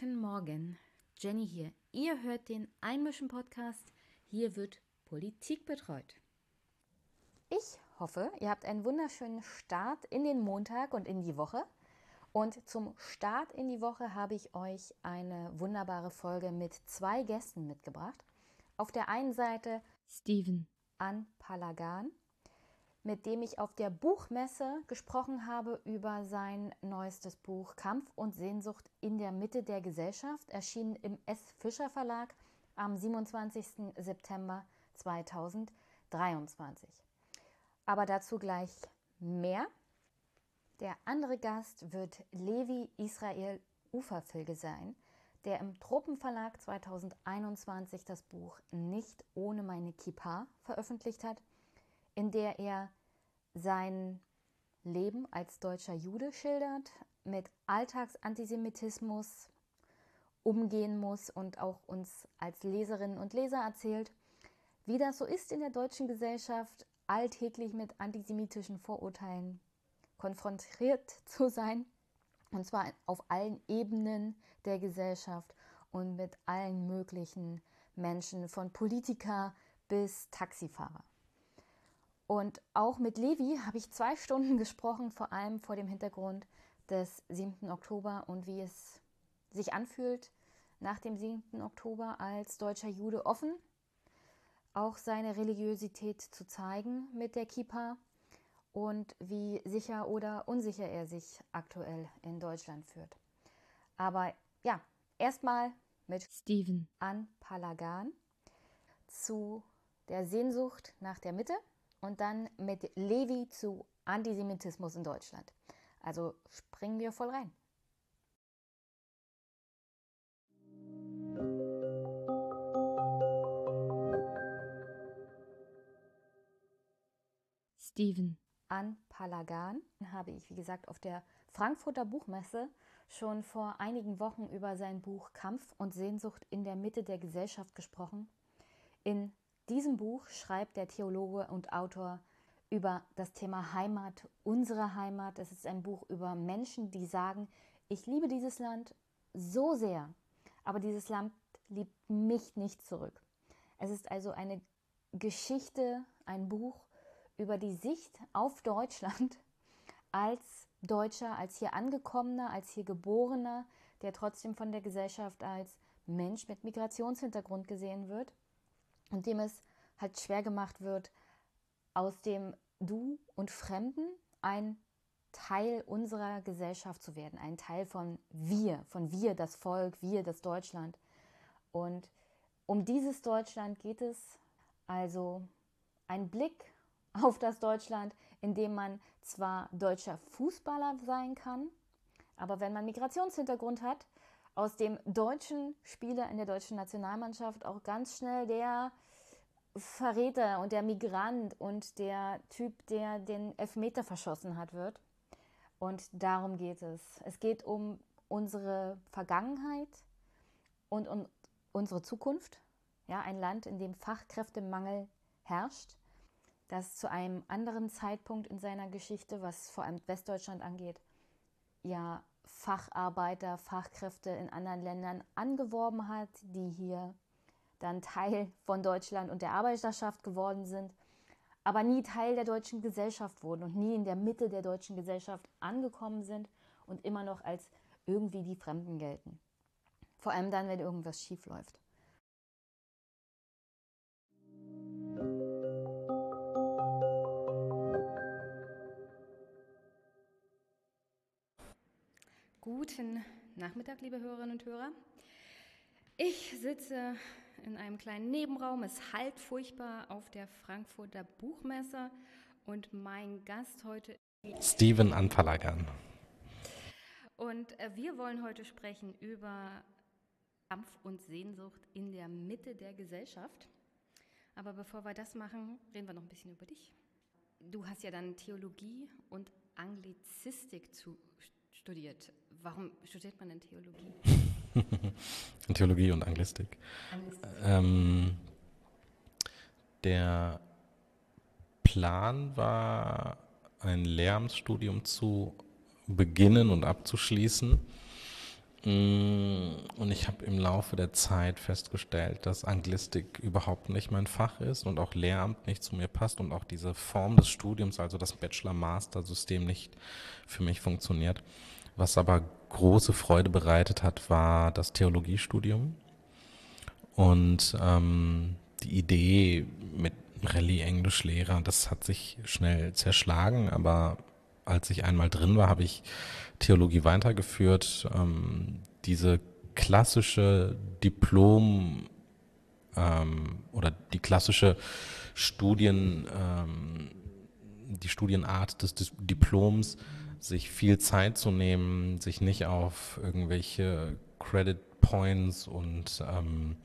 Guten Morgen, Jenny hier. Ihr hört den Einmischen Podcast. Hier wird Politik betreut. Ich hoffe, ihr habt einen wunderschönen Start in den Montag und in die Woche. Und zum Start in die Woche habe ich euch eine wunderbare Folge mit zwei Gästen mitgebracht. Auf der einen Seite Steven An Palagan mit dem ich auf der Buchmesse gesprochen habe über sein neuestes Buch Kampf und Sehnsucht in der Mitte der Gesellschaft, erschienen im S. Fischer Verlag am 27. September 2023. Aber dazu gleich mehr. Der andere Gast wird Levi Israel Uferfilge sein, der im Tropenverlag 2021 das Buch Nicht ohne meine Kippa veröffentlicht hat – in der er sein Leben als deutscher Jude schildert, mit Alltagsantisemitismus umgehen muss und auch uns als Leserinnen und Leser erzählt, wie das so ist in der deutschen Gesellschaft, alltäglich mit antisemitischen Vorurteilen konfrontiert zu sein, und zwar auf allen Ebenen der Gesellschaft und mit allen möglichen Menschen, von Politiker bis Taxifahrer. Und auch mit Levi habe ich zwei Stunden gesprochen, vor allem vor dem Hintergrund des 7. Oktober und wie es sich anfühlt, nach dem 7. Oktober als deutscher Jude offen auch seine Religiosität zu zeigen mit der Kippa und wie sicher oder unsicher er sich aktuell in Deutschland führt. Aber ja, erstmal mit Steven an Palagan zu der Sehnsucht nach der Mitte und dann mit Levi zu Antisemitismus in Deutschland. Also springen wir voll rein. Steven. An Palagan habe ich, wie gesagt, auf der Frankfurter Buchmesse schon vor einigen Wochen über sein Buch Kampf und Sehnsucht in der Mitte der Gesellschaft gesprochen. In diesem Buch schreibt der Theologe und Autor über das Thema Heimat, unsere Heimat. Es ist ein Buch über Menschen, die sagen, ich liebe dieses Land so sehr, aber dieses Land liebt mich nicht zurück. Es ist also eine Geschichte, ein Buch über die Sicht auf Deutschland als Deutscher, als hier angekommener, als hier geborener, der trotzdem von der Gesellschaft als Mensch mit Migrationshintergrund gesehen wird und dem es halt schwer gemacht wird, aus dem Du und Fremden ein Teil unserer Gesellschaft zu werden, ein Teil von wir, von wir, das Volk, wir, das Deutschland. Und um dieses Deutschland geht es also ein Blick auf das Deutschland, in dem man zwar deutscher Fußballer sein kann, aber wenn man Migrationshintergrund hat, aus dem deutschen Spieler in der deutschen Nationalmannschaft auch ganz schnell der Verräter und der Migrant und der Typ, der den Elfmeter verschossen hat, wird. Und darum geht es. Es geht um unsere Vergangenheit und um unsere Zukunft. Ja, ein Land, in dem Fachkräftemangel herrscht, das zu einem anderen Zeitpunkt in seiner Geschichte, was vor allem Westdeutschland angeht, ja Facharbeiter, Fachkräfte in anderen Ländern angeworben hat, die hier dann Teil von Deutschland und der Arbeiterschaft geworden sind, aber nie Teil der deutschen Gesellschaft wurden und nie in der Mitte der deutschen Gesellschaft angekommen sind und immer noch als irgendwie die Fremden gelten. Vor allem dann, wenn irgendwas schief läuft. Guten Nachmittag, liebe Hörerinnen und Hörer. Ich sitze in einem kleinen Nebenraum, es halt furchtbar auf der Frankfurter Buchmesse und mein Gast heute Steven Anpalagan. Und äh, wir wollen heute sprechen über Kampf und Sehnsucht in der Mitte der Gesellschaft. Aber bevor wir das machen, reden wir noch ein bisschen über dich. Du hast ja dann Theologie und Anglizistik zu studiert. Warum studiert man denn Theologie? Theologie und Anglistik. Anglistik. Ähm, der Plan war, ein Lehramtsstudium zu beginnen und abzuschließen. Mm, und ich habe im Laufe der Zeit festgestellt, dass Anglistik überhaupt nicht mein Fach ist und auch Lehramt nicht zu mir passt und auch diese Form des Studiums, also das Bachelor-Master-System nicht für mich funktioniert. Was aber große Freude bereitet hat, war das Theologiestudium. Und ähm, die Idee mit Rallye-Englischlehrer, das hat sich schnell zerschlagen, aber als ich einmal drin war, habe ich Theologie weitergeführt. Ähm, diese klassische Diplom ähm, oder die klassische Studien, ähm, die Studienart des, des Diploms, sich viel Zeit zu nehmen, sich nicht auf irgendwelche Credit Points und ähm,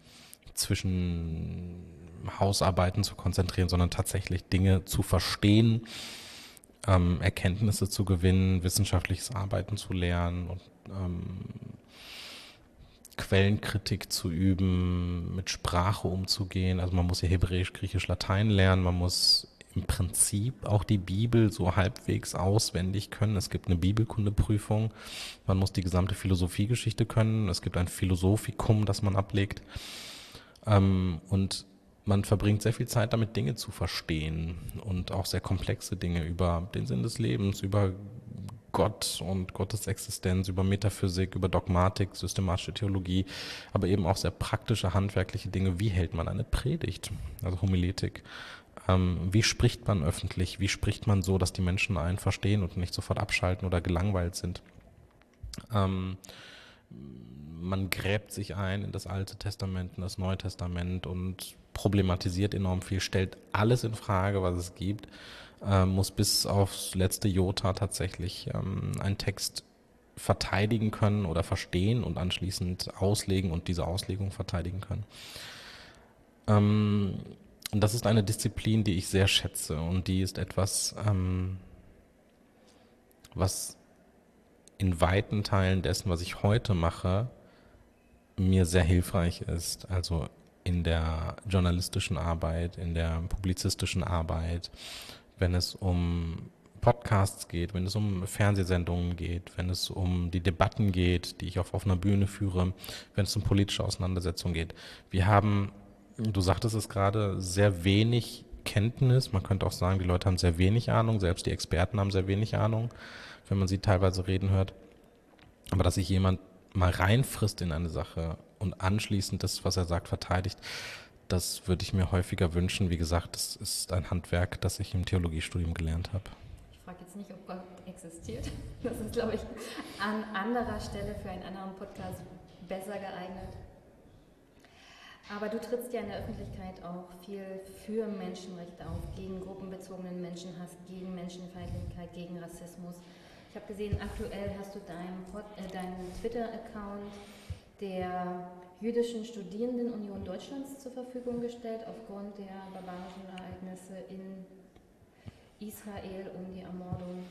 zwischen Hausarbeiten zu konzentrieren, sondern tatsächlich Dinge zu verstehen, ähm, Erkenntnisse zu gewinnen, wissenschaftliches Arbeiten zu lernen und ähm, Quellenkritik zu üben, mit Sprache umzugehen. Also man muss ja Hebräisch, Griechisch, Latein lernen, man muss im Prinzip auch die Bibel so halbwegs auswendig können. Es gibt eine Bibelkundeprüfung, man muss die gesamte Philosophiegeschichte können, es gibt ein Philosophikum, das man ablegt. Ähm, und man verbringt sehr viel Zeit damit, Dinge zu verstehen und auch sehr komplexe Dinge über den Sinn des Lebens, über Gott und Gottes Existenz, über Metaphysik, über Dogmatik, systematische Theologie, aber eben auch sehr praktische, handwerkliche Dinge. Wie hält man eine Predigt? Also Homiletik. Ähm, wie spricht man öffentlich? Wie spricht man so, dass die Menschen einen verstehen und nicht sofort abschalten oder gelangweilt sind? Ähm, man gräbt sich ein in das Alte Testament, in das Neue Testament und problematisiert enorm viel, stellt alles in Frage, was es gibt, äh, muss bis aufs letzte Jota tatsächlich ähm, einen Text verteidigen können oder verstehen und anschließend auslegen und diese Auslegung verteidigen können. Ähm, und das ist eine Disziplin, die ich sehr schätze und die ist etwas, ähm, was in weiten Teilen dessen, was ich heute mache, mir sehr hilfreich ist. Also in der journalistischen Arbeit, in der publizistischen Arbeit, wenn es um Podcasts geht, wenn es um Fernsehsendungen geht, wenn es um die Debatten geht, die ich auf offener Bühne führe, wenn es um politische Auseinandersetzungen geht. Wir haben, du sagtest es gerade, sehr wenig Kenntnis. Man könnte auch sagen, die Leute haben sehr wenig Ahnung, selbst die Experten haben sehr wenig Ahnung, wenn man sie teilweise reden hört. Aber dass sich jemand mal reinfrisst in eine Sache und anschließend das, was er sagt, verteidigt, das würde ich mir häufiger wünschen. Wie gesagt, das ist ein Handwerk, das ich im Theologiestudium gelernt habe. Ich frage jetzt nicht, ob Gott existiert. Das ist, glaube ich, an anderer Stelle für einen anderen Podcast besser geeignet. Aber du trittst ja in der Öffentlichkeit auch viel für Menschenrechte auf, gegen gruppenbezogenen Menschenhass, gegen Menschenfeindlichkeit, gegen Rassismus. Ich habe gesehen, aktuell hast du deinen, äh, deinen Twitter-Account der Jüdischen Studierendenunion Deutschlands zur Verfügung gestellt aufgrund der barbarischen Ereignisse in Israel um die Ermordung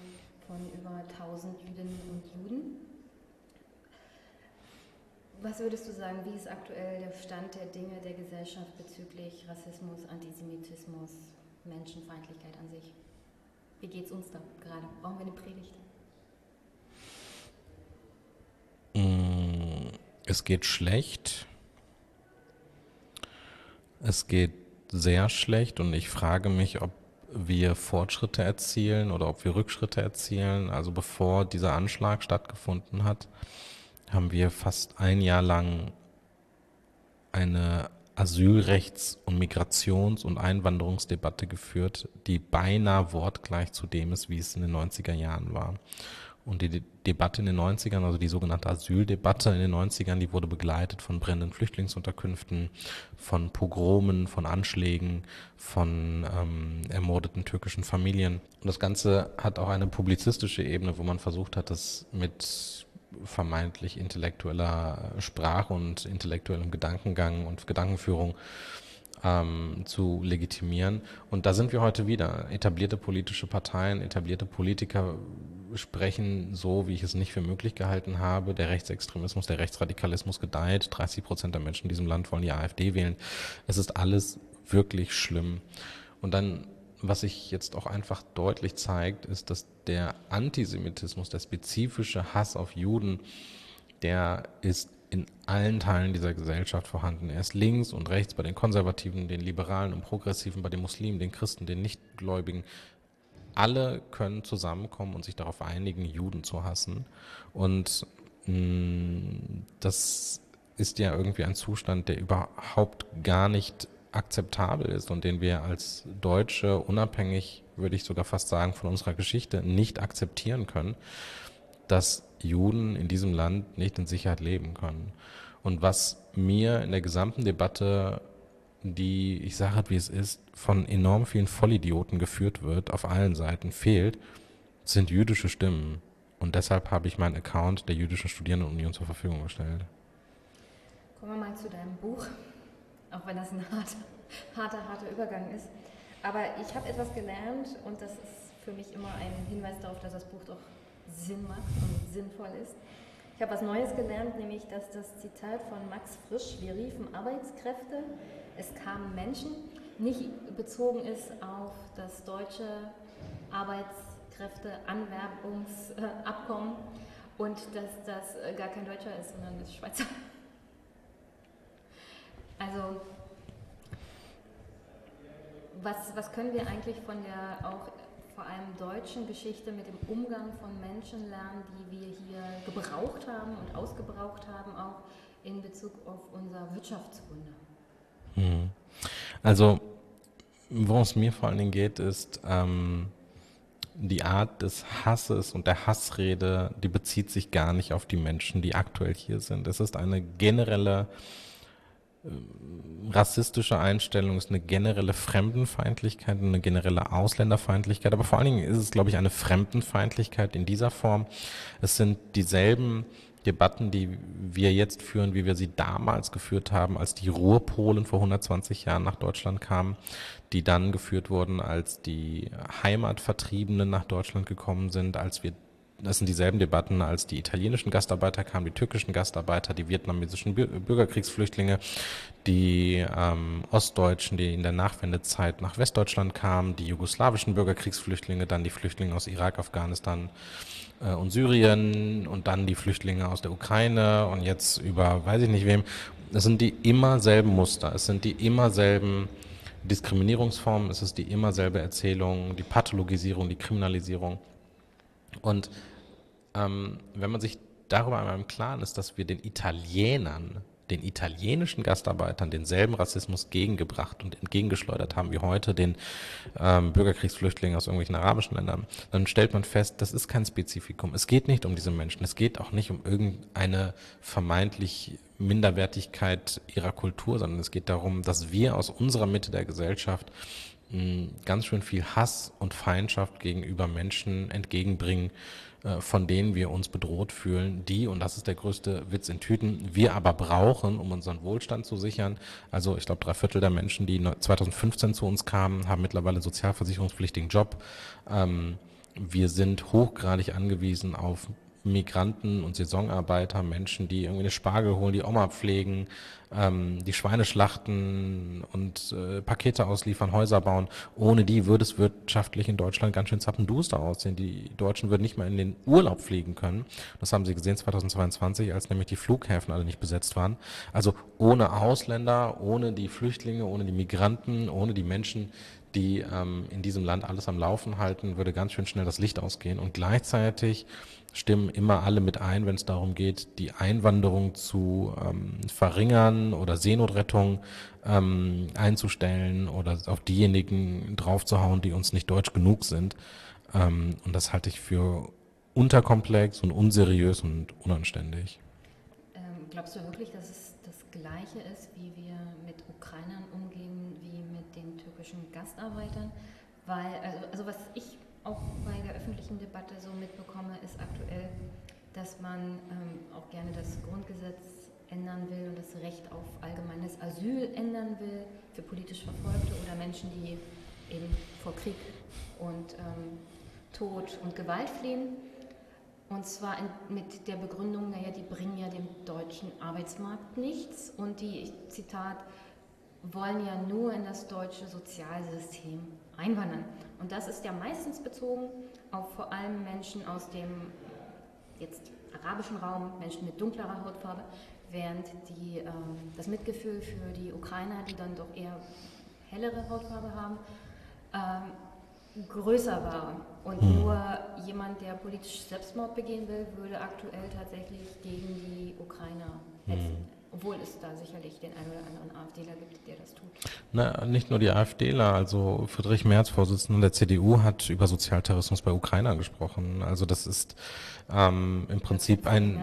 von über 1000 Jüdinnen und Juden. Was würdest du sagen, wie ist aktuell der Stand der Dinge der Gesellschaft bezüglich Rassismus, Antisemitismus, Menschenfeindlichkeit an sich? Wie geht es uns da gerade? Brauchen wir eine Predigt? Mm, es geht schlecht. Es geht sehr schlecht und ich frage mich, ob wir Fortschritte erzielen oder ob wir Rückschritte erzielen. Also bevor dieser Anschlag stattgefunden hat, haben wir fast ein Jahr lang eine Asylrechts- und Migrations- und Einwanderungsdebatte geführt, die beinahe wortgleich zu dem ist, wie es in den 90er Jahren war. Und die Debatte in den 90ern, also die sogenannte Asyldebatte in den 90ern, die wurde begleitet von brennenden Flüchtlingsunterkünften, von Pogromen, von Anschlägen, von ähm, ermordeten türkischen Familien. Und das Ganze hat auch eine publizistische Ebene, wo man versucht hat, das mit vermeintlich intellektueller Sprache und intellektuellem Gedankengang und Gedankenführung ähm, zu legitimieren. Und da sind wir heute wieder. Etablierte politische Parteien, etablierte Politiker sprechen so, wie ich es nicht für möglich gehalten habe. Der Rechtsextremismus, der Rechtsradikalismus gedeiht. 30 Prozent der Menschen in diesem Land wollen die AfD wählen. Es ist alles wirklich schlimm. Und dann, was sich jetzt auch einfach deutlich zeigt, ist, dass der Antisemitismus, der spezifische Hass auf Juden der ist in allen Teilen dieser Gesellschaft vorhanden. Er ist links und rechts bei den Konservativen, den Liberalen und Progressiven, bei den Muslimen, den Christen, den Nichtgläubigen. Alle können zusammenkommen und sich darauf einigen, Juden zu hassen. Und mh, mm, das ist ja irgendwie ein Zustand, der überhaupt gar nicht akzeptabel ist und den wir als Deutsche unabhängig, würde ich sogar fast sagen, von unserer Geschichte nicht akzeptieren können, dass Juden in diesem Land nicht in Sicherheit leben können. Und was mir in der gesamten Debatte, die, ich sage wie es ist, von enorm vielen Vollidioten geführt wird, auf allen Seiten fehlt, sind jüdische Stimmen. Und deshalb habe ich meinen Account der Jüdischen Studierendenunion zur Verfügung gestellt. Kommen wir mal zu deinem Buch, auch wenn das ein harter, harter, harter Übergang ist. Aber ich habe etwas gelernt und das ist für mich immer ein Hinweis darauf, dass das Buch doch Sinn macht und sinnvoll ist. Ich habe was Neues gelernt, nämlich dass das Zitat von Max Frisch, wir riefen Arbeitskräfte, es kamen Menschen, nicht bezogen ist auf das deutsche Arbeitskräfteanwerbungsabkommen und dass das gar kein Deutscher ist, sondern das Schweizer. Also was, was können wir eigentlich von der auch vor allem deutschen Geschichte mit dem Umgang von Menschen lernen, die wir hier gebraucht haben und ausgebraucht haben, auch in Bezug auf unser Wirtschaftswunder? Hm. Also, worum es mir vor allen Dingen geht, ist ähm, die Art des Hasses und der Hassrede, die bezieht sich gar nicht auf die Menschen, die aktuell hier sind. Es ist eine generelle rassistische Einstellung, ist eine generelle Fremdenfeindlichkeit, eine generelle Ausländerfeindlichkeit, aber vor allen Dingen ist es, glaube ich, eine Fremdenfeindlichkeit in dieser Form. Es sind dieselben Debatten, die wir jetzt führen, wie wir sie damals geführt haben, als die Ruhrpolen vor 120 Jahren nach Deutschland kamen, die dann geführt wurden, als die Heimatvertriebenen nach Deutschland gekommen sind, als wir das sind dieselben Debatten, als die italienischen Gastarbeiter kamen, die türkischen Gastarbeiter, die vietnamesischen Bürgerkriegsflüchtlinge, die ähm, Ostdeutschen, die in der Nachwendezeit nach Westdeutschland kamen, die jugoslawischen Bürgerkriegsflüchtlinge, dann die Flüchtlinge aus Irak, Afghanistan äh, und Syrien und dann die Flüchtlinge aus der Ukraine und jetzt über weiß ich nicht wem. Es sind die immer selben Muster, es sind die immer selben Diskriminierungsformen, es ist die immer selbe Erzählung, die Pathologisierung, die Kriminalisierung. Und ähm, wenn man sich darüber einmal im Klaren ist, dass wir den Italienern, den italienischen Gastarbeitern denselben Rassismus gegengebracht und entgegengeschleudert haben wie heute den ähm, Bürgerkriegsflüchtlingen aus irgendwelchen arabischen Ländern, dann stellt man fest, das ist kein Spezifikum. Es geht nicht um diese Menschen. Es geht auch nicht um irgendeine vermeintlich Minderwertigkeit ihrer Kultur, sondern es geht darum, dass wir aus unserer Mitte der Gesellschaft ganz schön viel Hass und Feindschaft gegenüber Menschen entgegenbringen, von denen wir uns bedroht fühlen, die, und das ist der größte Witz in Tüten, wir aber brauchen, um unseren Wohlstand zu sichern. Also ich glaube, drei Viertel der Menschen, die 2015 zu uns kamen, haben mittlerweile sozialversicherungspflichtigen Job. Ähm, wir sind hochgradig angewiesen auf Migranten und Saisonarbeiter, Menschen, die irgendwie eine Spargel holen, die Oma pflegen, ähm, die Schweine schlachten und äh, Pakete ausliefern, Häuser bauen. Ohne die würde es wirtschaftlich in Deutschland ganz schön zappenduster aussehen. Die Deutschen würden nicht mal in den Urlaub fliegen können. Das haben sie gesehen 2022, als nämlich die Flughäfen alle nicht besetzt waren. Also ohne Ausländer, ohne die Flüchtlinge, ohne die Migranten, ohne die Menschen, die ähm, in diesem Land alles am Laufen halten, würde ganz schön schnell das Licht ausgehen. Und gleichzeitig stimmen immer alle mit ein, wenn es darum geht, die Einwanderung zu ähm, verringern oder Seenotrettung ähm, einzustellen oder auf diejenigen draufzuhauen, die uns nicht deutsch genug sind. Ähm, und das halte ich für unterkomplex und unseriös und unanständig. Ähm, glaubst du wirklich, dass es das Gleiche ist, wie wir mit Ukrainern umgehen, wie mit den türkischen Gastarbeitern? Weil, also, also was ich auch bei der öffentlichen Debatte so mitbekomme, ist aktuell, dass man ähm, auch gerne das Grundgesetz ändern will und das Recht auf allgemeines Asyl ändern will für politisch Verfolgte oder Menschen, die eben vor Krieg und ähm, Tod und Gewalt fliehen. Und zwar in, mit der Begründung, naja, die bringen ja dem deutschen Arbeitsmarkt nichts und die, Zitat, wollen ja nur in das deutsche Sozialsystem einwandern. Und das ist ja meistens bezogen auf vor allem Menschen aus dem jetzt arabischen Raum, Menschen mit dunklerer Hautfarbe, während die, ähm, das Mitgefühl für die Ukrainer, die dann doch eher hellere Hautfarbe haben, ähm, größer war. Und mhm. nur jemand, der politisch Selbstmord begehen will, würde aktuell tatsächlich gegen die Ukrainer hetzen. Obwohl es da sicherlich den einen oder anderen AfDler gibt, der das tut. Na, nicht nur die AfDler. Also Friedrich Merz, Vorsitzender der CDU, hat über Sozialterrorismus bei Ukrainer gesprochen. Also das ist ähm, im Prinzip ein...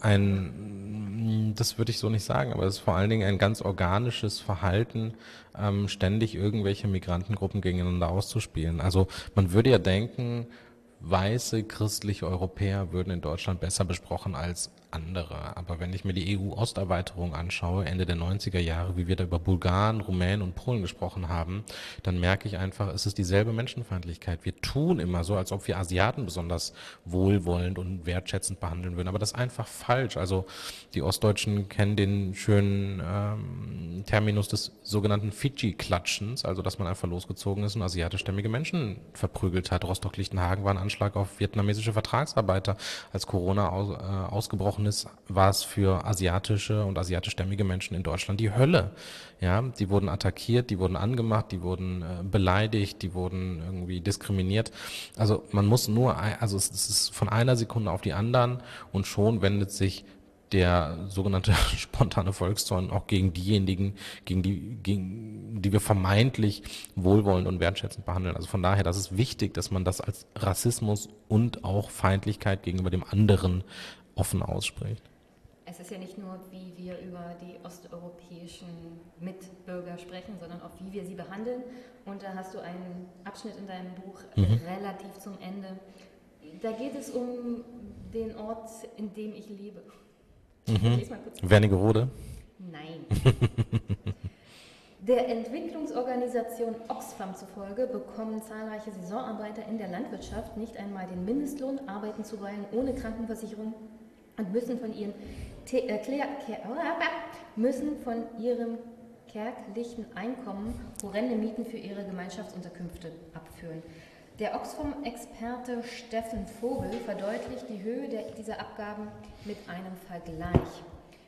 Ein, das würde ich so nicht sagen, aber es ist vor allen Dingen ein ganz organisches Verhalten, ähm, ständig irgendwelche Migrantengruppen gegeneinander auszuspielen. Also man würde ja denken, weiße christliche Europäer würden in Deutschland besser besprochen als andere. Aber wenn ich mir die EU-Osterweiterung anschaue, Ende der 90er Jahre, wie wir da über Bulgaren, Rumänen und Polen gesprochen haben, dann merke ich einfach, es ist dieselbe Menschenfeindlichkeit. Wir tun immer so, als ob wir Asiaten besonders wohlwollend und wertschätzend behandeln würden. Aber das ist einfach falsch. Also die Ostdeutschen kennen den schönen ähm, Terminus des sogenannten Fidschi-Klatschens, also dass man einfach losgezogen ist und asiatischstämmige Menschen verprügelt hat. Rostock-Lichtenhagen war ein Anschlag auf vietnamesische Vertragsarbeiter. Als Corona aus, äh, ausgebrochen gebrochen ist, war es für asiatische und asiatischstämmige Menschen in Deutschland die Hölle. Ja, die wurden attackiert, die wurden angemacht, die wurden äh, beleidigt, die wurden irgendwie diskriminiert. Also man muss nur, also es, es ist von einer Sekunde auf die anderen und schon wendet sich der sogenannte spontane Volkszorn auch gegen diejenigen, gegen die, gegen die wir vermeintlich wohlwollend und wertschätzend behandeln. Also von daher, das ist wichtig, dass man das als Rassismus und auch Feindlichkeit gegenüber dem anderen offen ausspricht. Es ist ja nicht nur, wie wir über die osteuropäischen Mitbürger sprechen, sondern auch, wie wir sie behandeln. Und da hast du einen Abschnitt in deinem Buch mhm. relativ zum Ende. Da geht es um den Ort, in dem ich lebe. Mhm. Wernigerode? Nein. Der Entwicklungsorganisation Oxfam zufolge bekommen zahlreiche Saisonarbeiter in der Landwirtschaft nicht einmal den Mindestlohn, arbeiten zuweilen ohne Krankenversicherung und müssen von ihren äh, müssen von ihrem kärglichen Einkommen horrende Mieten für ihre Gemeinschaftsunterkünfte abführen. Der Oxfam-Experte Steffen Vogel verdeutlicht die Höhe der, dieser Abgaben mit einem Vergleich.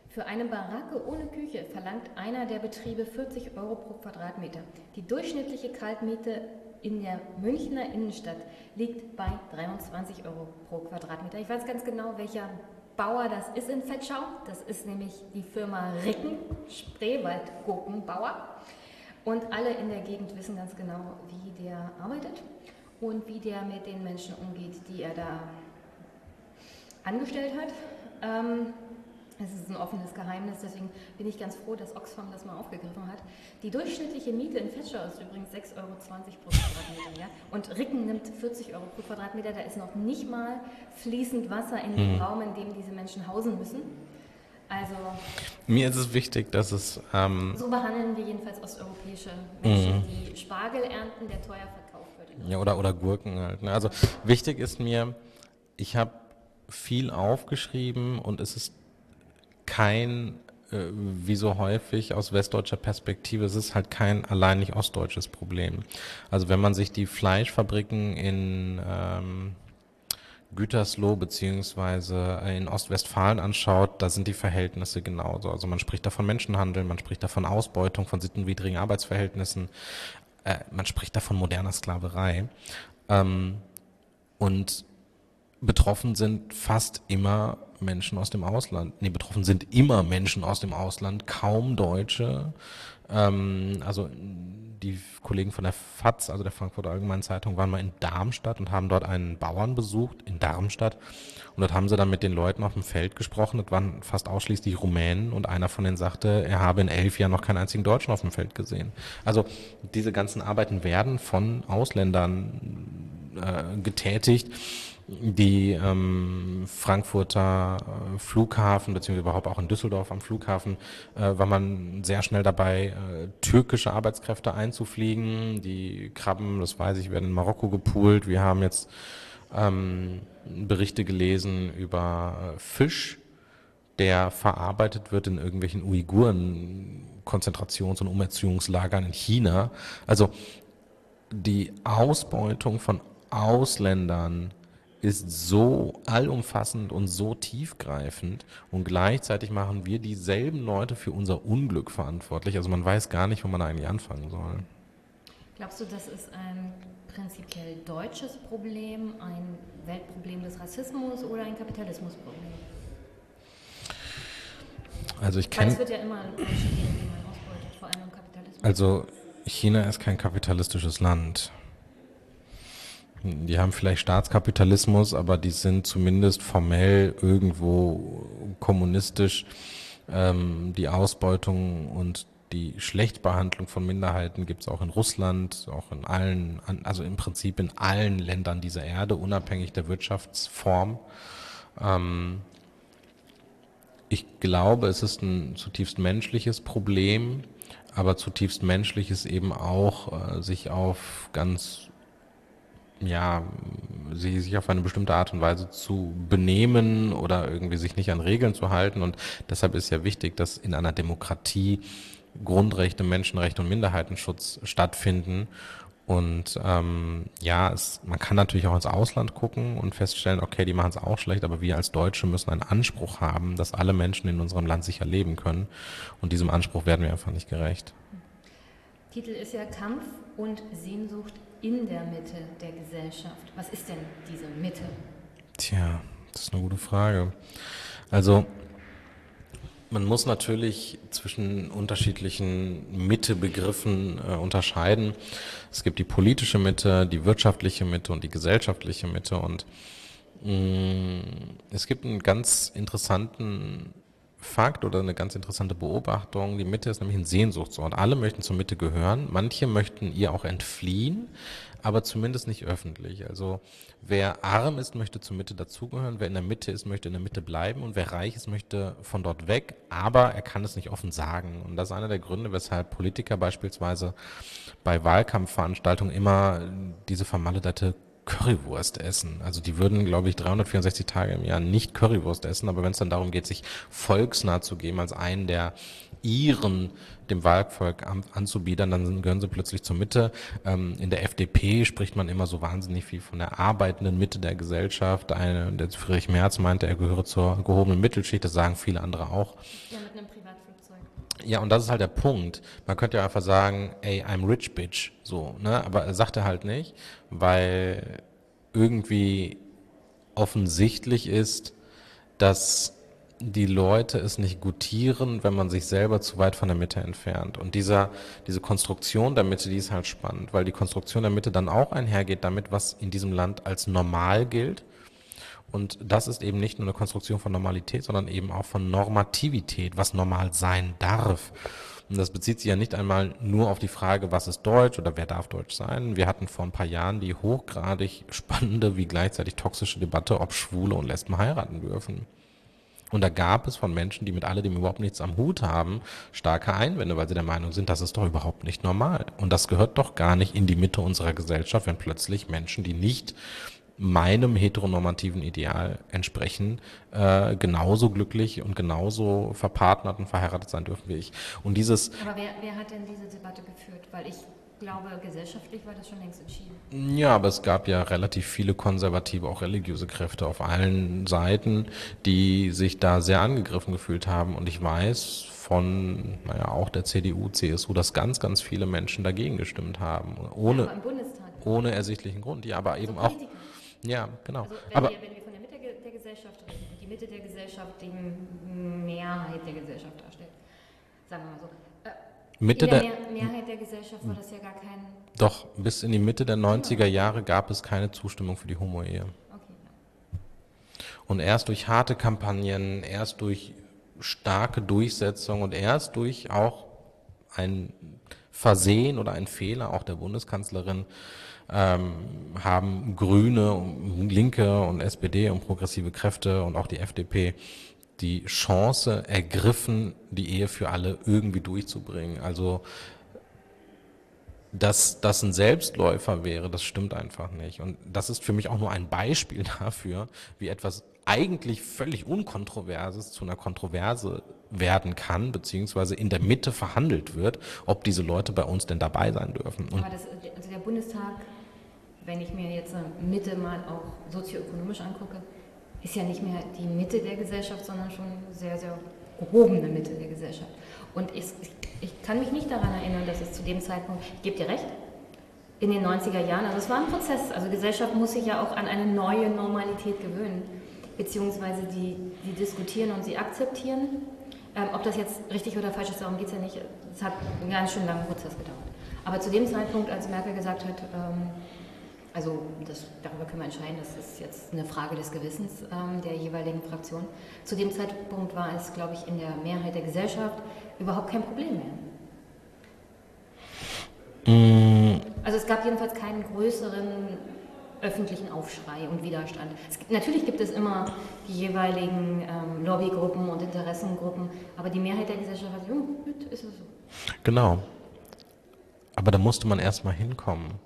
Für eine Baracke ohne Küche verlangt einer der Betriebe 40 Euro pro Quadratmeter. Die durchschnittliche Kaltmiete in der Münchner Innenstadt liegt bei 23 Euro pro Quadratmeter. Ich weiß ganz genau, welcher Bauer das ist in Fetschau. Das ist nämlich die Firma Ricken, Spreewaldgurkenbauer. Und alle in der Gegend wissen ganz genau, wie der arbeitet und wie der mit den Menschen umgeht, die er da angestellt hat. Ähm, offenes Geheimnis, deswegen bin ich ganz froh, dass Oxfam das mal aufgegriffen hat. Die durchschnittliche Miete in Fetschau ist übrigens 6,20 Euro pro Quadratmeter. Ja? Und Ricken nimmt 40 Euro pro Quadratmeter. Da ist noch nicht mal fließend Wasser in dem mhm. Raum, in dem diese Menschen hausen müssen. Also mir ist es wichtig, dass es ähm, so behandeln wir jedenfalls osteuropäische Menschen, mhm. die Spargel ernten, der teuer verkauft wird. Ja oder oder Gurken halt. Ne? Also wichtig ist mir, ich habe viel aufgeschrieben und es ist kein, äh, wie so häufig aus westdeutscher Perspektive, es ist halt kein allein nicht ostdeutsches Problem. Also wenn man sich die Fleischfabriken in ähm, Gütersloh beziehungsweise in Ostwestfalen anschaut, da sind die Verhältnisse genauso. Also man spricht da von Menschenhandel, man spricht da von Ausbeutung, von sittenwidrigen Arbeitsverhältnissen, äh, man spricht da von moderner Sklaverei. Ähm, und betroffen sind fast immer Menschen aus dem Ausland. Nee, betroffen sind immer Menschen aus dem Ausland, kaum Deutsche. Ähm, also die Kollegen von der FAZ, also der Frankfurter Allgemeinen Zeitung, waren mal in Darmstadt und haben dort einen Bauern besucht in Darmstadt. Und dort haben sie dann mit den Leuten auf dem Feld gesprochen. Das waren fast ausschließlich Rumänen und einer von denen sagte, er habe in elf Jahren noch keinen einzigen Deutschen auf dem Feld gesehen. Also diese ganzen Arbeiten werden von Ausländern äh, getätigt die ähm, Frankfurter äh, Flughafen, beziehungsweise überhaupt auch in Düsseldorf am Flughafen, äh, war man sehr schnell dabei, äh, türkische Arbeitskräfte einzufliegen. Die Krabben, das weiß ich, werden in Marokko gepoolt. Wir haben jetzt ähm, Berichte gelesen über äh, Fisch, der verarbeitet wird in irgendwelchen Uiguren Konzentrations- und Umerziehungslagern in China. Also die Ausbeutung von Ausländern ist so allumfassend und so tiefgreifend und gleichzeitig machen wir dieselben Leute für unser Unglück verantwortlich. Also man weiß gar nicht, wo man eigentlich anfangen soll. Glaubst du, das ist ein prinzipiell deutsches Problem, ein Weltproblem des Rassismus oder ein Kapitalismusproblem? Also ich kenne. Es wird ja immer geben, die man ausbeutet, vor allem im Kapitalismus. Also China ist kein kapitalistisches Land. Die haben vielleicht Staatskapitalismus, aber die sind zumindest formell irgendwo kommunistisch. Ähm, die Ausbeutung und die Schlechtbehandlung von Minderheiten gibt es auch in Russland, auch in allen, also im Prinzip in allen Ländern dieser Erde, unabhängig der Wirtschaftsform. Ähm, ich glaube, es ist ein zutiefst menschliches Problem, aber zutiefst menschlich ist eben auch, äh, sich auf ganz ja, sie sich auf eine bestimmte Art und Weise zu benehmen oder irgendwie sich nicht an Regeln zu halten. Und deshalb ist ja wichtig, dass in einer Demokratie Grundrechte, Menschenrechte und Minderheitenschutz stattfinden. Und ähm, ja, es, man kann natürlich auch ins Ausland gucken und feststellen, okay, die machen es auch schlecht, aber wir als Deutsche müssen einen Anspruch haben, dass alle Menschen in unserem Land sicher leben können. Und diesem Anspruch werden wir einfach nicht gerecht. Titel ist ja Kampf und Sehnsucht in der Mitte der Gesellschaft. Was ist denn diese Mitte? Tja, das ist eine gute Frage. Also man muss natürlich zwischen unterschiedlichen Mittebegriffen äh, unterscheiden. Es gibt die politische Mitte, die wirtschaftliche Mitte und die gesellschaftliche Mitte. Und mm, es gibt einen ganz interessanten Fakt oder eine ganz interessante Beobachtung. Die Mitte ist nämlich ein Sehnsuchtsort. Alle möchten zur Mitte gehören. Manche möchten ihr auch entfliehen, aber zumindest nicht öffentlich. Also wer arm ist, möchte zur Mitte dazugehören. Wer in der Mitte ist, möchte in der Mitte bleiben. Und wer reich ist, möchte von dort weg. Aber er kann es nicht offen sagen. Und das ist einer der Gründe, weshalb Politiker beispielsweise bei Wahlkampfveranstaltungen immer diese vermaledete Currywurst essen. Also die würden, glaube ich, 364 Tage im Jahr nicht Currywurst essen, aber wenn es dann darum geht, sich volksnah zu geben, als einen der ihren dem Wahlvolk anzubiedern, dann gehören sie plötzlich zur Mitte. Ähm, in der FDP spricht man immer so wahnsinnig viel von der arbeitenden Mitte der Gesellschaft. Eine, der Friedrich Merz meinte, er gehöre zur gehobenen Mittelschicht, das sagen viele andere auch. Ja. Ja, und das ist halt der Punkt. Man könnte ja einfach sagen, ey, I'm rich bitch, so, ne? Aber er sagt er halt nicht, weil irgendwie offensichtlich ist, dass die Leute es nicht gutieren, wenn man sich selber zu weit von der Mitte entfernt. Und dieser, diese Konstruktion der Mitte, die ist halt spannend, weil die Konstruktion der Mitte dann auch einhergeht damit, was in diesem Land als normal gilt. Und das ist eben nicht nur eine Konstruktion von Normalität, sondern eben auch von Normativität, was normal sein darf. Und das bezieht sich ja nicht einmal nur auf die Frage, was ist Deutsch oder wer darf Deutsch sein. Wir hatten vor ein paar Jahren die hochgradig spannende wie gleichzeitig toxische Debatte, ob Schwule und Lesben heiraten dürfen. Und da gab es von Menschen, die mit alledem überhaupt nichts am Hut haben, starke Einwände, weil sie der Meinung sind, das ist doch überhaupt nicht normal. Und das gehört doch gar nicht in die Mitte unserer Gesellschaft, wenn plötzlich Menschen, die nicht meinem heteronormativen Ideal entsprechen, äh, genauso glücklich und genauso verpartnert und verheiratet sein dürfen wie ich. Und dieses. Aber wer, wer hat denn diese Debatte geführt? Weil ich glaube, gesellschaftlich war das schon längst entschieden. Ja, aber es gab ja relativ viele konservative, auch religiöse Kräfte auf allen Seiten, die sich da sehr angegriffen gefühlt haben. Und ich weiß von, naja, auch der CDU, CSU, dass ganz, ganz viele Menschen dagegen gestimmt haben. Ohne, ja, ohne ersichtlichen Grund. Ja, aber also eben auch. Ja, genau. Also wenn, aber, wir, wenn wir von der Mitte der Gesellschaft reden, die Mitte der Gesellschaft die Mehrheit der Gesellschaft darstellt, sagen wir mal so, Mitte in der, der Mehrheit der Gesellschaft war das ja gar kein. Doch, bis in die Mitte der 90er Jahre gab es keine Zustimmung für die Homo-Ehe. Und erst durch harte Kampagnen, erst durch starke Durchsetzung und erst durch auch ein Versehen oder ein Fehler auch der Bundeskanzlerin ähm, haben Grüne, Linke und SPD und progressive Kräfte und auch die FDP die Chance ergriffen, die Ehe für alle irgendwie durchzubringen. Also dass das ein Selbstläufer wäre, das stimmt einfach nicht. Und das ist für mich auch nur ein Beispiel dafür, wie etwas eigentlich völlig Unkontroverses zu einer Kontroverse werden kann, beziehungsweise in der Mitte verhandelt wird, ob diese Leute bei uns denn dabei sein dürfen. Und Aber das, also der Bundestag wenn ich mir jetzt Mitte mal auch sozioökonomisch angucke, ist ja nicht mehr die Mitte der Gesellschaft, sondern schon sehr, sehr gehobene Mitte der Gesellschaft. Und ich, ich kann mich nicht daran erinnern, dass es zu dem Zeitpunkt, ich gebe dir recht, in den 90er Jahren, also es war ein Prozess, also Gesellschaft muss sich ja auch an eine neue Normalität gewöhnen, beziehungsweise die, die diskutieren und sie akzeptieren. Ähm, ob das jetzt richtig oder falsch ist, darum geht es ja nicht. Es hat einen ganz schön langen Prozess gedauert. Aber zu dem Zeitpunkt, als Merkel gesagt hat, ähm, also das, darüber können wir entscheiden, das ist jetzt eine Frage des Gewissens ähm, der jeweiligen Fraktion. Zu dem Zeitpunkt war es, glaube ich, in der Mehrheit der Gesellschaft überhaupt kein Problem mehr. Mm. Also es gab jedenfalls keinen größeren öffentlichen Aufschrei und Widerstand. Gibt, natürlich gibt es immer die jeweiligen ähm, Lobbygruppen und Interessengruppen, aber die Mehrheit der Gesellschaft hat, ja, ist es so. Genau. Aber da musste man erstmal hinkommen.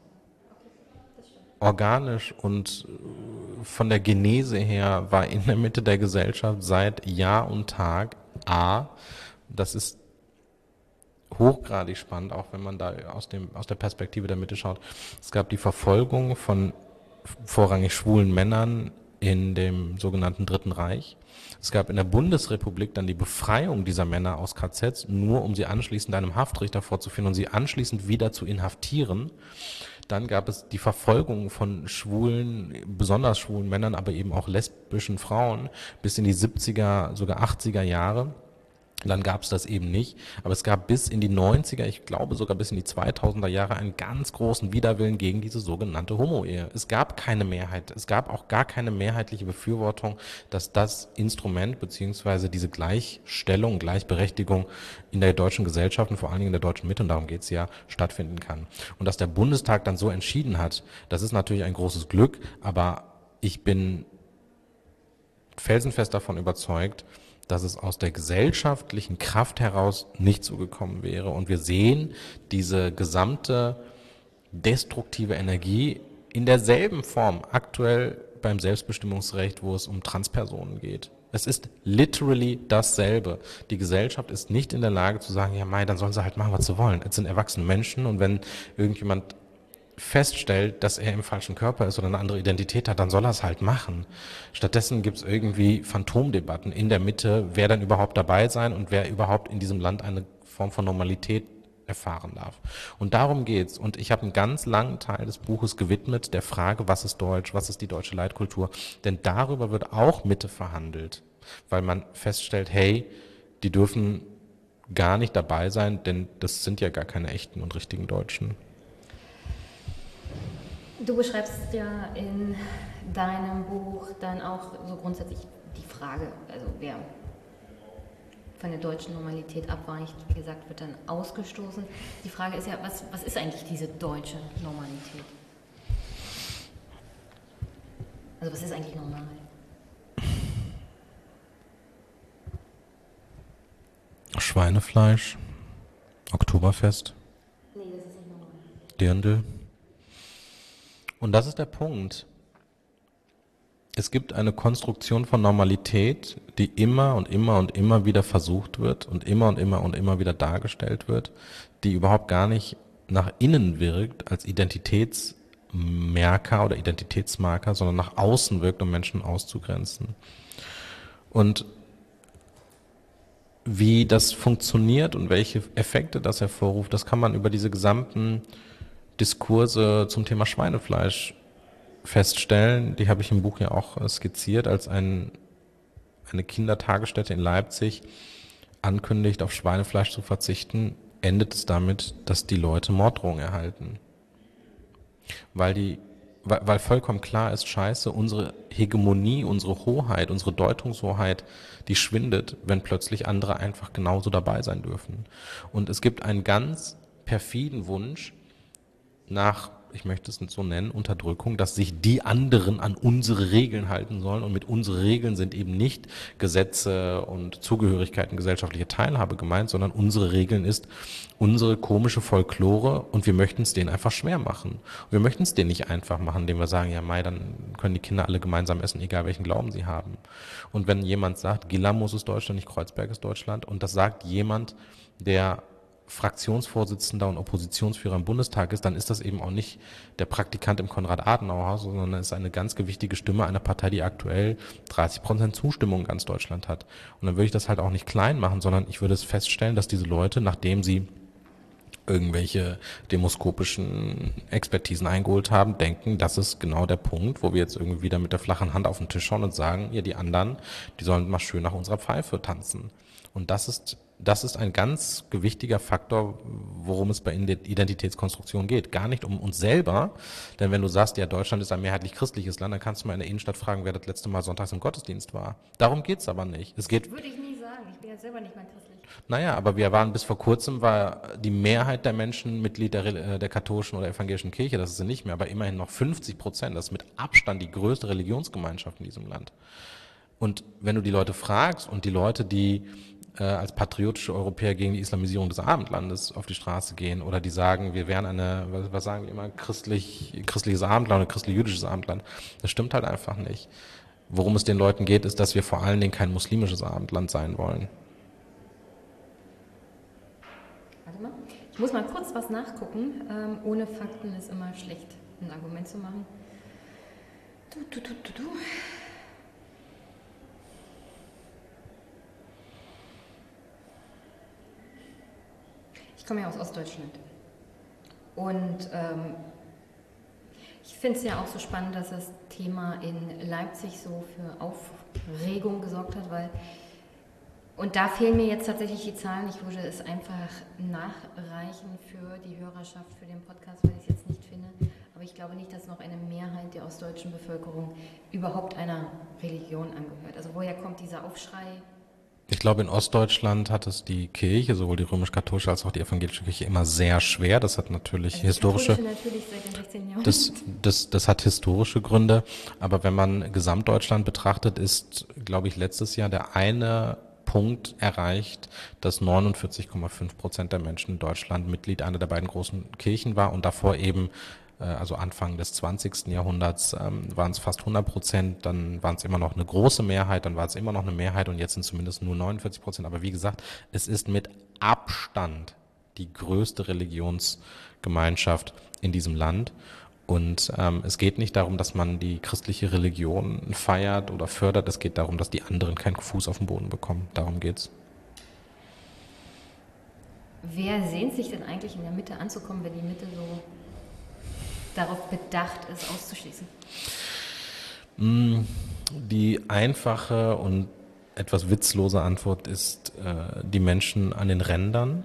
Organisch und äh, von der Genese her war in der Mitte der Gesellschaft seit Jahr und Tag A, das ist hochgradig spannend, auch wenn man da aus, dem, aus der Perspektive der Mitte schaut. Es gab die Verfolgung von vorrangig schwulen Männern in dem sogenannten Dritten Reich. Es gab in der Bundesrepublik dann die Befreiung dieser Männer aus KZs, nur um sie anschließend einem Haftrichter vorzuführen und sie anschließend wieder zu inhaftieren. Dann gab es die Verfolgung von schwulen, besonders schwulen Männern, aber eben auch lesbischen Frauen bis in die 70er, sogar 80er Jahre. Dann gab es das eben nicht. Aber es gab bis in die 90er, ich glaube sogar bis in die 2000er Jahre einen ganz großen Widerwillen gegen diese sogenannte Homo-Ehe. Es gab keine Mehrheit. Es gab auch gar keine mehrheitliche Befürwortung, dass das Instrument beziehungsweise diese Gleichstellung, Gleichberechtigung in der deutschen Gesellschaft und vor allen Dingen in der deutschen Mitte, und darum geht es ja, stattfinden kann. Und dass der Bundestag dann so entschieden hat, das ist natürlich ein großes Glück, aber ich bin felsenfest davon überzeugt, dass es aus der gesellschaftlichen Kraft heraus nicht so gekommen wäre. Und wir sehen diese gesamte destruktive Energie in derselben Form aktuell beim Selbstbestimmungsrecht, wo es um Transpersonen geht. Es ist literally dasselbe. Die Gesellschaft ist nicht in der Lage zu sagen, ja, mei, dann sollen sie halt machen, was sie wollen. Es sind erwachsene Menschen und wenn irgendjemand feststellt, dass er im falschen Körper ist oder eine andere Identität hat, dann soll er es halt machen. Stattdessen gibt es irgendwie Phantomdebatten in der Mitte, wer dann überhaupt dabei sein und wer überhaupt in diesem Land eine Form von Normalität erfahren darf. Und darum geht's. Und ich habe einen ganz langen Teil des Buches gewidmet der Frage, was ist Deutsch, was ist die deutsche Leitkultur. Denn darüber wird auch Mitte verhandelt, weil man feststellt, hey, die dürfen gar nicht dabei sein, denn das sind ja gar keine echten und richtigen Deutschen. Du beschreibst ja in deinem Buch dann auch so grundsätzlich die Frage, also wer von der deutschen Normalität abweicht, wie gesagt, wird dann ausgestoßen. Die Frage ist ja, was, was ist eigentlich diese deutsche Normalität? Also was ist eigentlich normal? Schweinefleisch, Oktoberfest, nee, das ist nicht normal. Dirndl. Und das ist der Punkt. Es gibt eine Konstruktion von Normalität, die immer und immer und immer wieder versucht wird und immer und immer und immer wieder dargestellt wird, die überhaupt gar nicht nach innen wirkt als Identitätsmerker oder Identitätsmarker, sondern nach außen wirkt, um Menschen auszugrenzen. Und wie das funktioniert und welche Effekte das hervorruft, das kann man über diese gesamten Diskurse zum Thema Schweinefleisch feststellen. Die habe ich im Buch ja auch skizziert, als ein, eine Kindertagesstätte in Leipzig ankündigt, auf Schweinefleisch zu verzichten, endet es damit, dass die Leute Morddrohungen erhalten. Weil die weil, weil vollkommen klar ist, scheiße, unsere Hegemonie, unsere Hoheit, unsere Deutungshoheit, die schwindet, wenn plötzlich andere einfach genauso dabei sein dürfen. Und es gibt einen ganz perfiden Wunsch, nach, ich möchte es nicht so nennen, Unterdrückung, dass sich die anderen an unsere Regeln halten sollen. Und mit unsere Regeln sind eben nicht Gesetze und Zugehörigkeiten, gesellschaftliche Teilhabe gemeint, sondern unsere Regeln ist unsere komische Folklore und wir möchten es denen einfach schwer machen. Und wir möchten es denen nicht einfach machen, indem wir sagen, ja Mai, dann können die Kinder alle gemeinsam essen, egal welchen Glauben sie haben. Und wenn jemand sagt, Gilamos ist Deutschland, nicht Kreuzberg ist Deutschland, und das sagt jemand, der Fraktionsvorsitzender und Oppositionsführer im Bundestag ist, dann ist das eben auch nicht der Praktikant im Konrad-Adenauer-Haus, sondern ist eine ganz gewichtige Stimme einer Partei, die aktuell 30 Prozent Zustimmung in ganz Deutschland hat. Und dann würde ich das halt auch nicht klein machen, sondern ich würde es feststellen, dass diese Leute, nachdem sie irgendwelche demoskopischen Expertisen eingeholt haben, denken, das ist genau der Punkt, wo wir jetzt irgendwie wieder mit der flachen Hand auf den Tisch schauen und sagen, ja, die anderen, die sollen mal schön nach unserer Pfeife tanzen. Und das ist das ist ein ganz gewichtiger Faktor, worum es bei Identitätskonstruktion geht. Gar nicht um uns selber, denn wenn du sagst, ja, Deutschland ist ein mehrheitlich christliches Land, dann kannst du mal in der Innenstadt fragen, wer das letzte Mal sonntags im Gottesdienst war. Darum geht's aber nicht. Es geht. Würde ich nie sagen. Ich bin ja selber nicht mal christlich. Naja, aber wir waren bis vor kurzem, war die Mehrheit der Menschen Mitglied der, äh, der katholischen oder evangelischen Kirche. Das ist sie nicht mehr, aber immerhin noch 50 Prozent. Das ist mit Abstand die größte Religionsgemeinschaft in diesem Land. Und wenn du die Leute fragst und die Leute, die äh, als patriotische Europäer gegen die Islamisierung des Abendlandes auf die Straße gehen oder die sagen, wir wären eine, was, was sagen die immer, christlich, christliches Abendland oder christlich-jüdisches Abendland. Das stimmt halt einfach nicht. Worum es den Leuten geht, ist, dass wir vor allen Dingen kein muslimisches Abendland sein wollen. Warte mal. Ich muss mal kurz was nachgucken. Ähm, ohne Fakten ist immer schlecht, ein Argument zu machen. Du, du, du, du, du. Komme ja aus Ostdeutschland. Und ähm, ich finde es ja auch so spannend, dass das Thema in Leipzig so für Aufregung gesorgt hat, weil und da fehlen mir jetzt tatsächlich die Zahlen. Ich würde es einfach nachreichen für die Hörerschaft, für den Podcast, weil ich es jetzt nicht finde. Aber ich glaube nicht, dass noch eine Mehrheit der ostdeutschen Bevölkerung überhaupt einer Religion angehört. Also woher kommt dieser Aufschrei? Ich glaube, in Ostdeutschland hat es die Kirche, sowohl die römisch-katholische als auch die evangelische Kirche, immer sehr schwer. Das hat natürlich also historische, natürlich das, das, das hat historische Gründe. Aber wenn man Gesamtdeutschland betrachtet, ist, glaube ich, letztes Jahr der eine Punkt erreicht, dass 49,5 Prozent der Menschen in Deutschland Mitglied einer der beiden großen Kirchen war und davor eben also Anfang des 20. Jahrhunderts ähm, waren es fast 100 Prozent, dann waren es immer noch eine große Mehrheit, dann war es immer noch eine Mehrheit und jetzt sind zumindest nur 49 Prozent. Aber wie gesagt, es ist mit Abstand die größte Religionsgemeinschaft in diesem Land. Und ähm, es geht nicht darum, dass man die christliche Religion feiert oder fördert. Es geht darum, dass die anderen keinen Fuß auf den Boden bekommen. Darum geht's. Wer sehnt sich denn eigentlich in der Mitte anzukommen, wenn die Mitte so darauf bedacht ist, auszuschließen? Mm, die einfache und etwas witzlose Antwort ist äh, die Menschen an den Rändern.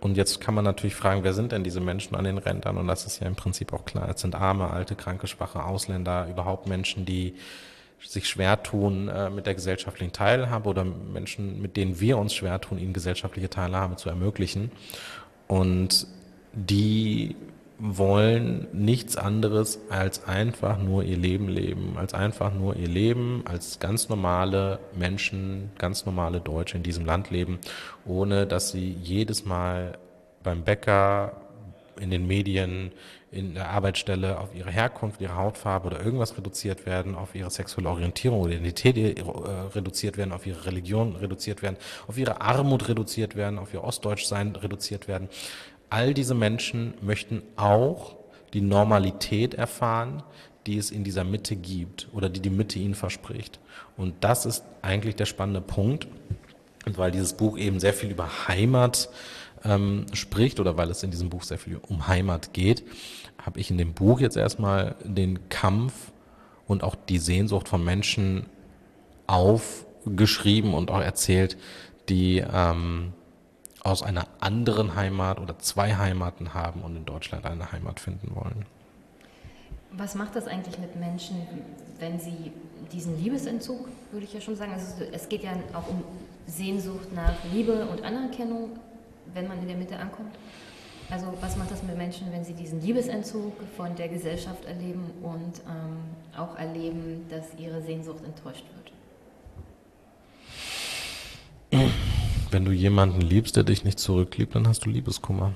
Und jetzt kann man natürlich fragen, wer sind denn diese Menschen an den Rändern? Und das ist ja im Prinzip auch klar. Es sind arme, alte, kranke, schwache Ausländer, überhaupt Menschen, die sich schwer tun äh, mit der gesellschaftlichen Teilhabe oder Menschen, mit denen wir uns schwer tun, ihnen gesellschaftliche Teilhabe zu ermöglichen. Und die wollen nichts anderes als einfach nur ihr Leben leben, als einfach nur ihr Leben, als ganz normale Menschen, ganz normale Deutsche in diesem Land leben, ohne dass sie jedes Mal beim Bäcker, in den Medien, in der Arbeitsstelle auf ihre Herkunft, ihre Hautfarbe oder irgendwas reduziert werden, auf ihre sexuelle Orientierung oder Identität äh, reduziert werden, auf ihre Religion reduziert werden, auf ihre Armut reduziert werden, auf ihr Ostdeutschsein reduziert werden all diese Menschen möchten auch die Normalität erfahren, die es in dieser Mitte gibt oder die die Mitte ihnen verspricht. Und das ist eigentlich der spannende Punkt. Und weil dieses Buch eben sehr viel über Heimat ähm, spricht oder weil es in diesem Buch sehr viel um Heimat geht, habe ich in dem Buch jetzt erstmal den Kampf und auch die Sehnsucht von Menschen aufgeschrieben und auch erzählt, die ähm, aus einer anderen Heimat oder zwei Heimaten haben und in Deutschland eine Heimat finden wollen. Was macht das eigentlich mit Menschen, wenn sie diesen Liebesentzug, würde ich ja schon sagen, also es geht ja auch um Sehnsucht nach Liebe und Anerkennung, wenn man in der Mitte ankommt? Also was macht das mit Menschen, wenn sie diesen Liebesentzug von der Gesellschaft erleben und ähm, auch erleben, dass ihre Sehnsucht enttäuscht wird? Wenn du jemanden liebst, der dich nicht zurückliebt, dann hast du Liebeskummer.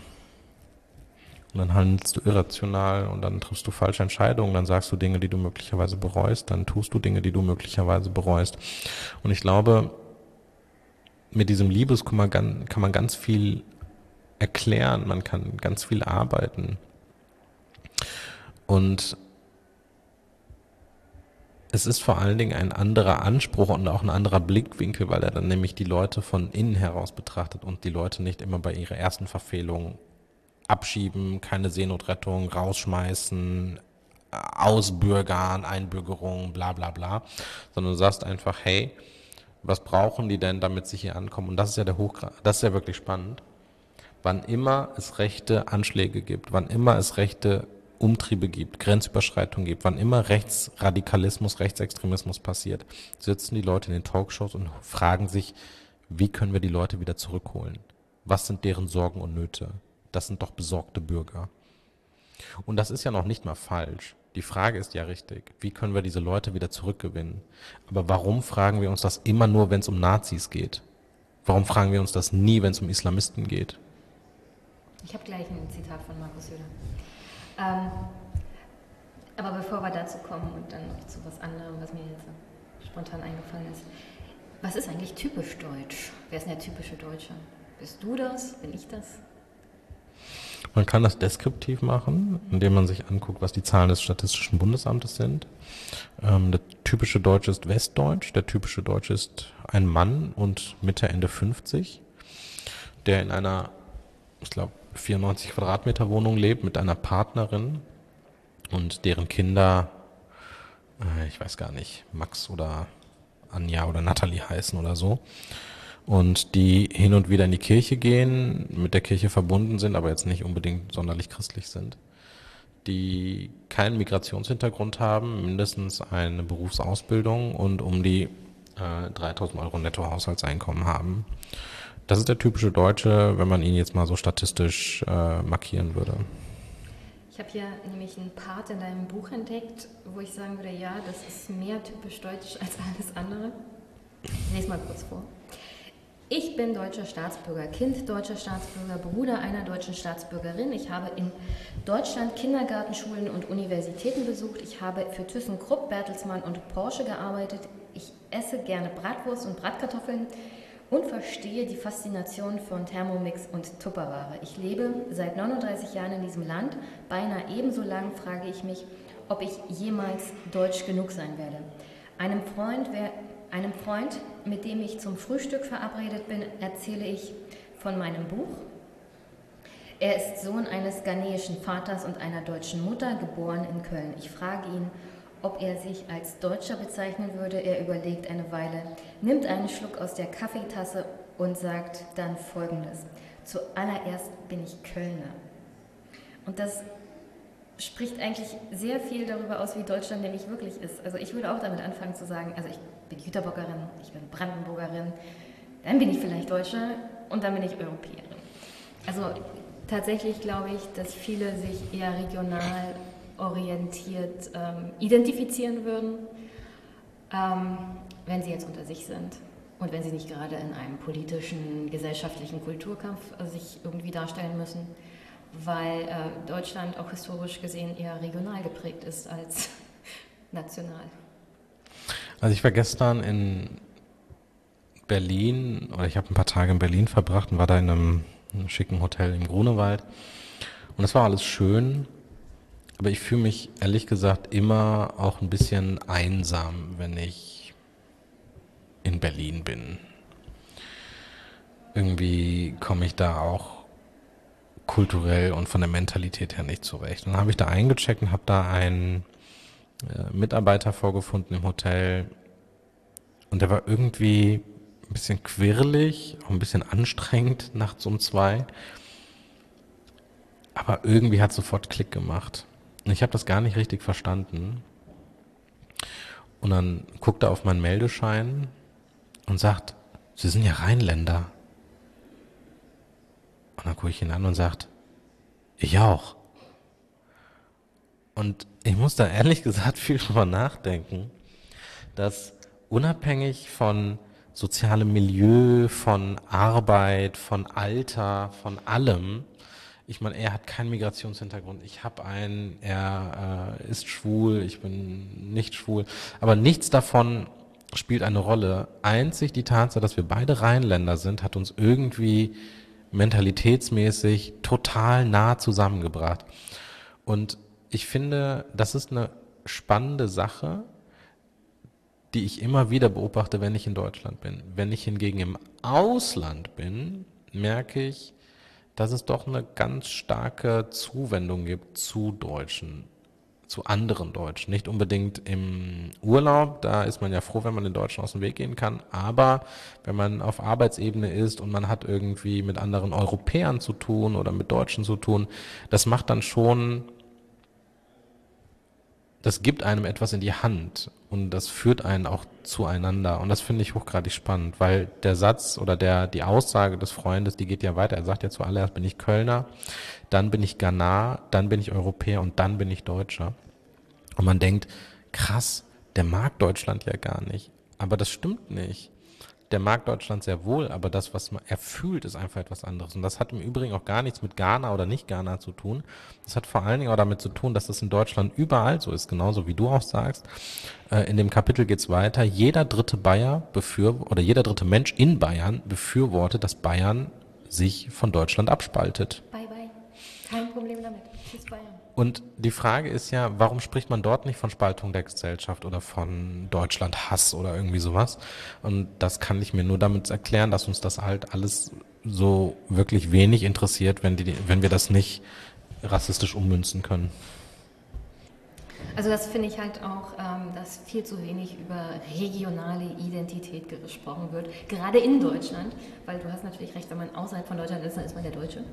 Und dann handelst du irrational und dann triffst du falsche Entscheidungen, dann sagst du Dinge, die du möglicherweise bereust, dann tust du Dinge, die du möglicherweise bereust. Und ich glaube, mit diesem Liebeskummer kann man ganz viel erklären, man kann ganz viel arbeiten. Und es ist vor allen Dingen ein anderer Anspruch und auch ein anderer Blickwinkel, weil er dann nämlich die Leute von innen heraus betrachtet und die Leute nicht immer bei ihrer ersten Verfehlung abschieben, keine Seenotrettung, rausschmeißen, ausbürgern, Einbürgerung, bla bla bla, sondern du sagst einfach, hey, was brauchen die denn, damit sie hier ankommen? Und das ist ja der Hochgrad, das ist ja wirklich spannend. Wann immer es rechte Anschläge gibt, wann immer es rechte Umtriebe gibt, Grenzüberschreitungen gibt, wann immer Rechtsradikalismus, Rechtsextremismus passiert, sitzen die Leute in den Talkshows und fragen sich, wie können wir die Leute wieder zurückholen? Was sind deren Sorgen und Nöte? Das sind doch besorgte Bürger. Und das ist ja noch nicht mal falsch. Die Frage ist ja richtig. Wie können wir diese Leute wieder zurückgewinnen? Aber warum fragen wir uns das immer nur, wenn es um Nazis geht? Warum fragen wir uns das nie, wenn es um Islamisten geht? Ich habe gleich ein Zitat von Markus Söder. Ähm, aber bevor wir dazu kommen und dann noch zu was anderem, was mir jetzt spontan eingefallen ist. Was ist eigentlich typisch deutsch? Wer ist denn der typische Deutsche? Bist du das? Bin ich das? Man kann das deskriptiv machen, indem man sich anguckt, was die Zahlen des Statistischen Bundesamtes sind. Ähm, der typische Deutsche ist Westdeutsch. Der typische Deutsche ist ein Mann und Mitte, Ende 50, der in einer, ich glaube, 94 Quadratmeter Wohnung lebt mit einer Partnerin und deren Kinder, äh, ich weiß gar nicht, Max oder Anja oder Natalie heißen oder so. Und die hin und wieder in die Kirche gehen, mit der Kirche verbunden sind, aber jetzt nicht unbedingt sonderlich christlich sind. Die keinen Migrationshintergrund haben, mindestens eine Berufsausbildung und um die äh, 3000 Euro Nettohaushaltseinkommen haben. Das ist der typische Deutsche, wenn man ihn jetzt mal so statistisch äh, markieren würde. Ich habe hier nämlich einen Part in deinem Buch entdeckt, wo ich sagen würde, ja, das ist mehr typisch deutsch als alles andere. Ich lese mal kurz vor. Ich bin deutscher Staatsbürger, Kind deutscher Staatsbürger, Bruder einer deutschen Staatsbürgerin. Ich habe in Deutschland Kindergartenschulen und Universitäten besucht. Ich habe für ThyssenKrupp, Bertelsmann und Porsche gearbeitet. Ich esse gerne Bratwurst und Bratkartoffeln und verstehe die Faszination von Thermomix und Tupperware. Ich lebe seit 39 Jahren in diesem Land. Beinahe ebenso lang frage ich mich, ob ich jemals deutsch genug sein werde. Einem Freund, wer, einem Freund, mit dem ich zum Frühstück verabredet bin, erzähle ich von meinem Buch. Er ist Sohn eines ghanäischen Vaters und einer deutschen Mutter, geboren in Köln. Ich frage ihn, ob er sich als Deutscher bezeichnen würde. Er überlegt eine Weile, nimmt einen Schluck aus der Kaffeetasse und sagt dann Folgendes. Zuallererst bin ich Kölner. Und das spricht eigentlich sehr viel darüber aus, wie Deutschland nämlich wirklich ist. Also ich würde auch damit anfangen zu sagen, also ich bin Jüterbockerin, ich bin Brandenburgerin, dann bin ich vielleicht Deutsche und dann bin ich Europäerin. Also tatsächlich glaube ich, dass viele sich eher regional orientiert ähm, identifizieren würden, ähm, wenn sie jetzt unter sich sind und wenn sie nicht gerade in einem politischen, gesellschaftlichen Kulturkampf äh, sich irgendwie darstellen müssen, weil äh, Deutschland auch historisch gesehen eher regional geprägt ist als national. Also ich war gestern in Berlin, oder ich habe ein paar Tage in Berlin verbracht und war da in einem, einem schicken Hotel im Grunewald. Und es war alles schön, aber ich fühle mich ehrlich gesagt immer auch ein bisschen einsam, wenn ich in Berlin bin. Irgendwie komme ich da auch kulturell und von der Mentalität her nicht zurecht. Und dann habe ich da eingecheckt und habe da einen äh, Mitarbeiter vorgefunden im Hotel. Und der war irgendwie ein bisschen quirlig, auch ein bisschen anstrengend nachts um zwei. Aber irgendwie hat sofort Klick gemacht. Ich habe das gar nicht richtig verstanden. Und dann guckt er auf meinen Meldeschein und sagt, Sie sind ja Rheinländer. Und dann gucke ich ihn an und sagt, ich auch. Und ich muss da ehrlich gesagt viel drüber nachdenken, dass unabhängig von sozialem Milieu, von Arbeit, von Alter, von allem, ich meine, er hat keinen Migrationshintergrund, ich habe einen, er äh, ist schwul, ich bin nicht schwul, aber nichts davon spielt eine Rolle. Einzig die Tatsache, dass wir beide Rheinländer sind, hat uns irgendwie mentalitätsmäßig total nah zusammengebracht. Und ich finde, das ist eine spannende Sache, die ich immer wieder beobachte, wenn ich in Deutschland bin. Wenn ich hingegen im Ausland bin, merke ich, dass es doch eine ganz starke Zuwendung gibt zu Deutschen, zu anderen Deutschen. Nicht unbedingt im Urlaub, da ist man ja froh, wenn man den Deutschen aus dem Weg gehen kann, aber wenn man auf Arbeitsebene ist und man hat irgendwie mit anderen Europäern zu tun oder mit Deutschen zu tun, das macht dann schon das gibt einem etwas in die Hand und das führt einen auch zueinander und das finde ich hochgradig spannend, weil der Satz oder der die Aussage des Freundes, die geht ja weiter. Er sagt ja zuallererst bin ich Kölner, dann bin ich Ghana, dann bin ich Europäer und dann bin ich Deutscher. Und man denkt, krass, der mag Deutschland ja gar nicht, aber das stimmt nicht der mag Deutschland sehr wohl, aber das, was er fühlt, ist einfach etwas anderes. Und das hat im Übrigen auch gar nichts mit Ghana oder nicht Ghana zu tun. Das hat vor allen Dingen auch damit zu tun, dass das in Deutschland überall so ist, genauso wie du auch sagst. Äh, in dem Kapitel geht's weiter. Jeder dritte Bayer befür oder jeder dritte Mensch in Bayern befürwortet, dass Bayern sich von Deutschland abspaltet. Bye bye. Kein Problem damit. Tschüss Bayern. Und die Frage ist ja, warum spricht man dort nicht von Spaltung der Gesellschaft oder von Deutschland-Hass oder irgendwie sowas? Und das kann ich mir nur damit erklären, dass uns das halt alles so wirklich wenig interessiert, wenn, die, wenn wir das nicht rassistisch ummünzen können. Also das finde ich halt auch, ähm, dass viel zu wenig über regionale Identität gesprochen wird, gerade in Deutschland, weil du hast natürlich recht, wenn man außerhalb von Deutschland ist, dann ist man der Deutsche.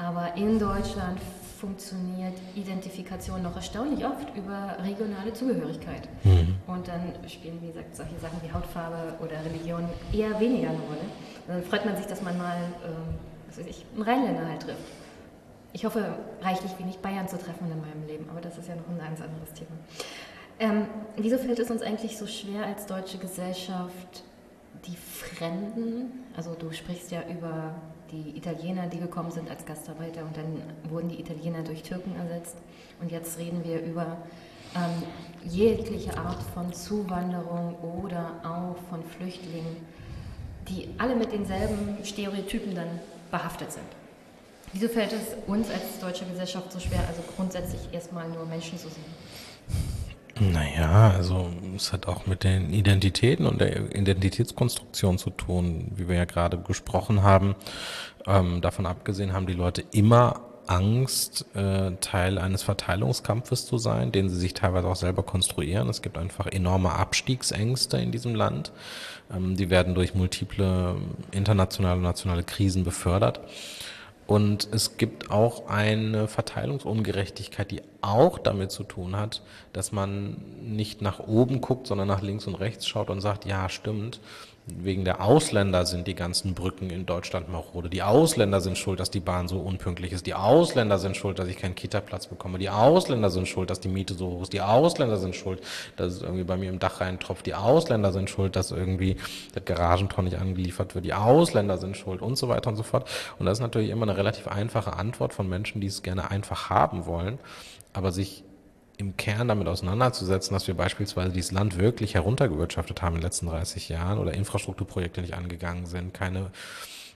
Aber in Deutschland funktioniert Identifikation noch erstaunlich oft über regionale Zugehörigkeit. Mhm. Und dann spielen, wie gesagt, solche Sachen wie Hautfarbe oder Religion eher weniger eine Rolle. dann freut man sich, dass man mal, ähm, was weiß ich, einen Rheinländer halt trifft. Ich hoffe, reichlich wenig Bayern zu treffen in meinem Leben, aber das ist ja noch ein ganz anderes Thema. Ähm, wieso fällt es uns eigentlich so schwer als deutsche Gesellschaft, die Fremden, also du sprichst ja über die Italiener, die gekommen sind als Gastarbeiter und dann wurden die Italiener durch Türken ersetzt. Und jetzt reden wir über ähm, jegliche Art von Zuwanderung oder auch von Flüchtlingen, die alle mit denselben Stereotypen dann behaftet sind. Wieso fällt es uns als deutsche Gesellschaft so schwer, also grundsätzlich erstmal nur Menschen zu sehen? Naja, also es hat auch mit den Identitäten und der Identitätskonstruktion zu tun, wie wir ja gerade gesprochen haben. Ähm, davon abgesehen haben die Leute immer Angst, äh, Teil eines Verteilungskampfes zu sein, den sie sich teilweise auch selber konstruieren. Es gibt einfach enorme Abstiegsängste in diesem Land. Ähm, die werden durch multiple internationale und nationale Krisen befördert. Und es gibt auch eine Verteilungsungerechtigkeit, die auch damit zu tun hat, dass man nicht nach oben guckt, sondern nach links und rechts schaut und sagt, ja, stimmt, wegen der Ausländer sind die ganzen Brücken in Deutschland marode. Die Ausländer sind schuld, dass die Bahn so unpünktlich ist. Die Ausländer sind schuld, dass ich keinen Kita-Platz bekomme. Die Ausländer sind schuld, dass die Miete so hoch ist. Die Ausländer sind schuld, dass es irgendwie bei mir im Dach reintropft. Die Ausländer sind schuld, dass irgendwie das Garagentor nicht angeliefert wird. Die Ausländer sind schuld und so weiter und so fort. Und das ist natürlich immer eine relativ einfache Antwort von Menschen, die es gerne einfach haben wollen, aber sich im Kern damit auseinanderzusetzen, dass wir beispielsweise dieses Land wirklich heruntergewirtschaftet haben in den letzten 30 Jahren oder Infrastrukturprojekte nicht angegangen sind, keine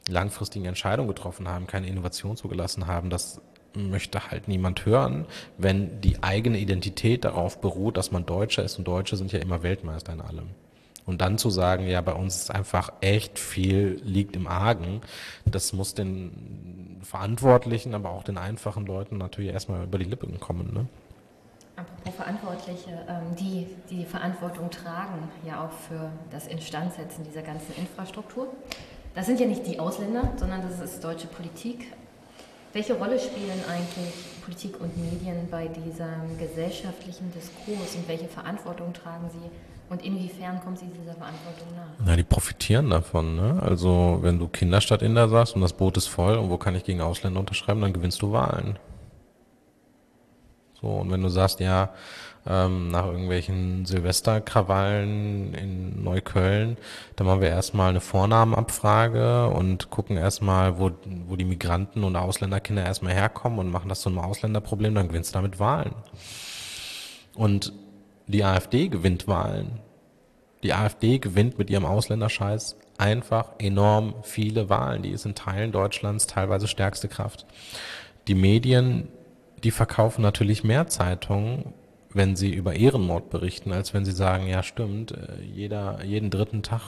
langfristigen Entscheidungen getroffen haben, keine Innovation zugelassen haben, das möchte halt niemand hören, wenn die eigene Identität darauf beruht, dass man Deutscher ist und Deutsche sind ja immer Weltmeister in allem. Und dann zu sagen, ja, bei uns ist einfach echt viel liegt im Argen, das muss den Verantwortlichen, aber auch den einfachen Leuten natürlich erstmal über die Lippen kommen. Ne? Apropos Verantwortliche, ähm, die, die Verantwortung tragen, ja auch für das Instandsetzen dieser ganzen Infrastruktur. Das sind ja nicht die Ausländer, sondern das ist deutsche Politik. Welche Rolle spielen eigentlich Politik und Medien bei diesem gesellschaftlichen Diskurs und welche Verantwortung tragen sie und inwiefern kommt sie dieser Verantwortung nach? Na, die profitieren davon. Ne? Also wenn du Kinderstadt in da sagst und das Boot ist voll und wo kann ich gegen Ausländer unterschreiben, dann gewinnst du Wahlen. So, und wenn du sagst, ja, ähm, nach irgendwelchen Silvesterkrawallen in Neukölln, dann machen wir erstmal eine Vornamenabfrage und gucken erstmal, wo, wo die Migranten und Ausländerkinder erstmal herkommen und machen das zu einem Ausländerproblem, dann gewinnst du damit Wahlen. Und die AfD gewinnt Wahlen Die AfD gewinnt mit ihrem Ausländerscheiß einfach enorm viele Wahlen. Die ist in Teilen Deutschlands teilweise stärkste Kraft. Die Medien, die verkaufen natürlich mehr Zeitungen, wenn sie über Ehrenmord berichten, als wenn sie sagen, ja stimmt, äh, jeder, jeden dritten Tag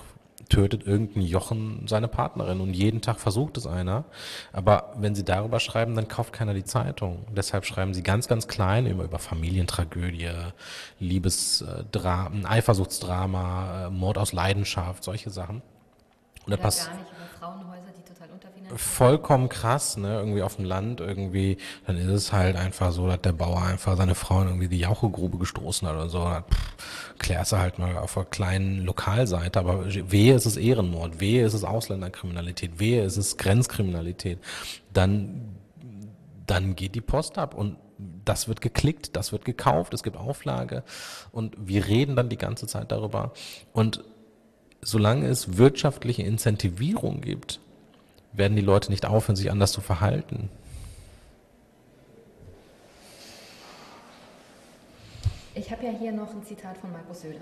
tötet irgendein Jochen seine Partnerin und jeden Tag versucht es einer. Aber wenn sie darüber schreiben, dann kauft keiner die Zeitung. Deshalb schreiben sie ganz, ganz klein immer über Familientragödie, Liebesdrama, Eifersuchtsdrama, äh, Mord aus Leidenschaft, solche Sachen. Und Oder gar nicht über Frauenhäuser, Vollkommen krass, ne? Irgendwie auf dem Land, irgendwie, dann ist es halt einfach so, dass der Bauer einfach seine Frau in irgendwie die Jauchegrube gestoßen hat oder so. Pff, klärst du halt mal auf einer kleinen Lokalseite, aber wehe ist es Ehrenmord, wehe ist es Ausländerkriminalität, wehe ist es Grenzkriminalität. Dann, dann geht die Post ab und das wird geklickt, das wird gekauft, es gibt Auflage und wir reden dann die ganze Zeit darüber und solange es wirtschaftliche Incentivierung gibt, werden die Leute nicht aufhören, sich anders zu verhalten. Ich habe ja hier noch ein Zitat von Markus Söder.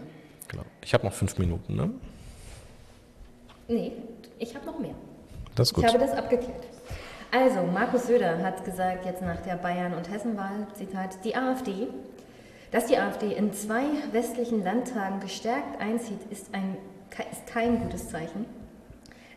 Genau. Ich habe noch fünf Minuten, ne? Nee, ich habe noch mehr. Das ist gut. Ich habe das abgeklärt. Also, Markus Söder hat gesagt, jetzt nach der Bayern- und Hessenwahl, Zitat, die AfD, dass die AfD in zwei westlichen Landtagen gestärkt einzieht, ist ein ist kein gutes Zeichen.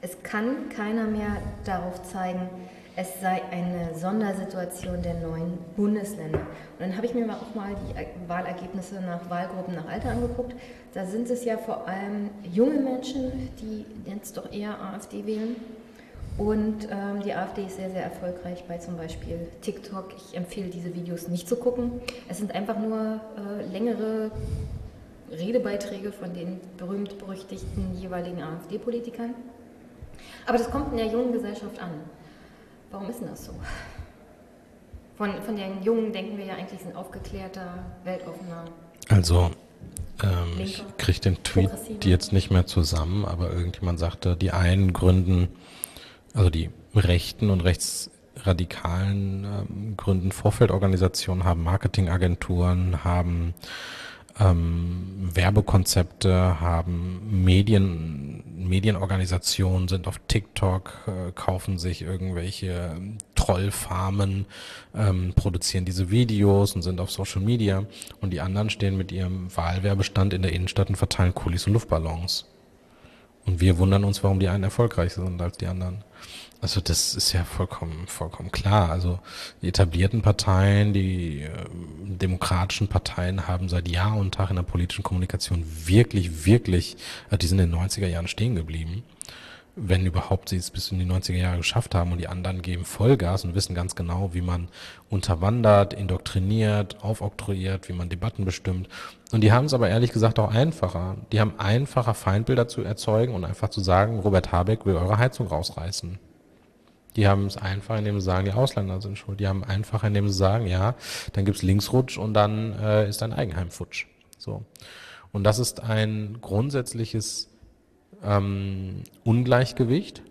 Es kann keiner mehr darauf zeigen, es sei eine Sondersituation der neuen Bundesländer. Und dann habe ich mir auch mal die Wahlergebnisse nach Wahlgruppen nach Alter angeguckt. Da sind es ja vor allem junge Menschen, die jetzt doch eher AfD wählen. Und ähm, die AfD ist sehr, sehr erfolgreich bei zum Beispiel TikTok. Ich empfehle diese Videos nicht zu gucken. Es sind einfach nur äh, längere Redebeiträge von den berühmt-berüchtigten jeweiligen AfD-Politikern. Aber das kommt in der jungen Gesellschaft an. Warum ist denn das so? Von, von den Jungen denken wir ja eigentlich, sind aufgeklärter, weltoffener. Also, ähm, ich kriege den Tweet jetzt nicht mehr zusammen, aber irgendjemand sagte, die einen gründen, also die Rechten und Rechtsradikalen ähm, gründen Vorfeldorganisationen, haben Marketingagenturen, haben ähm, Werbekonzepte, haben Medien, Medienorganisationen, sind auf TikTok, äh, kaufen sich irgendwelche Trollfarmen, ähm, produzieren diese Videos und sind auf Social Media und die anderen stehen mit ihrem Wahlwerbestand in der Innenstadt und verteilen Kulis und Luftballons. Und wir wundern uns, warum die einen erfolgreicher sind als die anderen. Also das ist ja vollkommen, vollkommen klar. Also die etablierten Parteien, die äh, demokratischen Parteien haben seit Jahr und Tag in der politischen Kommunikation wirklich, wirklich, äh, die sind in den 90er Jahren stehen geblieben. Wenn überhaupt sie es bis in die 90er Jahre geschafft haben und die anderen geben Vollgas und wissen ganz genau, wie man unterwandert, indoktriniert, aufoktroyiert, wie man Debatten bestimmt. Und die haben es aber ehrlich gesagt auch einfacher. Die haben einfacher Feindbilder zu erzeugen und einfach zu sagen, Robert Habeck will eure Heizung rausreißen. Die haben es einfach, indem sie sagen, die Ausländer sind schuld. Die haben einfach, indem sie sagen, ja, dann gibt's Linksrutsch und dann äh, ist ein Eigenheim futsch. So. Und das ist ein grundsätzliches ähm, Ungleichgewicht.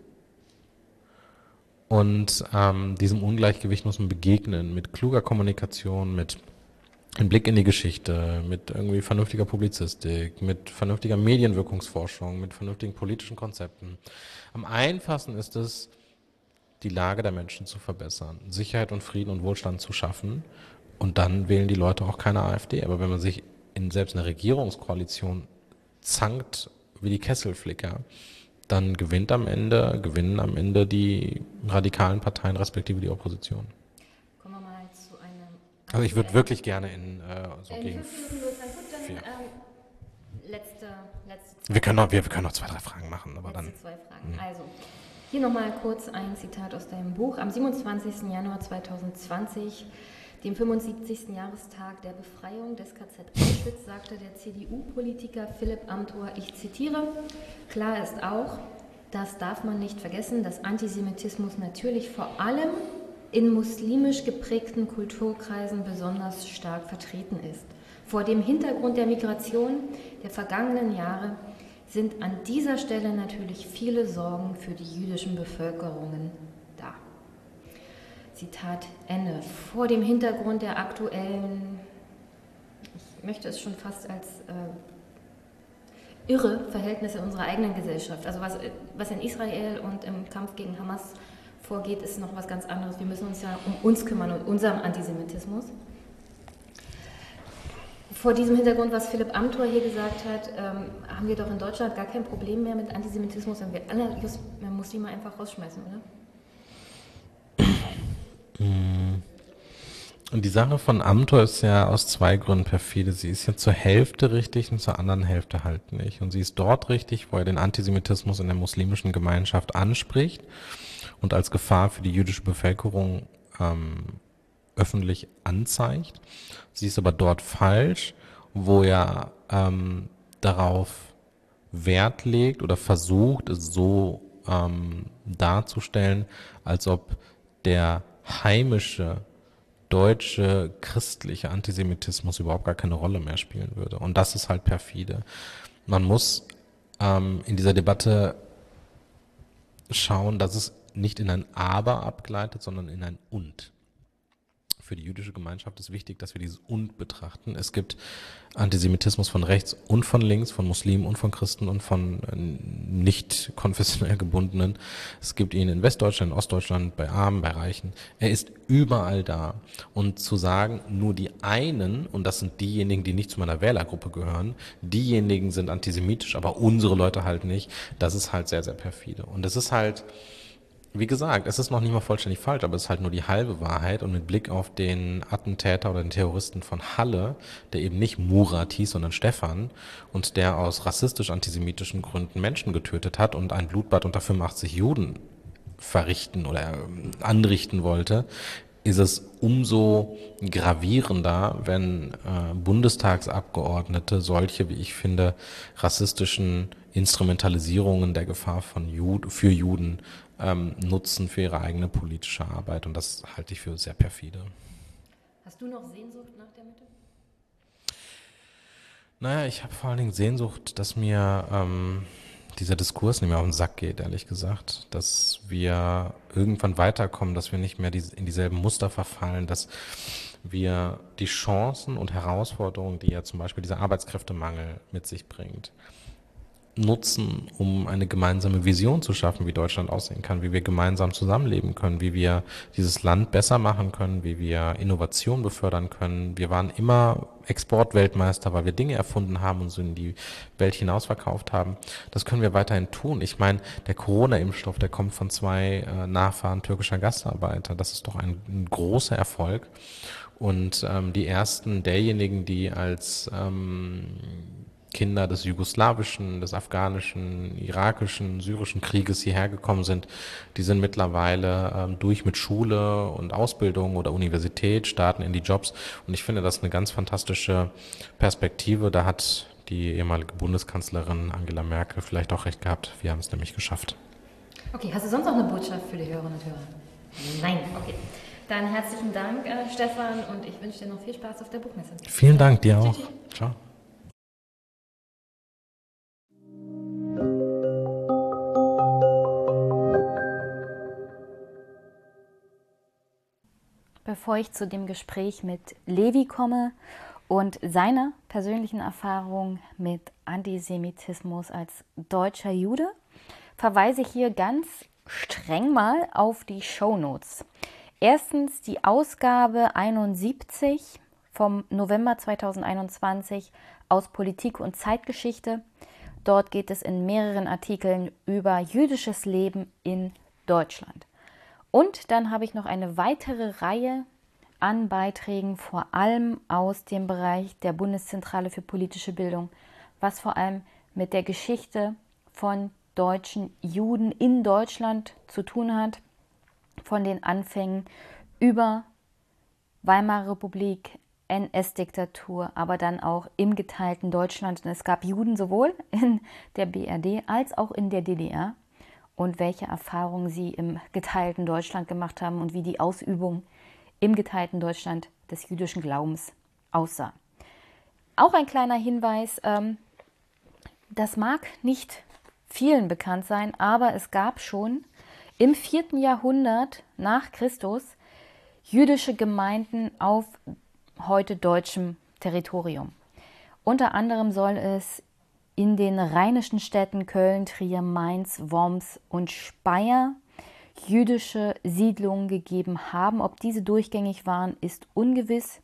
Und ähm, diesem Ungleichgewicht muss man begegnen mit kluger Kommunikation, mit einem Blick in die Geschichte, mit irgendwie vernünftiger Publizistik, mit vernünftiger Medienwirkungsforschung, mit vernünftigen politischen Konzepten. Am einfachsten ist es, die Lage der Menschen zu verbessern, Sicherheit und Frieden und Wohlstand zu schaffen. Und dann wählen die Leute auch keine AfD. Aber wenn man sich in selbst einer Regierungskoalition zankt wie die Kesselflicker, dann gewinnt am Ende, gewinnen am Ende die radikalen Parteien respektive die Opposition. Kommen wir mal zu einem. Also ich würde wirklich gerne in äh, so in gegen fünf Minuten dann, vier. Ähm, letzte, letzte wir können noch, wir, wir können noch zwei, drei Fragen machen, aber letzte dann. Zwei Fragen. Mh. Also hier nochmal kurz ein Zitat aus deinem Buch. Am 27. Januar 2020, dem 75. Jahrestag der Befreiung des KZ Auschwitz, sagte der CDU-Politiker Philipp Amthor, ich zitiere, klar ist auch, das darf man nicht vergessen, dass Antisemitismus natürlich vor allem in muslimisch geprägten Kulturkreisen besonders stark vertreten ist. Vor dem Hintergrund der Migration der vergangenen Jahre sind an dieser Stelle natürlich viele Sorgen für die jüdischen Bevölkerungen da. Zitat Ende. Vor dem Hintergrund der aktuellen, ich möchte es schon fast als äh, irre Verhältnisse unserer eigenen Gesellschaft. Also was, was in Israel und im Kampf gegen Hamas vorgeht, ist noch was ganz anderes. Wir müssen uns ja um uns kümmern und unserem Antisemitismus. Vor diesem Hintergrund, was Philipp Amthor hier gesagt hat, ähm, haben wir doch in Deutschland gar kein Problem mehr mit Antisemitismus, wenn wir alle Muslime einfach rausschmeißen, oder? Und die Sache von Amtor ist ja aus zwei Gründen perfide. Sie ist ja zur Hälfte richtig und zur anderen Hälfte halt nicht. Und sie ist dort richtig, wo er den Antisemitismus in der muslimischen Gemeinschaft anspricht und als Gefahr für die jüdische Bevölkerung ähm, öffentlich anzeigt. Sie ist aber dort falsch, wo er ähm, darauf Wert legt oder versucht, es so ähm, darzustellen, als ob der heimische deutsche christliche Antisemitismus überhaupt gar keine Rolle mehr spielen würde. Und das ist halt perfide. Man muss ähm, in dieser Debatte schauen, dass es nicht in ein Aber abgleitet, sondern in ein Und für die jüdische Gemeinschaft ist wichtig, dass wir dieses Und betrachten. Es gibt Antisemitismus von rechts und von links, von Muslimen und von Christen und von äh, nicht konfessionell gebundenen. Es gibt ihn in Westdeutschland, in Ostdeutschland, bei Armen, bei Reichen. Er ist überall da. Und zu sagen, nur die einen, und das sind diejenigen, die nicht zu meiner Wählergruppe gehören, diejenigen sind antisemitisch, aber unsere Leute halt nicht, das ist halt sehr, sehr perfide. Und es ist halt, wie gesagt, es ist noch nicht mal vollständig falsch, aber es ist halt nur die halbe Wahrheit. Und mit Blick auf den Attentäter oder den Terroristen von Halle, der eben nicht Murat hieß, sondern Stefan, und der aus rassistisch-antisemitischen Gründen Menschen getötet hat und ein Blutbad unter 85 Juden verrichten oder ähm, anrichten wollte, ist es umso gravierender, wenn äh, Bundestagsabgeordnete solche, wie ich finde, rassistischen Instrumentalisierungen der Gefahr von Jud für Juden ähm, nutzen für ihre eigene politische Arbeit. Und das halte ich für sehr perfide. Hast du noch Sehnsucht nach der Mitte? Naja, ich habe vor allen Dingen Sehnsucht, dass mir ähm, dieser Diskurs nicht mehr auf den Sack geht, ehrlich gesagt. Dass wir irgendwann weiterkommen, dass wir nicht mehr die, in dieselben Muster verfallen, dass wir die Chancen und Herausforderungen, die ja zum Beispiel dieser Arbeitskräftemangel mit sich bringt, nutzen, um eine gemeinsame Vision zu schaffen, wie Deutschland aussehen kann, wie wir gemeinsam zusammenleben können, wie wir dieses Land besser machen können, wie wir Innovation befördern können. Wir waren immer Exportweltmeister, weil wir Dinge erfunden haben und so in die Welt hinaus verkauft haben. Das können wir weiterhin tun. Ich meine, der Corona-Impfstoff, der kommt von zwei äh, Nachfahren türkischer Gastarbeiter. Das ist doch ein, ein großer Erfolg. Und ähm, die ersten derjenigen, die als ähm, Kinder des jugoslawischen, des afghanischen, irakischen, syrischen Krieges hierher gekommen sind, die sind mittlerweile ähm, durch mit Schule und Ausbildung oder Universität, starten in die Jobs. Und ich finde das eine ganz fantastische Perspektive. Da hat die ehemalige Bundeskanzlerin Angela Merkel vielleicht auch recht gehabt. Wir haben es nämlich geschafft. Okay, hast du sonst noch eine Botschaft für die Hörerinnen und Hörer? Nein, okay. Dann herzlichen Dank, äh, Stefan, und ich wünsche dir noch viel Spaß auf der Buchmesse. Vielen Dank, dir auch. Ciao. Bevor ich zu dem Gespräch mit Levi komme und seiner persönlichen Erfahrung mit Antisemitismus als deutscher Jude, verweise ich hier ganz streng mal auf die Shownotes. Erstens die Ausgabe 71 vom November 2021 aus Politik und Zeitgeschichte. Dort geht es in mehreren Artikeln über jüdisches Leben in Deutschland. Und dann habe ich noch eine weitere Reihe an Beiträgen, vor allem aus dem Bereich der Bundeszentrale für politische Bildung, was vor allem mit der Geschichte von deutschen Juden in Deutschland zu tun hat, von den Anfängen über Weimarer Republik, NS-Diktatur, aber dann auch im geteilten Deutschland. Und es gab Juden sowohl in der BRD als auch in der DDR und welche Erfahrungen sie im geteilten Deutschland gemacht haben und wie die Ausübung im geteilten Deutschland des jüdischen Glaubens aussah. Auch ein kleiner Hinweis, ähm, das mag nicht vielen bekannt sein, aber es gab schon im vierten Jahrhundert nach Christus jüdische Gemeinden auf heute deutschem Territorium. Unter anderem soll es in den rheinischen Städten Köln, Trier, Mainz, Worms und Speyer jüdische Siedlungen gegeben haben. Ob diese durchgängig waren, ist ungewiss.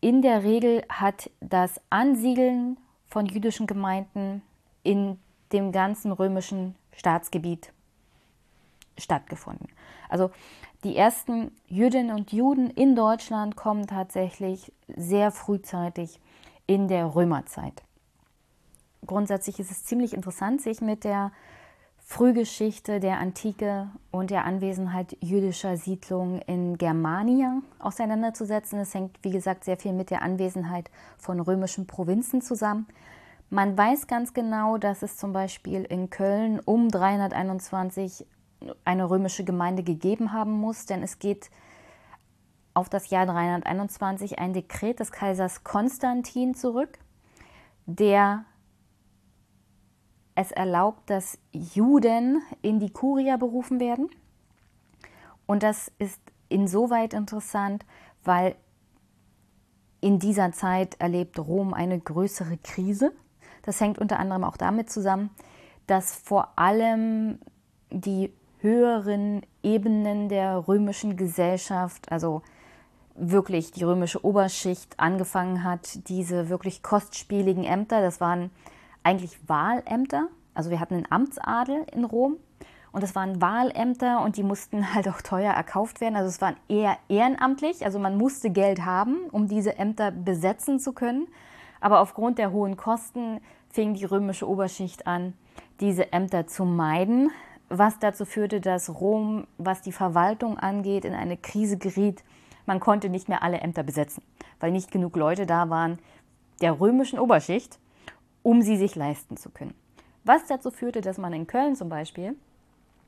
In der Regel hat das Ansiedeln von jüdischen Gemeinden in dem ganzen römischen Staatsgebiet stattgefunden. Also die ersten Jüdinnen und Juden in Deutschland kommen tatsächlich sehr frühzeitig in der Römerzeit. Grundsätzlich ist es ziemlich interessant, sich mit der Frühgeschichte der Antike und der Anwesenheit jüdischer Siedlungen in Germania auseinanderzusetzen. Es hängt, wie gesagt, sehr viel mit der Anwesenheit von römischen Provinzen zusammen. Man weiß ganz genau, dass es zum Beispiel in Köln um 321 eine römische Gemeinde gegeben haben muss, denn es geht auf das Jahr 321 ein Dekret des Kaisers Konstantin zurück, der es erlaubt, dass Juden in die Kuria berufen werden. Und das ist insoweit interessant, weil in dieser Zeit erlebt Rom eine größere Krise. Das hängt unter anderem auch damit zusammen, dass vor allem die höheren Ebenen der römischen Gesellschaft, also wirklich die römische Oberschicht angefangen hat, diese wirklich kostspieligen Ämter, das waren eigentlich Wahlämter, also wir hatten einen Amtsadel in Rom und das waren Wahlämter und die mussten halt auch teuer erkauft werden, also es waren eher ehrenamtlich, also man musste Geld haben, um diese Ämter besetzen zu können, aber aufgrund der hohen Kosten fing die römische Oberschicht an, diese Ämter zu meiden, was dazu führte, dass Rom, was die Verwaltung angeht, in eine Krise geriet. Man konnte nicht mehr alle Ämter besetzen, weil nicht genug Leute da waren der römischen Oberschicht, um sie sich leisten zu können. Was dazu führte, dass man in Köln zum Beispiel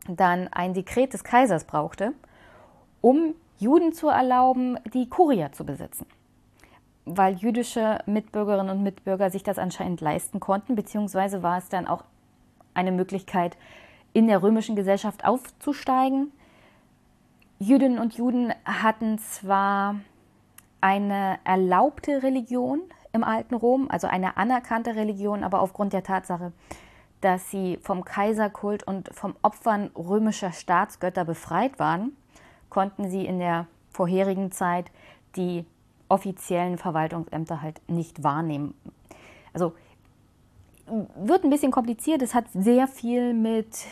dann ein Dekret des Kaisers brauchte, um Juden zu erlauben, die Kuria zu besetzen. Weil jüdische Mitbürgerinnen und Mitbürger sich das anscheinend leisten konnten, beziehungsweise war es dann auch eine Möglichkeit, in der römischen Gesellschaft aufzusteigen. Jüdinnen und Juden hatten zwar eine erlaubte Religion im alten Rom, also eine anerkannte Religion, aber aufgrund der Tatsache, dass sie vom Kaiserkult und vom Opfern römischer Staatsgötter befreit waren, konnten sie in der vorherigen Zeit die offiziellen Verwaltungsämter halt nicht wahrnehmen. Also wird ein bisschen kompliziert. Es hat sehr viel mit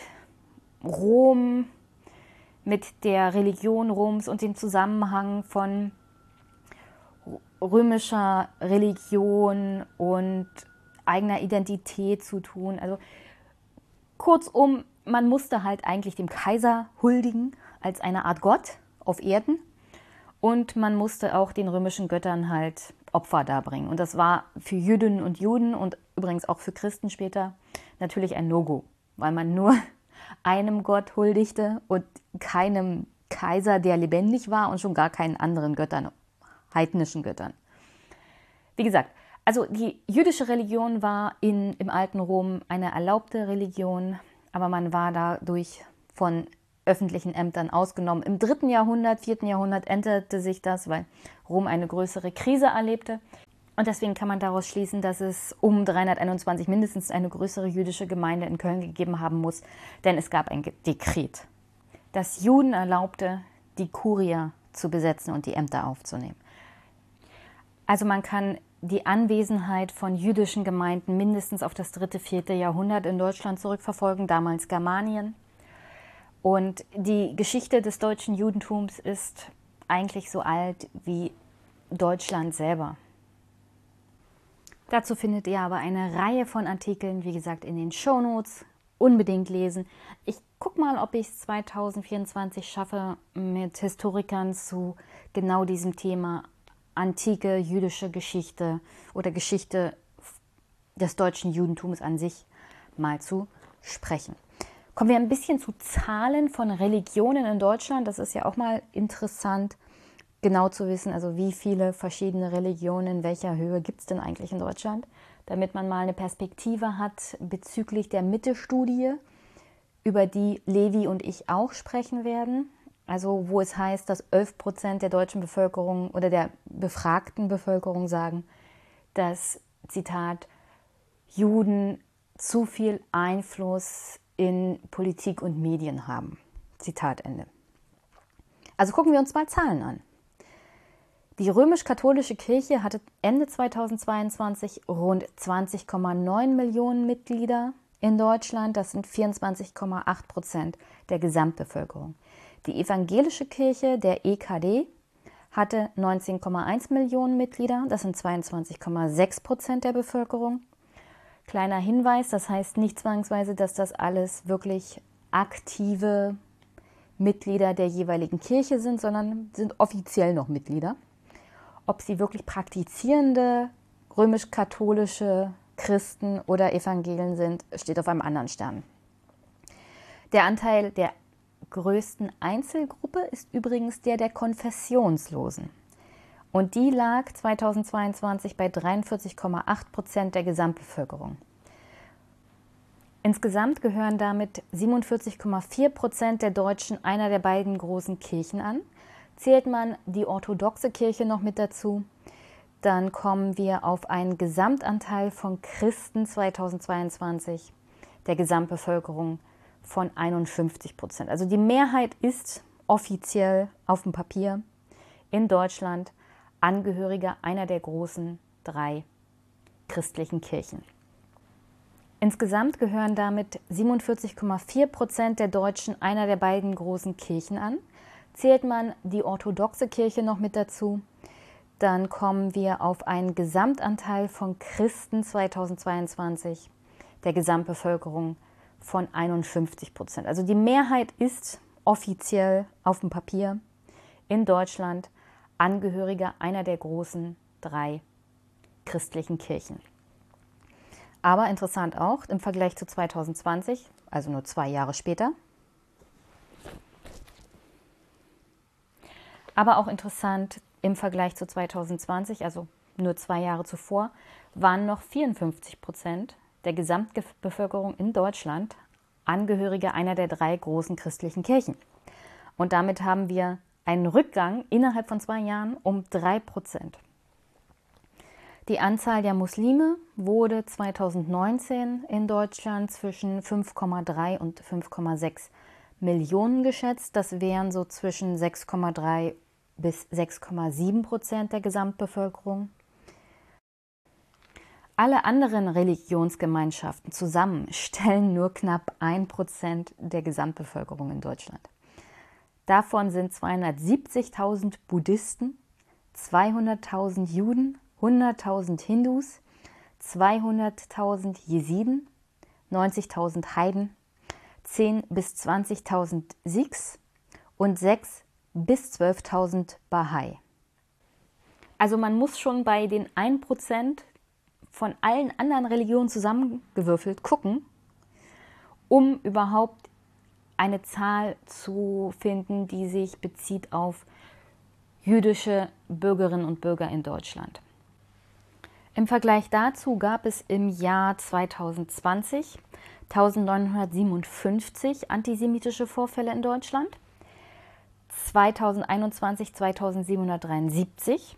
Rom, mit der Religion Roms und dem Zusammenhang von römischer Religion und eigener Identität zu tun. Also kurzum, man musste halt eigentlich dem Kaiser huldigen als eine Art Gott auf Erden und man musste auch den römischen Göttern halt Opfer darbringen. Und das war für Jüdinnen und Juden und übrigens auch für Christen später natürlich ein No-Go, weil man nur einem Gott huldigte und keinem Kaiser, der lebendig war und schon gar keinen anderen Göttern, heidnischen Göttern. Wie gesagt, also die jüdische Religion war in, im alten Rom eine erlaubte Religion, aber man war dadurch von öffentlichen Ämtern ausgenommen. Im dritten Jahrhundert, vierten Jahrhundert änderte sich das, weil Rom eine größere Krise erlebte. Und deswegen kann man daraus schließen, dass es um 321 mindestens eine größere jüdische Gemeinde in Köln gegeben haben muss, denn es gab ein Dekret, das Juden erlaubte, die Kuria zu besetzen und die Ämter aufzunehmen. Also man kann die Anwesenheit von jüdischen Gemeinden mindestens auf das dritte, vierte Jahrhundert in Deutschland zurückverfolgen, damals Germanien. Und die Geschichte des deutschen Judentums ist eigentlich so alt wie Deutschland selber. Dazu findet ihr aber eine Reihe von Artikeln, wie gesagt, in den Shownotes. Unbedingt lesen. Ich gucke mal, ob ich es 2024 schaffe, mit Historikern zu genau diesem Thema antike jüdische Geschichte oder Geschichte des deutschen Judentums an sich mal zu sprechen. Kommen wir ein bisschen zu Zahlen von Religionen in Deutschland. Das ist ja auch mal interessant genau zu wissen, also wie viele verschiedene Religionen in welcher Höhe gibt es denn eigentlich in Deutschland, damit man mal eine Perspektive hat bezüglich der Mitte-Studie, über die Levi und ich auch sprechen werden. Also wo es heißt, dass 11 Prozent der deutschen Bevölkerung oder der befragten Bevölkerung sagen, dass, Zitat, Juden zu viel Einfluss in Politik und Medien haben. Zitat Ende. Also gucken wir uns mal Zahlen an. Die römisch-katholische Kirche hatte Ende 2022 rund 20,9 Millionen Mitglieder in Deutschland. Das sind 24,8 Prozent der Gesamtbevölkerung. Die evangelische Kirche, der EKD, hatte 19,1 Millionen Mitglieder. Das sind 22,6 Prozent der Bevölkerung. Kleiner Hinweis, das heißt nicht zwangsweise, dass das alles wirklich aktive Mitglieder der jeweiligen Kirche sind, sondern sind offiziell noch Mitglieder. Ob sie wirklich praktizierende römisch-katholische Christen oder Evangelien sind, steht auf einem anderen Stern. Der Anteil der größten Einzelgruppe ist übrigens der der Konfessionslosen. Und die lag 2022 bei 43,8 Prozent der Gesamtbevölkerung. Insgesamt gehören damit 47,4 Prozent der Deutschen einer der beiden großen Kirchen an. Zählt man die orthodoxe Kirche noch mit dazu, dann kommen wir auf einen Gesamtanteil von Christen 2022 der Gesamtbevölkerung von 51 Prozent. Also die Mehrheit ist offiziell auf dem Papier in Deutschland Angehöriger einer der großen drei christlichen Kirchen. Insgesamt gehören damit 47,4 Prozent der Deutschen einer der beiden großen Kirchen an. Zählt man die orthodoxe Kirche noch mit dazu, dann kommen wir auf einen Gesamtanteil von Christen 2022 der Gesamtbevölkerung von 51 Prozent. Also die Mehrheit ist offiziell auf dem Papier in Deutschland Angehöriger einer der großen drei christlichen Kirchen. Aber interessant auch im Vergleich zu 2020, also nur zwei Jahre später. Aber auch interessant im Vergleich zu 2020, also nur zwei Jahre zuvor, waren noch 54 Prozent der Gesamtbevölkerung in Deutschland Angehörige einer der drei großen christlichen Kirchen. Und damit haben wir einen Rückgang innerhalb von zwei Jahren um drei Prozent. Die Anzahl der Muslime wurde 2019 in Deutschland zwischen 5,3 und 5,6 Millionen geschätzt. Das wären so zwischen 6,3 bis 6,7 Prozent der Gesamtbevölkerung. Alle anderen Religionsgemeinschaften zusammen stellen nur knapp 1 Prozent der Gesamtbevölkerung in Deutschland. Davon sind 270.000 Buddhisten, 200.000 Juden, 100.000 Hindus, 200.000 Jesiden, 90.000 Heiden, 10.000 bis 20.000 Sikhs und 6 bis 12.000 Bahai. Also man muss schon bei den 1% von allen anderen Religionen zusammengewürfelt gucken, um überhaupt eine Zahl zu finden, die sich bezieht auf jüdische Bürgerinnen und Bürger in Deutschland. Im Vergleich dazu gab es im Jahr 2020 1957 antisemitische Vorfälle in Deutschland 2021 2773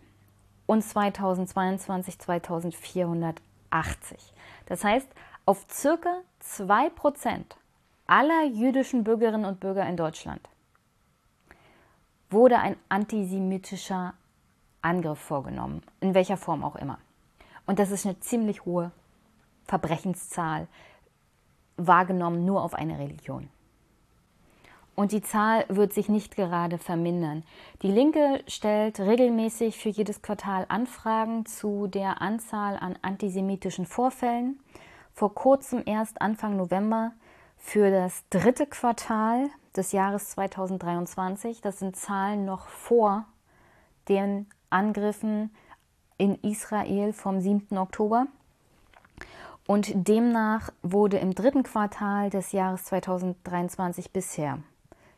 und 2022 2480. Das heißt, auf circa 2% aller jüdischen Bürgerinnen und Bürger in Deutschland wurde ein antisemitischer Angriff vorgenommen, in welcher Form auch immer. Und das ist eine ziemlich hohe Verbrechenszahl, wahrgenommen nur auf eine Religion. Und die Zahl wird sich nicht gerade vermindern. Die Linke stellt regelmäßig für jedes Quartal Anfragen zu der Anzahl an antisemitischen Vorfällen. Vor kurzem erst Anfang November für das dritte Quartal des Jahres 2023. Das sind Zahlen noch vor den Angriffen in Israel vom 7. Oktober. Und demnach wurde im dritten Quartal des Jahres 2023 bisher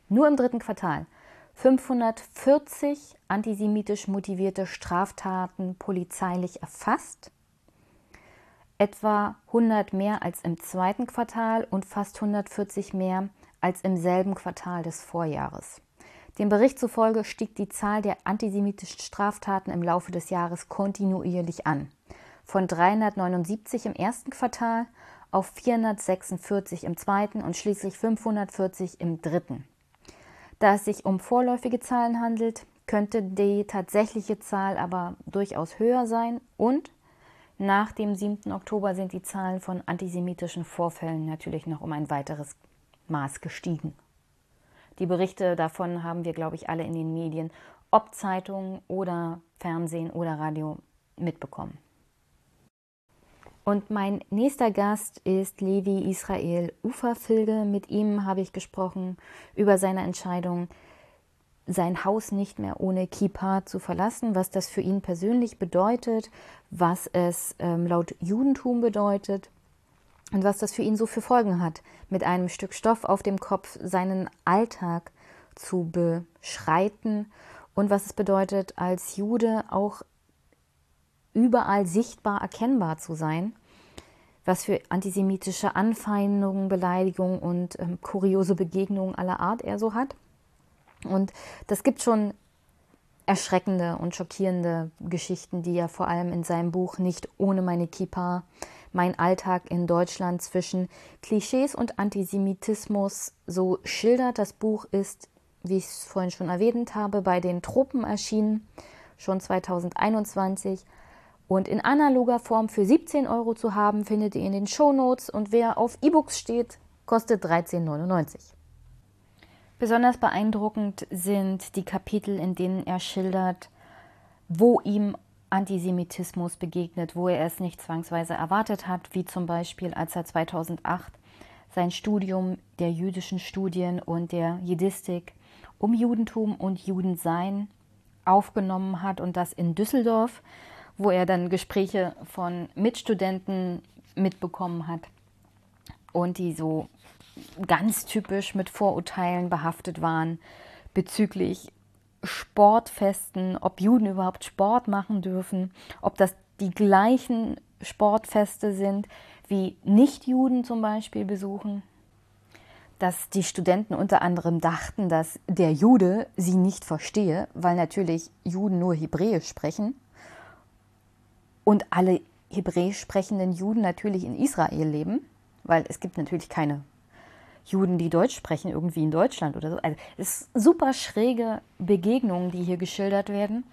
nur im dritten Quartal 540 antisemitisch motivierte Straftaten polizeilich erfasst, etwa 100 mehr als im zweiten Quartal und fast 140 mehr als im selben Quartal des Vorjahres. Dem Bericht zufolge stieg die Zahl der antisemitischen Straftaten im Laufe des Jahres kontinuierlich an. von 379 im ersten Quartal auf 446 im zweiten und schließlich 540 im dritten. Da es sich um vorläufige Zahlen handelt, könnte die tatsächliche Zahl aber durchaus höher sein und nach dem 7. Oktober sind die Zahlen von antisemitischen Vorfällen natürlich noch um ein weiteres Maß gestiegen. Die Berichte davon haben wir, glaube ich, alle in den Medien, ob Zeitungen oder Fernsehen oder Radio mitbekommen. Und mein nächster Gast ist Levi Israel Uferfilde. Mit ihm habe ich gesprochen über seine Entscheidung, sein Haus nicht mehr ohne Kippa zu verlassen, was das für ihn persönlich bedeutet, was es ähm, laut Judentum bedeutet und was das für ihn so für Folgen hat, mit einem Stück Stoff auf dem Kopf seinen Alltag zu beschreiten und was es bedeutet, als Jude auch überall sichtbar erkennbar zu sein, was für antisemitische Anfeindungen, Beleidigungen und ähm, kuriose Begegnungen aller Art er so hat. Und das gibt schon erschreckende und schockierende Geschichten, die er vor allem in seinem Buch Nicht ohne meine Kippa, mein Alltag in Deutschland zwischen Klischees und Antisemitismus so schildert. Das Buch ist, wie ich es vorhin schon erwähnt habe, bei den Tropen erschienen, schon 2021. Und in analoger Form für 17 Euro zu haben, findet ihr in den Shownotes. Und wer auf E-Books steht, kostet 13,99. Besonders beeindruckend sind die Kapitel, in denen er schildert, wo ihm Antisemitismus begegnet, wo er es nicht zwangsweise erwartet hat, wie zum Beispiel als er 2008 sein Studium der jüdischen Studien und der Jiddistik um Judentum und Judensein aufgenommen hat und das in Düsseldorf, wo er dann Gespräche von Mitstudenten mitbekommen hat und die so ganz typisch mit Vorurteilen behaftet waren bezüglich Sportfesten, ob Juden überhaupt Sport machen dürfen, ob das die gleichen Sportfeste sind, wie Nichtjuden zum Beispiel besuchen. Dass die Studenten unter anderem dachten, dass der Jude sie nicht verstehe, weil natürlich Juden nur Hebräisch sprechen und alle Hebräisch sprechenden Juden natürlich in Israel leben, weil es gibt natürlich keine Juden, die Deutsch sprechen, irgendwie in Deutschland oder so. Also es ist super schräge Begegnungen, die hier geschildert werden.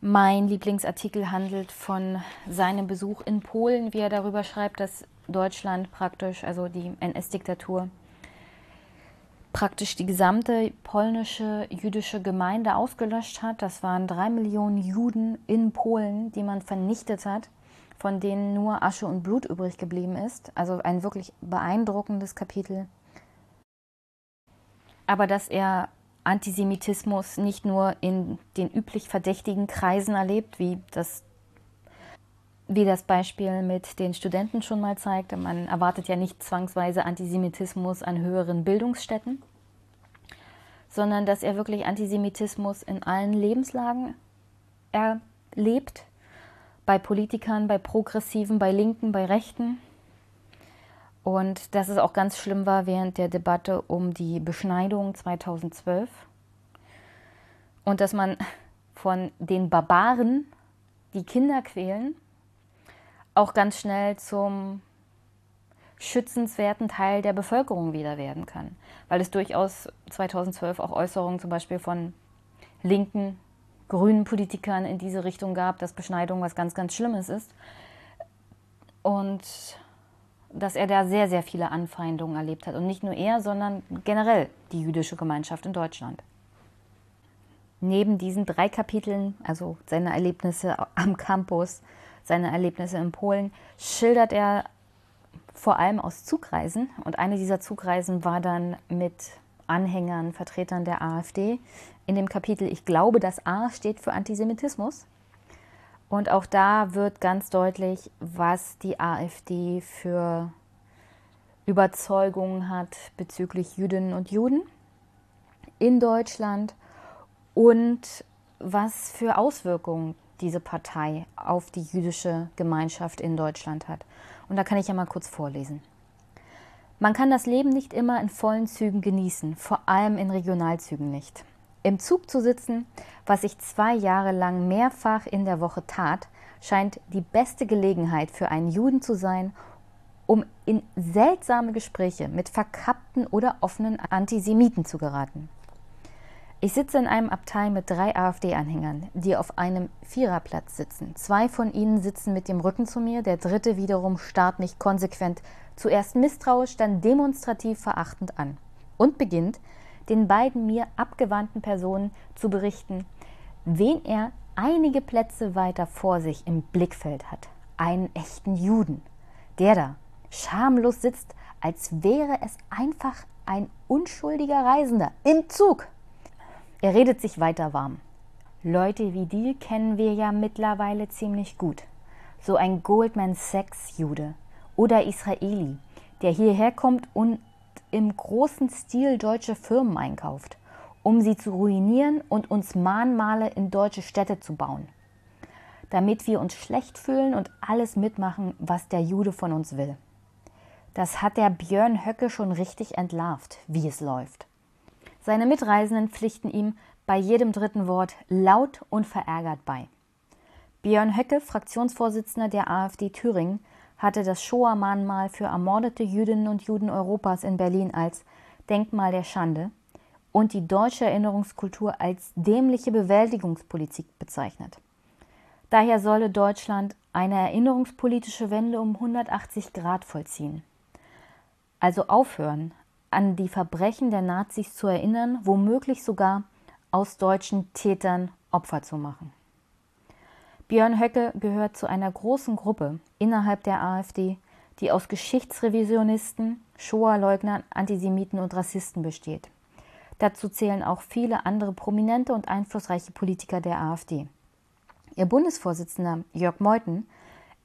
Mein Lieblingsartikel handelt von seinem Besuch in Polen, wie er darüber schreibt, dass Deutschland praktisch, also die NS-Diktatur, praktisch die gesamte polnische jüdische Gemeinde ausgelöscht hat. Das waren drei Millionen Juden in Polen, die man vernichtet hat von denen nur Asche und Blut übrig geblieben ist. Also ein wirklich beeindruckendes Kapitel. Aber dass er Antisemitismus nicht nur in den üblich verdächtigen Kreisen erlebt, wie das, wie das Beispiel mit den Studenten schon mal zeigt. Man erwartet ja nicht zwangsweise Antisemitismus an höheren Bildungsstätten, sondern dass er wirklich Antisemitismus in allen Lebenslagen erlebt bei Politikern, bei Progressiven, bei Linken, bei Rechten. Und dass es auch ganz schlimm war während der Debatte um die Beschneidung 2012. Und dass man von den Barbaren, die Kinder quälen, auch ganz schnell zum schützenswerten Teil der Bevölkerung wieder werden kann. Weil es durchaus 2012 auch Äußerungen zum Beispiel von linken grünen Politikern in diese Richtung gab, dass Beschneidung was ganz, ganz Schlimmes ist. Und dass er da sehr, sehr viele Anfeindungen erlebt hat. Und nicht nur er, sondern generell die jüdische Gemeinschaft in Deutschland. Neben diesen drei Kapiteln, also seine Erlebnisse am Campus, seine Erlebnisse in Polen, schildert er vor allem aus Zugreisen. Und eine dieser Zugreisen war dann mit Anhängern, Vertretern der AfD in dem Kapitel Ich glaube, das A steht für Antisemitismus. Und auch da wird ganz deutlich, was die AfD für Überzeugungen hat bezüglich Jüdinnen und Juden in Deutschland und was für Auswirkungen diese Partei auf die jüdische Gemeinschaft in Deutschland hat. Und da kann ich ja mal kurz vorlesen. Man kann das Leben nicht immer in vollen Zügen genießen, vor allem in Regionalzügen nicht. Im Zug zu sitzen, was ich zwei Jahre lang mehrfach in der Woche tat, scheint die beste Gelegenheit für einen Juden zu sein, um in seltsame Gespräche mit verkappten oder offenen Antisemiten zu geraten. Ich sitze in einem Abteil mit drei AfD-Anhängern, die auf einem Viererplatz sitzen. Zwei von ihnen sitzen mit dem Rücken zu mir, der dritte wiederum starrt mich konsequent zuerst misstrauisch, dann demonstrativ verachtend an und beginnt, den beiden mir abgewandten Personen zu berichten, wen er einige Plätze weiter vor sich im Blickfeld hat. Einen echten Juden. Der da schamlos sitzt, als wäre es einfach ein unschuldiger Reisender im Zug. Er redet sich weiter warm. Leute wie die kennen wir ja mittlerweile ziemlich gut. So ein Goldman Sachs Jude oder Israeli, der hierher kommt und im großen Stil deutsche Firmen einkauft, um sie zu ruinieren und uns Mahnmale in deutsche Städte zu bauen. Damit wir uns schlecht fühlen und alles mitmachen, was der Jude von uns will. Das hat der Björn Höcke schon richtig entlarvt, wie es läuft. Seine Mitreisenden pflichten ihm bei jedem dritten Wort laut und verärgert bei. Björn Höcke, Fraktionsvorsitzender der AfD Thüringen, hatte das Shoah-Mahnmal für ermordete Jüdinnen und Juden Europas in Berlin als Denkmal der Schande und die deutsche Erinnerungskultur als dämliche Bewältigungspolitik bezeichnet. Daher solle Deutschland eine erinnerungspolitische Wende um 180 Grad vollziehen. Also aufhören, an die Verbrechen der Nazis zu erinnern, womöglich sogar aus deutschen Tätern Opfer zu machen. Björn Höcke gehört zu einer großen Gruppe innerhalb der AfD, die aus Geschichtsrevisionisten, Shoah-Leugnern, Antisemiten und Rassisten besteht. Dazu zählen auch viele andere prominente und einflussreiche Politiker der AfD. Ihr Bundesvorsitzender Jörg Meuthen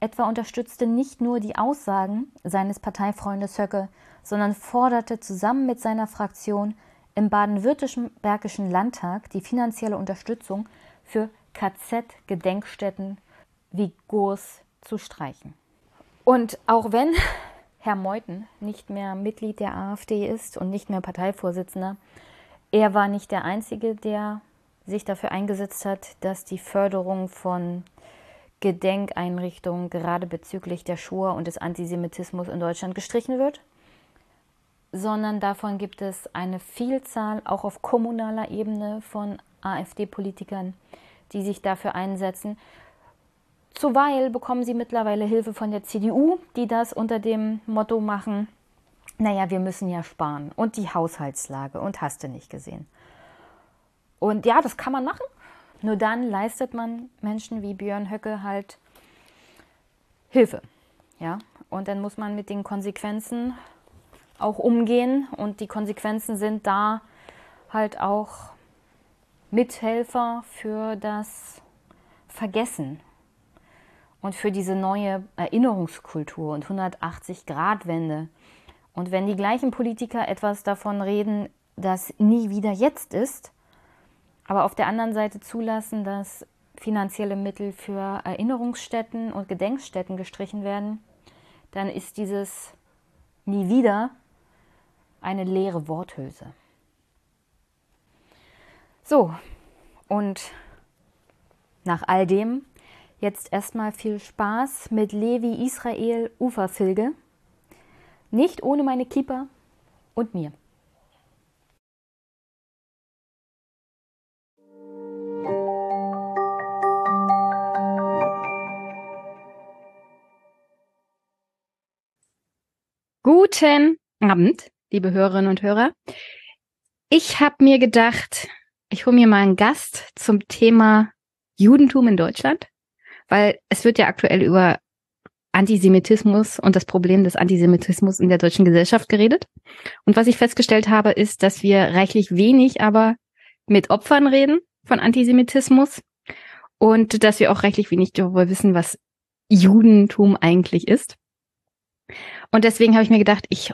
etwa unterstützte nicht nur die Aussagen seines Parteifreundes Höcke, sondern forderte zusammen mit seiner Fraktion im baden-württembergischen Landtag die finanzielle Unterstützung für KZ-Gedenkstätten wie Gurs zu streichen. Und auch wenn Herr Meuthen nicht mehr Mitglied der AfD ist und nicht mehr Parteivorsitzender, er war nicht der Einzige, der sich dafür eingesetzt hat, dass die Förderung von Gedenkeinrichtungen gerade bezüglich der Shoah und des Antisemitismus in Deutschland gestrichen wird sondern davon gibt es eine Vielzahl auch auf kommunaler Ebene von AfD-Politikern, die sich dafür einsetzen. Zuweilen bekommen sie mittlerweile Hilfe von der CDU, die das unter dem Motto machen, naja, wir müssen ja sparen und die Haushaltslage und hast du nicht gesehen. Und ja, das kann man machen. Nur dann leistet man Menschen wie Björn Höcke halt Hilfe. Ja, und dann muss man mit den Konsequenzen auch umgehen und die Konsequenzen sind da halt auch Mithelfer für das Vergessen und für diese neue Erinnerungskultur und 180-Grad-Wende. Und wenn die gleichen Politiker etwas davon reden, dass nie wieder jetzt ist, aber auf der anderen Seite zulassen, dass finanzielle Mittel für Erinnerungsstätten und Gedenkstätten gestrichen werden, dann ist dieses nie wieder eine leere Worthülse. So, und nach all dem jetzt erstmal viel Spaß mit Levi Israel Uferfilge. Nicht ohne meine Keeper und mir. Guten Abend liebe Hörerinnen und Hörer. Ich habe mir gedacht, ich hole mir mal einen Gast zum Thema Judentum in Deutschland, weil es wird ja aktuell über Antisemitismus und das Problem des Antisemitismus in der deutschen Gesellschaft geredet. Und was ich festgestellt habe, ist, dass wir reichlich wenig aber mit Opfern reden von Antisemitismus und dass wir auch reichlich wenig darüber wissen, was Judentum eigentlich ist. Und deswegen habe ich mir gedacht, ich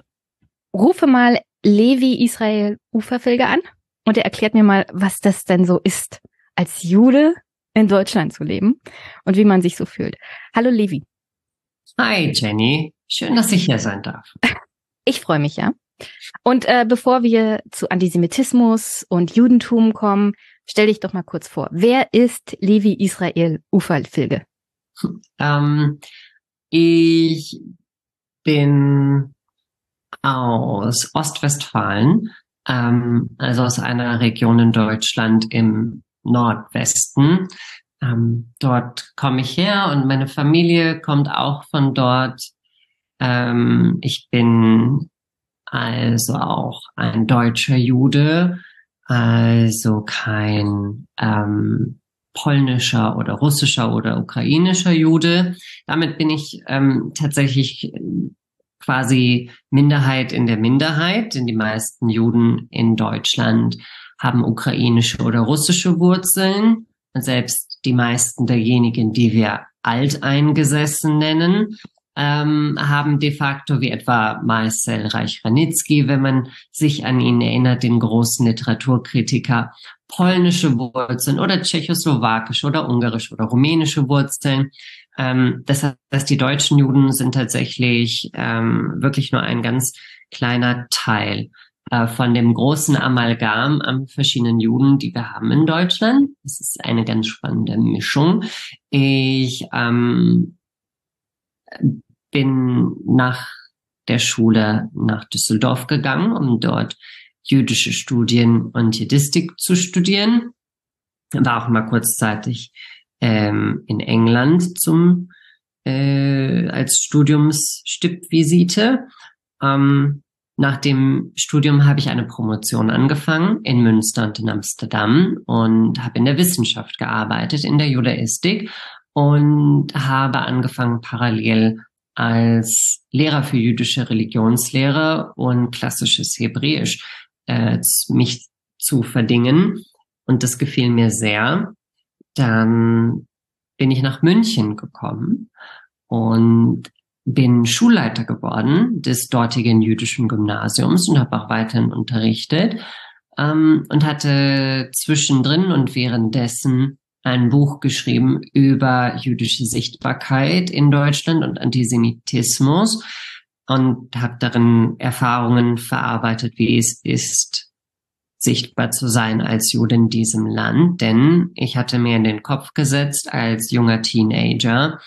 rufe mal Levi Israel Uferfilger an und er erklärt mir mal, was das denn so ist, als Jude in Deutschland zu leben und wie man sich so fühlt. Hallo Levi. Hi Jenny, schön, dass ich hier sein darf. Ich freue mich, ja. Und äh, bevor wir zu Antisemitismus und Judentum kommen, stell dich doch mal kurz vor. Wer ist Levi Israel Uferfilge? Ähm, ich bin aus Ostwestfalen, ähm, also aus einer Region in Deutschland im Nordwesten. Ähm, dort komme ich her und meine Familie kommt auch von dort. Ähm, ich bin also auch ein deutscher Jude, also kein ähm, polnischer oder russischer oder ukrainischer Jude. Damit bin ich ähm, tatsächlich quasi Minderheit in der Minderheit, denn die meisten Juden in Deutschland haben ukrainische oder russische Wurzeln. Und selbst die meisten derjenigen, die wir alteingesessen nennen, ähm, haben de facto wie etwa Marcel Reich-Ranitzky, wenn man sich an ihn erinnert, den großen Literaturkritiker, polnische Wurzeln oder tschechoslowakische oder ungarische oder rumänische Wurzeln. Ähm, das heißt, die deutschen Juden sind tatsächlich ähm, wirklich nur ein ganz kleiner Teil äh, von dem großen Amalgam an verschiedenen Juden, die wir haben in Deutschland. Das ist eine ganz spannende Mischung. Ich ähm, bin nach der Schule nach Düsseldorf gegangen, um dort jüdische Studien und Jiddistik zu studieren. War auch mal kurzzeitig ähm, in England zum äh, als Studiumsstippvisite. Ähm, nach dem Studium habe ich eine Promotion angefangen in Münster und in Amsterdam und habe in der Wissenschaft gearbeitet, in der Judaistik und habe angefangen parallel als Lehrer für jüdische Religionslehre und klassisches Hebräisch äh, mich zu verdingen. Und das gefiel mir sehr. Dann bin ich nach München gekommen und bin Schulleiter geworden des dortigen jüdischen Gymnasiums und habe auch weiterhin unterrichtet ähm, und hatte zwischendrin und währenddessen ein Buch geschrieben über jüdische Sichtbarkeit in Deutschland und Antisemitismus und habe darin Erfahrungen verarbeitet, wie es ist, sichtbar zu sein als Jude in diesem Land. Denn ich hatte mir in den Kopf gesetzt, als junger Teenager,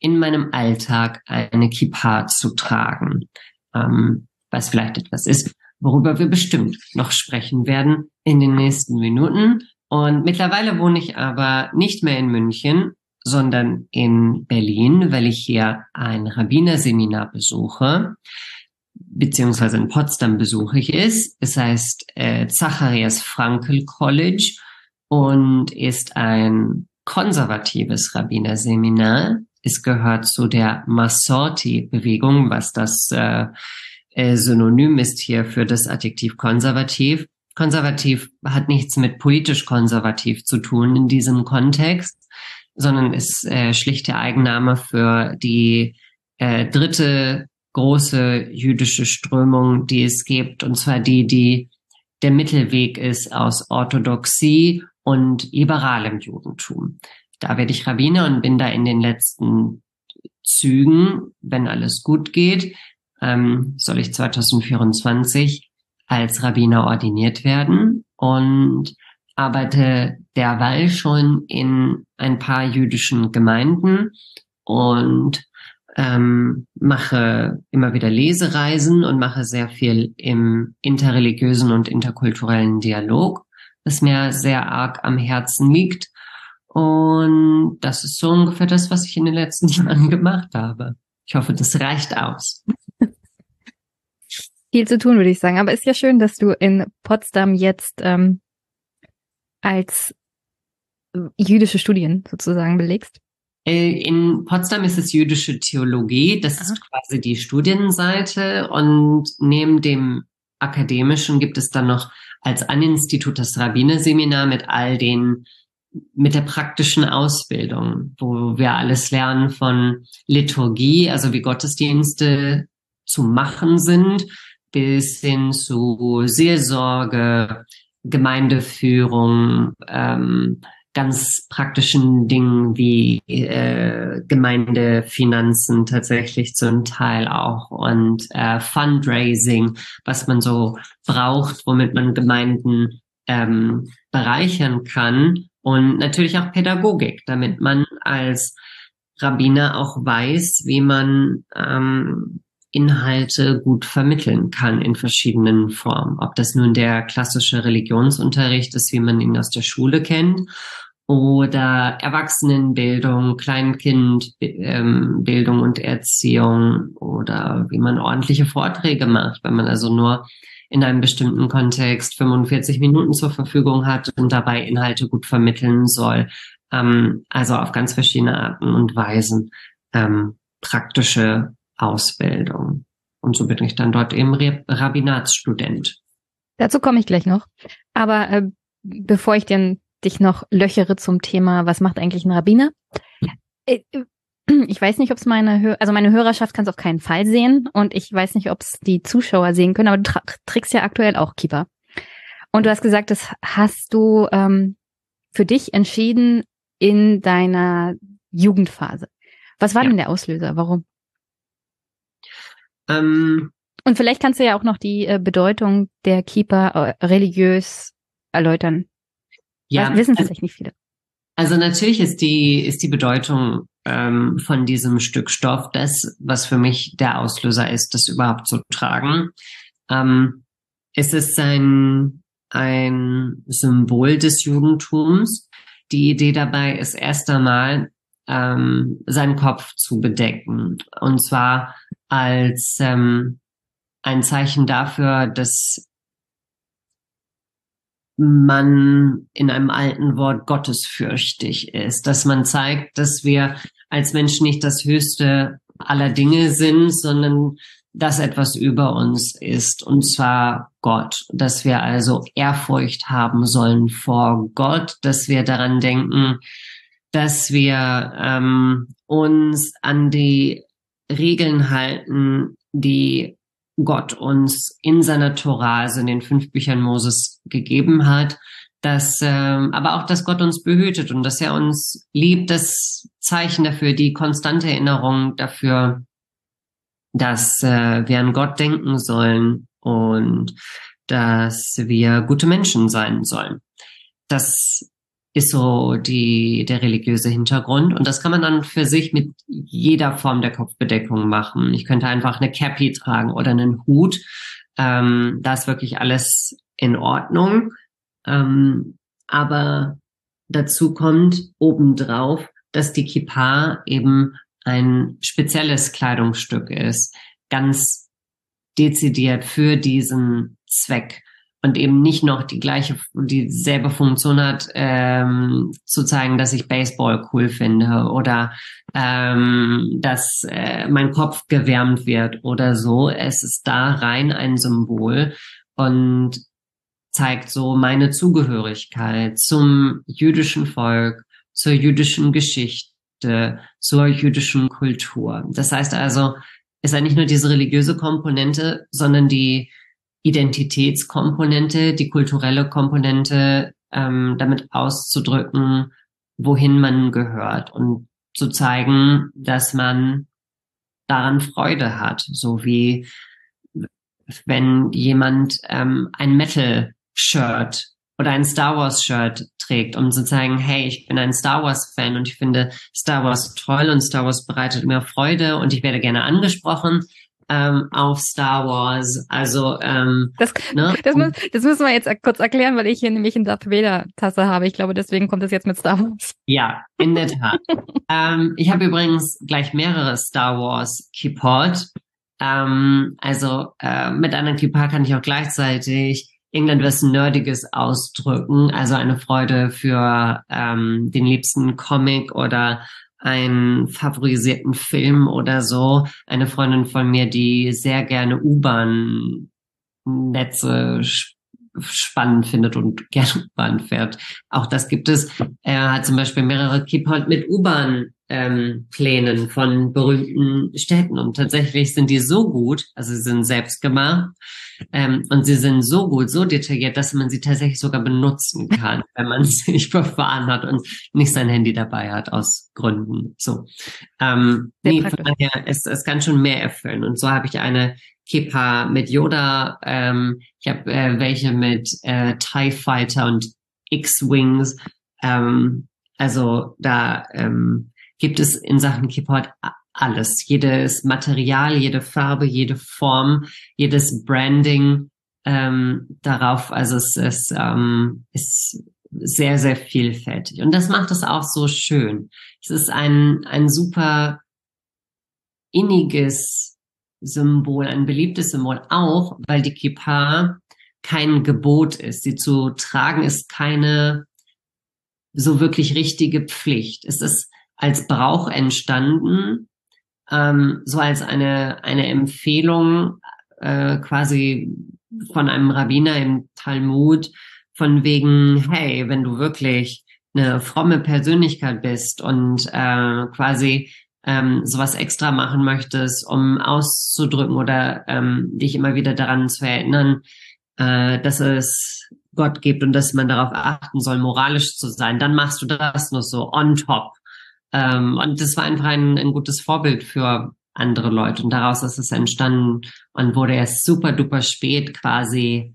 in meinem Alltag eine Kippa zu tragen, ähm, was vielleicht etwas ist, worüber wir bestimmt noch sprechen werden in den nächsten Minuten. Und mittlerweile wohne ich aber nicht mehr in München, sondern in Berlin, weil ich hier ein Rabbinerseminar besuche, beziehungsweise in Potsdam besuche ich es. Es heißt äh, Zacharias Frankel College und ist ein konservatives Rabbinerseminar es gehört zu der Masorti-Bewegung, was das äh, äh, Synonym ist hier für das Adjektiv konservativ. Konservativ hat nichts mit politisch konservativ zu tun in diesem Kontext, sondern ist äh, schlicht Eigenname für die äh, dritte große jüdische Strömung, die es gibt, und zwar die, die der Mittelweg ist aus Orthodoxie und liberalem Judentum. Da werde ich Rabbiner und bin da in den letzten Zügen, wenn alles gut geht, ähm, soll ich 2024 als Rabbiner ordiniert werden und arbeite derweil schon in ein paar jüdischen Gemeinden und ähm, mache immer wieder Lesereisen und mache sehr viel im interreligiösen und interkulturellen Dialog, was mir sehr arg am Herzen liegt und das ist so ungefähr das, was ich in den letzten Jahren gemacht habe. Ich hoffe, das reicht aus. Viel zu tun, würde ich sagen. Aber ist ja schön, dass du in Potsdam jetzt ähm, als jüdische Studien sozusagen belegst. Äh, in Potsdam ist es jüdische Theologie. Das Aha. ist quasi die Studienseite. Und neben dem akademischen gibt es dann noch als Aninstitut das Rabbinerseminar mit all den mit der praktischen Ausbildung, wo wir alles lernen von Liturgie, also wie Gottesdienste zu machen sind, bis hin zu Seelsorge, Gemeindeführung, ähm, ganz praktischen Dingen wie äh, Gemeindefinanzen tatsächlich zum Teil auch und äh, Fundraising, was man so braucht, womit man Gemeinden ähm, bereichern kann und natürlich auch Pädagogik, damit man als Rabbiner auch weiß, wie man ähm, Inhalte gut vermitteln kann in verschiedenen Formen. Ob das nun der klassische Religionsunterricht ist, wie man ihn aus der Schule kennt, oder Erwachsenenbildung, Kleinkindbildung ähm, und Erziehung oder wie man ordentliche Vorträge macht, wenn man also nur in einem bestimmten Kontext 45 Minuten zur Verfügung hat und dabei Inhalte gut vermitteln soll. Ähm, also auf ganz verschiedene Arten und Weisen ähm, praktische Ausbildung. Und so bin ich dann dort eben Rabbinatsstudent. Dazu komme ich gleich noch. Aber äh, bevor ich den, dich noch löchere zum Thema, was macht eigentlich ein Rabbiner? Äh, ich weiß nicht, ob es meine, Hör also meine Hörerschaft kann es auf keinen Fall sehen und ich weiß nicht, ob es die Zuschauer sehen können, aber du trickst ja aktuell auch Keeper. Und du hast gesagt, das hast du ähm, für dich entschieden in deiner Jugendphase. Was war ja. denn der Auslöser? Warum? Ähm, Und vielleicht kannst du ja auch noch die äh, Bedeutung der Keeper äh, religiös erläutern. Ja, das wissen vielleicht nicht viele. Also natürlich ist die ist die Bedeutung ähm, von diesem Stück Stoff das, was für mich der Auslöser ist, das überhaupt zu tragen. Ähm, es ist ein ein Symbol des Judentums. Die Idee dabei ist erst einmal ähm, seinen Kopf zu bedecken. Und zwar als ähm, ein Zeichen dafür, dass man in einem alten Wort gottesfürchtig ist, dass man zeigt, dass wir als Menschen nicht das Höchste aller Dinge sind, sondern dass etwas über uns ist, und zwar Gott, dass wir also Ehrfurcht haben sollen vor Gott, dass wir daran denken, dass wir ähm, uns an die Regeln halten, die Gott uns in seiner Tora, also in den fünf Büchern Moses gegeben hat, dass ähm, aber auch, dass Gott uns behütet und dass er uns liebt, das Zeichen dafür, die konstante Erinnerung dafür, dass äh, wir an Gott denken sollen und dass wir gute Menschen sein sollen. Das ist so die, der religiöse Hintergrund. Und das kann man dann für sich mit jeder Form der Kopfbedeckung machen. Ich könnte einfach eine Cappy tragen oder einen Hut. Ähm, da ist wirklich alles in Ordnung. Ähm, aber dazu kommt obendrauf, dass die Kippa eben ein spezielles Kleidungsstück ist. Ganz dezidiert für diesen Zweck und eben nicht noch die gleiche, dieselbe Funktion hat, ähm, zu zeigen, dass ich Baseball cool finde oder ähm, dass äh, mein Kopf gewärmt wird oder so. Es ist da rein ein Symbol und zeigt so meine Zugehörigkeit zum jüdischen Volk, zur jüdischen Geschichte, zur jüdischen Kultur. Das heißt also, es ist nicht nur diese religiöse Komponente, sondern die Identitätskomponente, die kulturelle Komponente ähm, damit auszudrücken, wohin man gehört und zu zeigen, dass man daran Freude hat, so wie wenn jemand ähm, ein Metal-Shirt oder ein Star Wars-Shirt trägt, um zu zeigen, hey, ich bin ein Star Wars-Fan und ich finde Star Wars toll und Star Wars bereitet mir Freude und ich werde gerne angesprochen ähm, auf Star Wars. Also ähm, das, ne? das, muss, das müssen wir jetzt kurz erklären, weil ich hier nämlich eine Darth Vader Tasse habe. Ich glaube, deswegen kommt das jetzt mit Star Wars. Ja, in der Tat. ähm, ich habe übrigens gleich mehrere Star Wars Keyport. Ähm, also äh, mit einer Keyport kann ich auch gleichzeitig irgendetwas Nerdiges ausdrücken, also eine Freude für ähm, den liebsten Comic oder einen favorisierten Film oder so. Eine Freundin von mir, die sehr gerne U-Bahn-Netze spannend findet und gerne U-Bahn fährt. Auch das gibt es. Er hat zum Beispiel mehrere Keephold mit U-Bahn ähm, Plänen von berühmten Städten und tatsächlich sind die so gut, also sie sind selbst gemacht, ähm, und sie sind so gut, so detailliert, dass man sie tatsächlich sogar benutzen kann, wenn man sich verfahren hat und nicht sein Handy dabei hat aus Gründen. So. Ähm, nee, von daher, es, es kann schon mehr erfüllen. Und so habe ich eine Kippa mit Yoda, ähm, ich habe äh, welche mit äh, TIE Fighter und X-Wings. Ähm, also da ähm, gibt es in Sachen Kippot alles. Jedes Material, jede Farbe, jede Form, jedes Branding ähm, darauf. Also es, es ähm, ist sehr, sehr vielfältig. Und das macht es auch so schön. Es ist ein, ein super inniges Symbol, ein beliebtes Symbol, auch weil die Kippa kein Gebot ist. Sie zu tragen ist keine so wirklich richtige Pflicht. Es ist als Brauch entstanden, ähm, so als eine, eine Empfehlung äh, quasi von einem Rabbiner im Talmud, von wegen, hey, wenn du wirklich eine fromme Persönlichkeit bist und äh, quasi ähm, sowas extra machen möchtest, um auszudrücken oder ähm, dich immer wieder daran zu erinnern, äh, dass es Gott gibt und dass man darauf achten soll, moralisch zu sein, dann machst du das nur so on top. Ähm, und das war einfach ein, ein gutes Vorbild für andere Leute. Und daraus ist es entstanden und wurde erst super duper spät quasi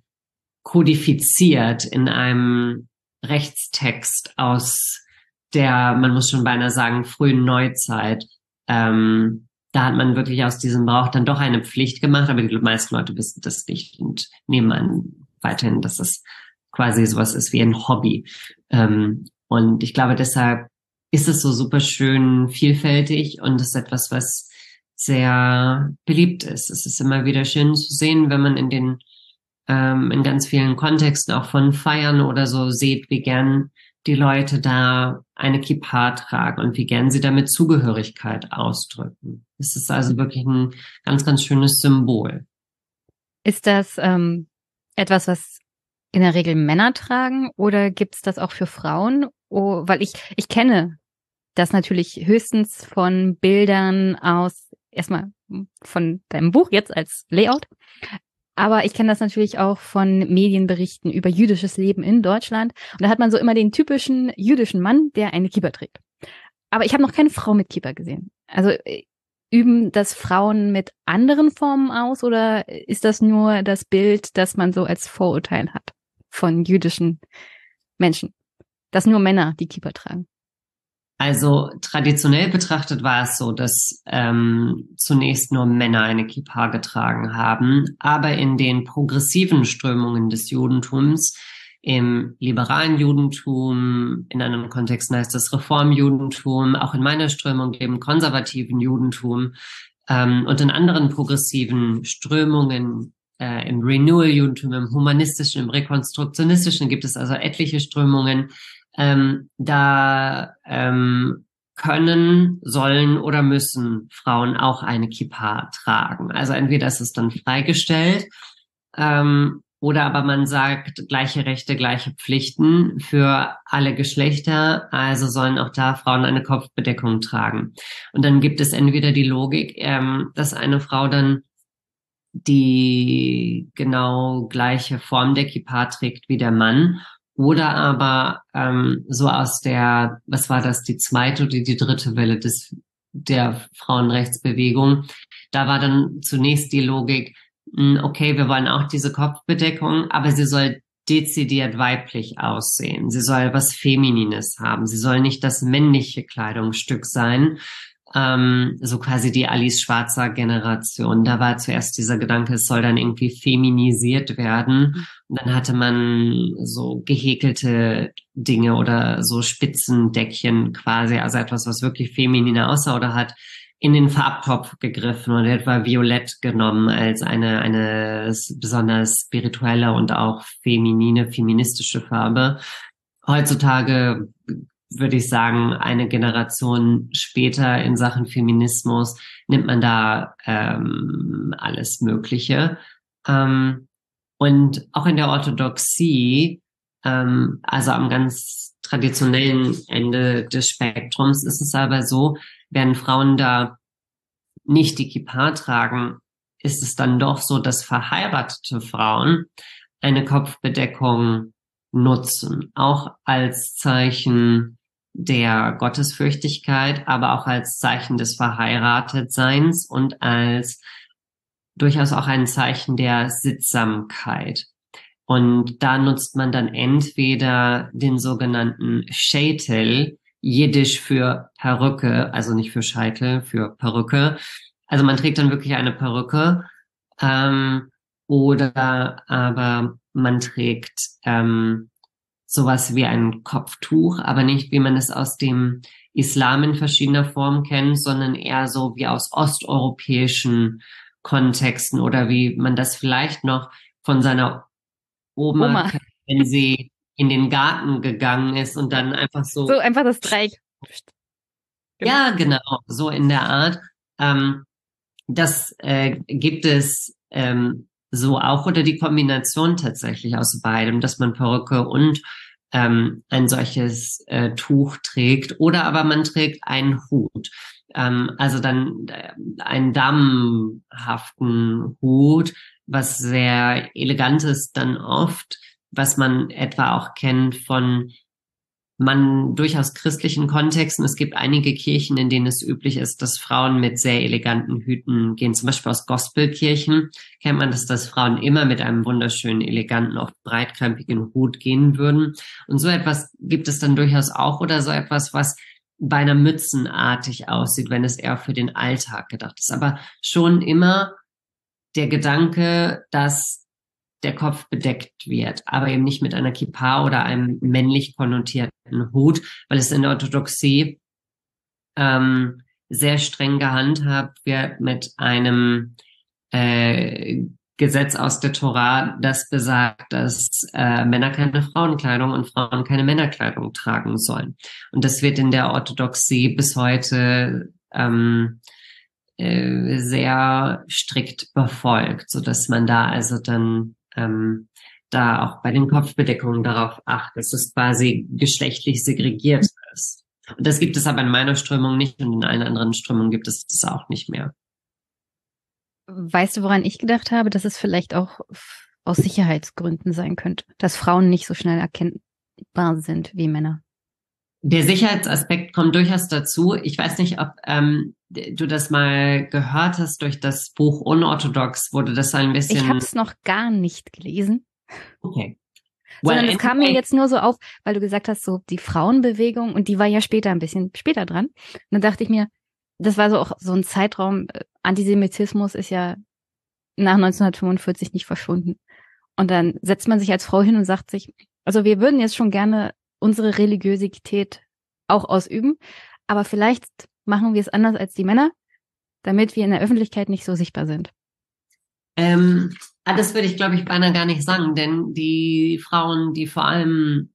kodifiziert in einem Rechtstext aus der, man muss schon beinahe sagen, frühen Neuzeit. Ähm, da hat man wirklich aus diesem Brauch dann doch eine Pflicht gemacht, aber die meisten Leute wissen das nicht und nehmen an weiterhin, dass es quasi sowas ist wie ein Hobby. Ähm, und ich glaube, deshalb ist es so super schön vielfältig und ist etwas, was sehr beliebt ist. Es ist immer wieder schön zu sehen, wenn man in den ähm, in ganz vielen Kontexten auch von Feiern oder so sieht, wie gern die Leute da eine Kippa tragen und wie gern sie damit Zugehörigkeit ausdrücken. Es ist also wirklich ein ganz, ganz schönes Symbol. Ist das ähm, etwas, was in der Regel Männer tragen oder gibt es das auch für Frauen? Oh, weil ich, ich kenne das natürlich höchstens von Bildern aus, erstmal von deinem Buch jetzt als Layout, aber ich kenne das natürlich auch von Medienberichten über jüdisches Leben in Deutschland. Und da hat man so immer den typischen jüdischen Mann, der eine Kippa trägt. Aber ich habe noch keine Frau mit Kippa gesehen. Also äh, üben das Frauen mit anderen Formen aus oder ist das nur das Bild, das man so als Vorurteil hat von jüdischen Menschen? Dass nur Männer die Kippa tragen. Also traditionell betrachtet war es so, dass ähm, zunächst nur Männer eine Kippa getragen haben, aber in den progressiven Strömungen des Judentums, im liberalen Judentum, in anderen Kontexten heißt das Reformjudentum, auch in meiner Strömung im konservativen Judentum ähm, und in anderen progressiven Strömungen äh, im Renewal-Judentum, im humanistischen, im rekonstruktionistischen gibt es also etliche Strömungen, ähm, da ähm, können, sollen oder müssen Frauen auch eine Kippa tragen. Also entweder ist es dann freigestellt ähm, oder aber man sagt gleiche Rechte, gleiche Pflichten für alle Geschlechter. Also sollen auch da Frauen eine Kopfbedeckung tragen. Und dann gibt es entweder die Logik, ähm, dass eine Frau dann die genau gleiche Form der Kippa trägt wie der Mann oder aber ähm, so aus der, was war das, die zweite oder die dritte Welle des, der Frauenrechtsbewegung. Da war dann zunächst die Logik, hm, okay, wir wollen auch diese Kopfbedeckung, aber sie soll dezidiert weiblich aussehen. Sie soll was Feminines haben. Sie soll nicht das männliche Kleidungsstück sein, ähm, so quasi die Alice Schwarzer Generation. Da war zuerst dieser Gedanke, es soll dann irgendwie feminisiert werden. Und dann hatte man so gehäkelte Dinge oder so Spitzendeckchen quasi, also etwas, was wirklich femininer aussah oder hat in den Farbtopf gegriffen und etwa violett genommen als eine, eine besonders spirituelle und auch feminine, feministische Farbe. Heutzutage würde ich sagen, eine Generation später in Sachen Feminismus nimmt man da ähm, alles Mögliche. Ähm, und auch in der Orthodoxie, ähm, also am ganz traditionellen Ende des Spektrums, ist es aber so, wenn Frauen da nicht die Kippa tragen, ist es dann doch so, dass verheiratete Frauen eine Kopfbedeckung nutzen, auch als Zeichen der Gottesfürchtigkeit, aber auch als Zeichen des Verheiratetseins und als durchaus auch ein Zeichen der Sittsamkeit. Und da nutzt man dann entweder den sogenannten Schätel, Jiddisch für Perücke, also nicht für Scheitel, für Perücke. Also man trägt dann wirklich eine Perücke. Ähm, oder aber man trägt ähm, sowas wie ein Kopftuch, aber nicht, wie man es aus dem Islam in verschiedener Form kennt, sondern eher so wie aus osteuropäischen Kontexten oder wie man das vielleicht noch von seiner Oma, Oma. Kennt, wenn sie in den Garten gegangen ist und dann einfach so. So einfach das Dreieck. Genau. Ja, genau, so in der Art. Ähm, das äh, gibt es ähm, so auch oder die Kombination tatsächlich aus beidem, dass man Perücke und ähm, ein solches äh, Tuch trägt oder aber man trägt einen Hut. Ähm, also dann äh, einen damenhaften Hut, was sehr elegant ist dann oft, was man etwa auch kennt von man durchaus christlichen Kontexten. Es gibt einige Kirchen, in denen es üblich ist, dass Frauen mit sehr eleganten Hüten gehen. Zum Beispiel aus Gospelkirchen kennt man, dass das Frauen immer mit einem wunderschönen, eleganten, oft breitkrempigen Hut gehen würden. Und so etwas gibt es dann durchaus auch oder so etwas, was beinahe mützenartig aussieht, wenn es eher für den Alltag gedacht ist. Aber schon immer der Gedanke, dass der Kopf bedeckt wird, aber eben nicht mit einer Kippa oder einem männlich konnotierten Hut, weil es in der Orthodoxie ähm, sehr streng gehandhabt wird mit einem äh, Gesetz aus der Torah, das besagt, dass äh, Männer keine Frauenkleidung und Frauen keine Männerkleidung tragen sollen. Und das wird in der Orthodoxie bis heute ähm, äh, sehr strikt befolgt, so dass man da also dann ähm, da auch bei den Kopfbedeckungen darauf achtet, dass es quasi geschlechtlich segregiert ist. Und das gibt es aber in meiner Strömung nicht und in allen anderen Strömungen gibt es das auch nicht mehr. Weißt du, woran ich gedacht habe, dass es vielleicht auch aus Sicherheitsgründen sein könnte, dass Frauen nicht so schnell erkennbar sind wie Männer? Der Sicherheitsaspekt kommt durchaus dazu. Ich weiß nicht, ob ähm, du das mal gehört hast durch das Buch Unorthodox, wurde das ein bisschen. Ich habe es noch gar nicht gelesen. Okay. Well, Sondern es kam mir jetzt nur so auf, weil du gesagt hast, so die Frauenbewegung und die war ja später ein bisschen später dran. Und dann dachte ich mir, das war so auch so ein Zeitraum, äh, Antisemitismus ist ja nach 1945 nicht verschwunden. Und dann setzt man sich als Frau hin und sagt sich, also wir würden jetzt schon gerne unsere Religiosität auch ausüben, aber vielleicht machen wir es anders als die Männer, damit wir in der Öffentlichkeit nicht so sichtbar sind. Ähm, ah, das würde ich, glaube ich, beinahe gar nicht sagen, denn die Frauen, die vor allem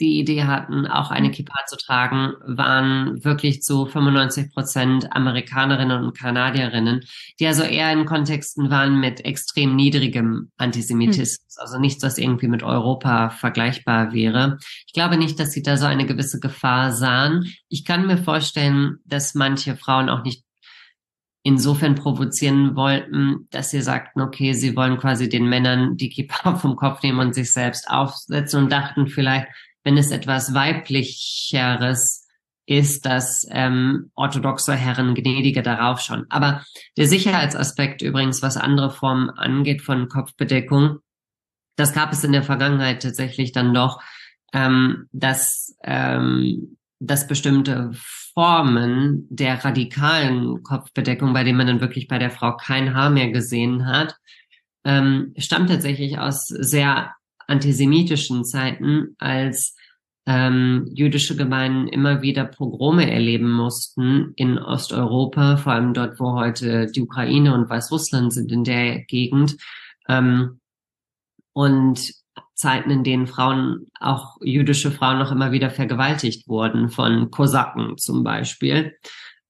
die Idee hatten, auch eine Kippa zu tragen, waren wirklich zu 95 Prozent Amerikanerinnen und Kanadierinnen, die also eher in Kontexten waren mit extrem niedrigem Antisemitismus, hm. also nichts, was irgendwie mit Europa vergleichbar wäre. Ich glaube nicht, dass sie da so eine gewisse Gefahr sahen. Ich kann mir vorstellen, dass manche Frauen auch nicht insofern provozieren wollten, dass sie sagten, okay, sie wollen quasi den Männern die Kippa vom Kopf nehmen und sich selbst aufsetzen und dachten vielleicht, wenn es etwas weiblicheres ist, dass ähm, orthodoxe Herren gnädiger darauf schauen. Aber der Sicherheitsaspekt übrigens, was andere Formen angeht von Kopfbedeckung, das gab es in der Vergangenheit tatsächlich dann doch, ähm, dass, ähm, dass bestimmte Formen der radikalen Kopfbedeckung, bei denen man dann wirklich bei der Frau kein Haar mehr gesehen hat, ähm, stammt tatsächlich aus sehr antisemitischen Zeiten, als ähm, jüdische Gemeinden immer wieder Pogrome erleben mussten in Osteuropa, vor allem dort, wo heute die Ukraine und Weißrussland sind in der Gegend. Ähm, und Zeiten, in denen Frauen, auch jüdische Frauen noch immer wieder vergewaltigt wurden, von Kosaken zum Beispiel.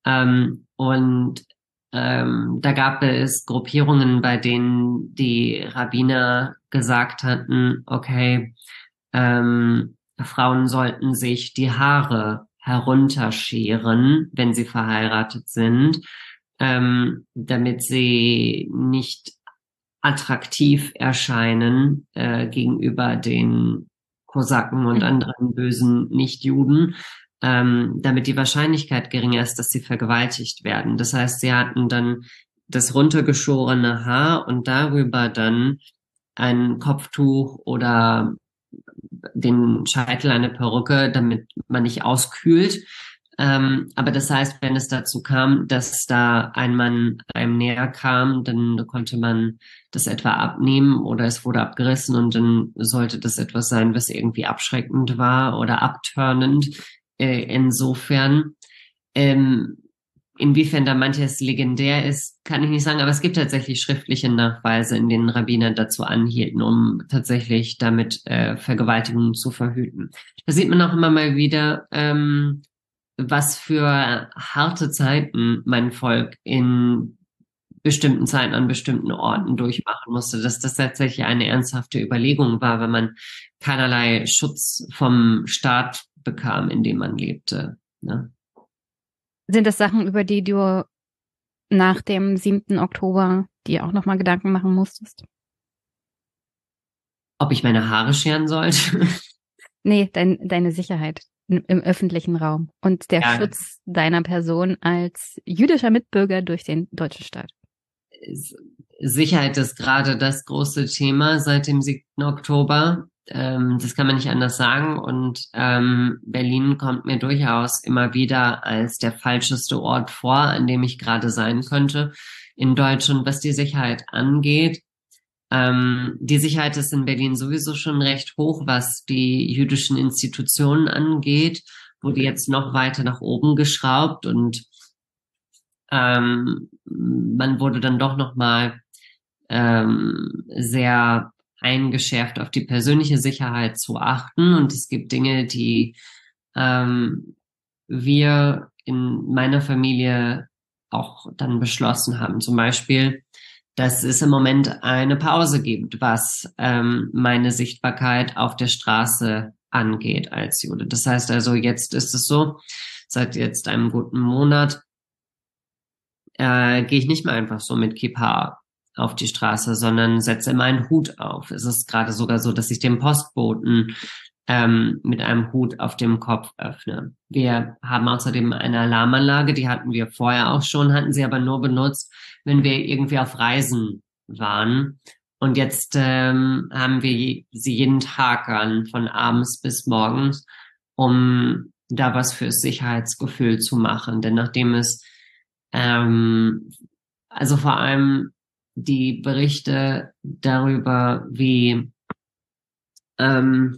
Ähm, und ähm, da gab es Gruppierungen, bei denen die Rabbiner gesagt hatten, okay, ähm, Frauen sollten sich die Haare herunterscheren, wenn sie verheiratet sind, ähm, damit sie nicht attraktiv erscheinen äh, gegenüber den Kosaken und mhm. anderen bösen Nichtjuden, ähm, damit die Wahrscheinlichkeit geringer ist, dass sie vergewaltigt werden. Das heißt, sie hatten dann das runtergeschorene Haar und darüber dann ein Kopftuch oder den Scheitel eine Perücke, damit man nicht auskühlt. Ähm, aber das heißt, wenn es dazu kam, dass da ein Mann einem näher kam, dann konnte man das etwa abnehmen oder es wurde abgerissen und dann sollte das etwas sein, was irgendwie abschreckend war oder abturnend. Äh, insofern, ähm, inwiefern da manches legendär ist, kann ich nicht sagen, aber es gibt tatsächlich schriftliche Nachweise, in denen Rabbiner dazu anhielten, um tatsächlich damit äh, Vergewaltigungen zu verhüten. Da sieht man auch immer mal wieder, ähm, was für harte Zeiten mein Volk in bestimmten Zeiten an bestimmten Orten durchmachen musste, dass das tatsächlich eine ernsthafte Überlegung war, wenn man keinerlei Schutz vom Staat bekam, in dem man lebte. Ne? Sind das Sachen, über die du nach dem 7. Oktober dir auch nochmal Gedanken machen musstest? Ob ich meine Haare scheren sollte? nee, dein, deine Sicherheit im öffentlichen Raum und der ja. Schutz deiner Person als jüdischer Mitbürger durch den deutschen Staat. Sicherheit ist gerade das große Thema seit dem 7. Oktober. Ähm, das kann man nicht anders sagen. Und ähm, Berlin kommt mir durchaus immer wieder als der falscheste Ort vor, an dem ich gerade sein könnte in Deutschland, was die Sicherheit angeht. Ähm, die Sicherheit ist in Berlin sowieso schon recht hoch, was die jüdischen Institutionen angeht, wurde jetzt noch weiter nach oben geschraubt und ähm, man wurde dann doch noch mal ähm, sehr eingeschärft auf die persönliche Sicherheit zu achten und es gibt Dinge, die ähm, wir in meiner Familie auch dann beschlossen haben. Zum Beispiel dass es im Moment eine Pause gibt, was ähm, meine Sichtbarkeit auf der Straße angeht als Jude. Das heißt also, jetzt ist es so, seit jetzt einem guten Monat äh, gehe ich nicht mehr einfach so mit Kippa auf die Straße, sondern setze meinen Hut auf. Es ist gerade sogar so, dass ich dem Postboten ähm, mit einem Hut auf dem Kopf öffne. Wir haben außerdem eine Alarmanlage, die hatten wir vorher auch schon, hatten sie aber nur benutzt, wenn wir irgendwie auf Reisen waren. Und jetzt ähm, haben wir sie jeden Tag an, von abends bis morgens, um da was fürs Sicherheitsgefühl zu machen. Denn nachdem es, ähm, also vor allem die Berichte darüber, wie ähm,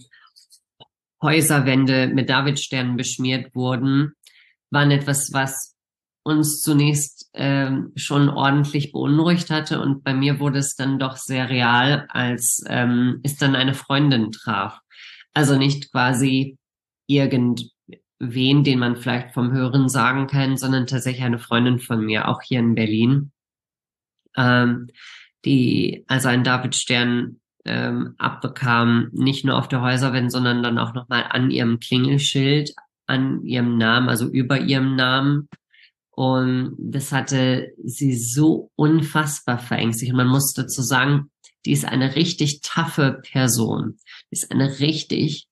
Häuserwände mit Davidsternen beschmiert wurden, waren etwas, was uns zunächst ähm, schon ordentlich beunruhigt hatte und bei mir wurde es dann doch sehr real, als ähm, es dann eine Freundin traf. Also nicht quasi irgendwen, den man vielleicht vom Hören sagen kann, sondern tatsächlich eine Freundin von mir, auch hier in Berlin, ähm, die also einen Davidstern ähm, abbekam, nicht nur auf der Häuserwand, sondern dann auch nochmal an ihrem Klingelschild, an ihrem Namen, also über ihrem Namen. Und das hatte sie so unfassbar verängstigt. Und man muss dazu sagen, die ist eine richtig taffe Person. Die ist eine richtig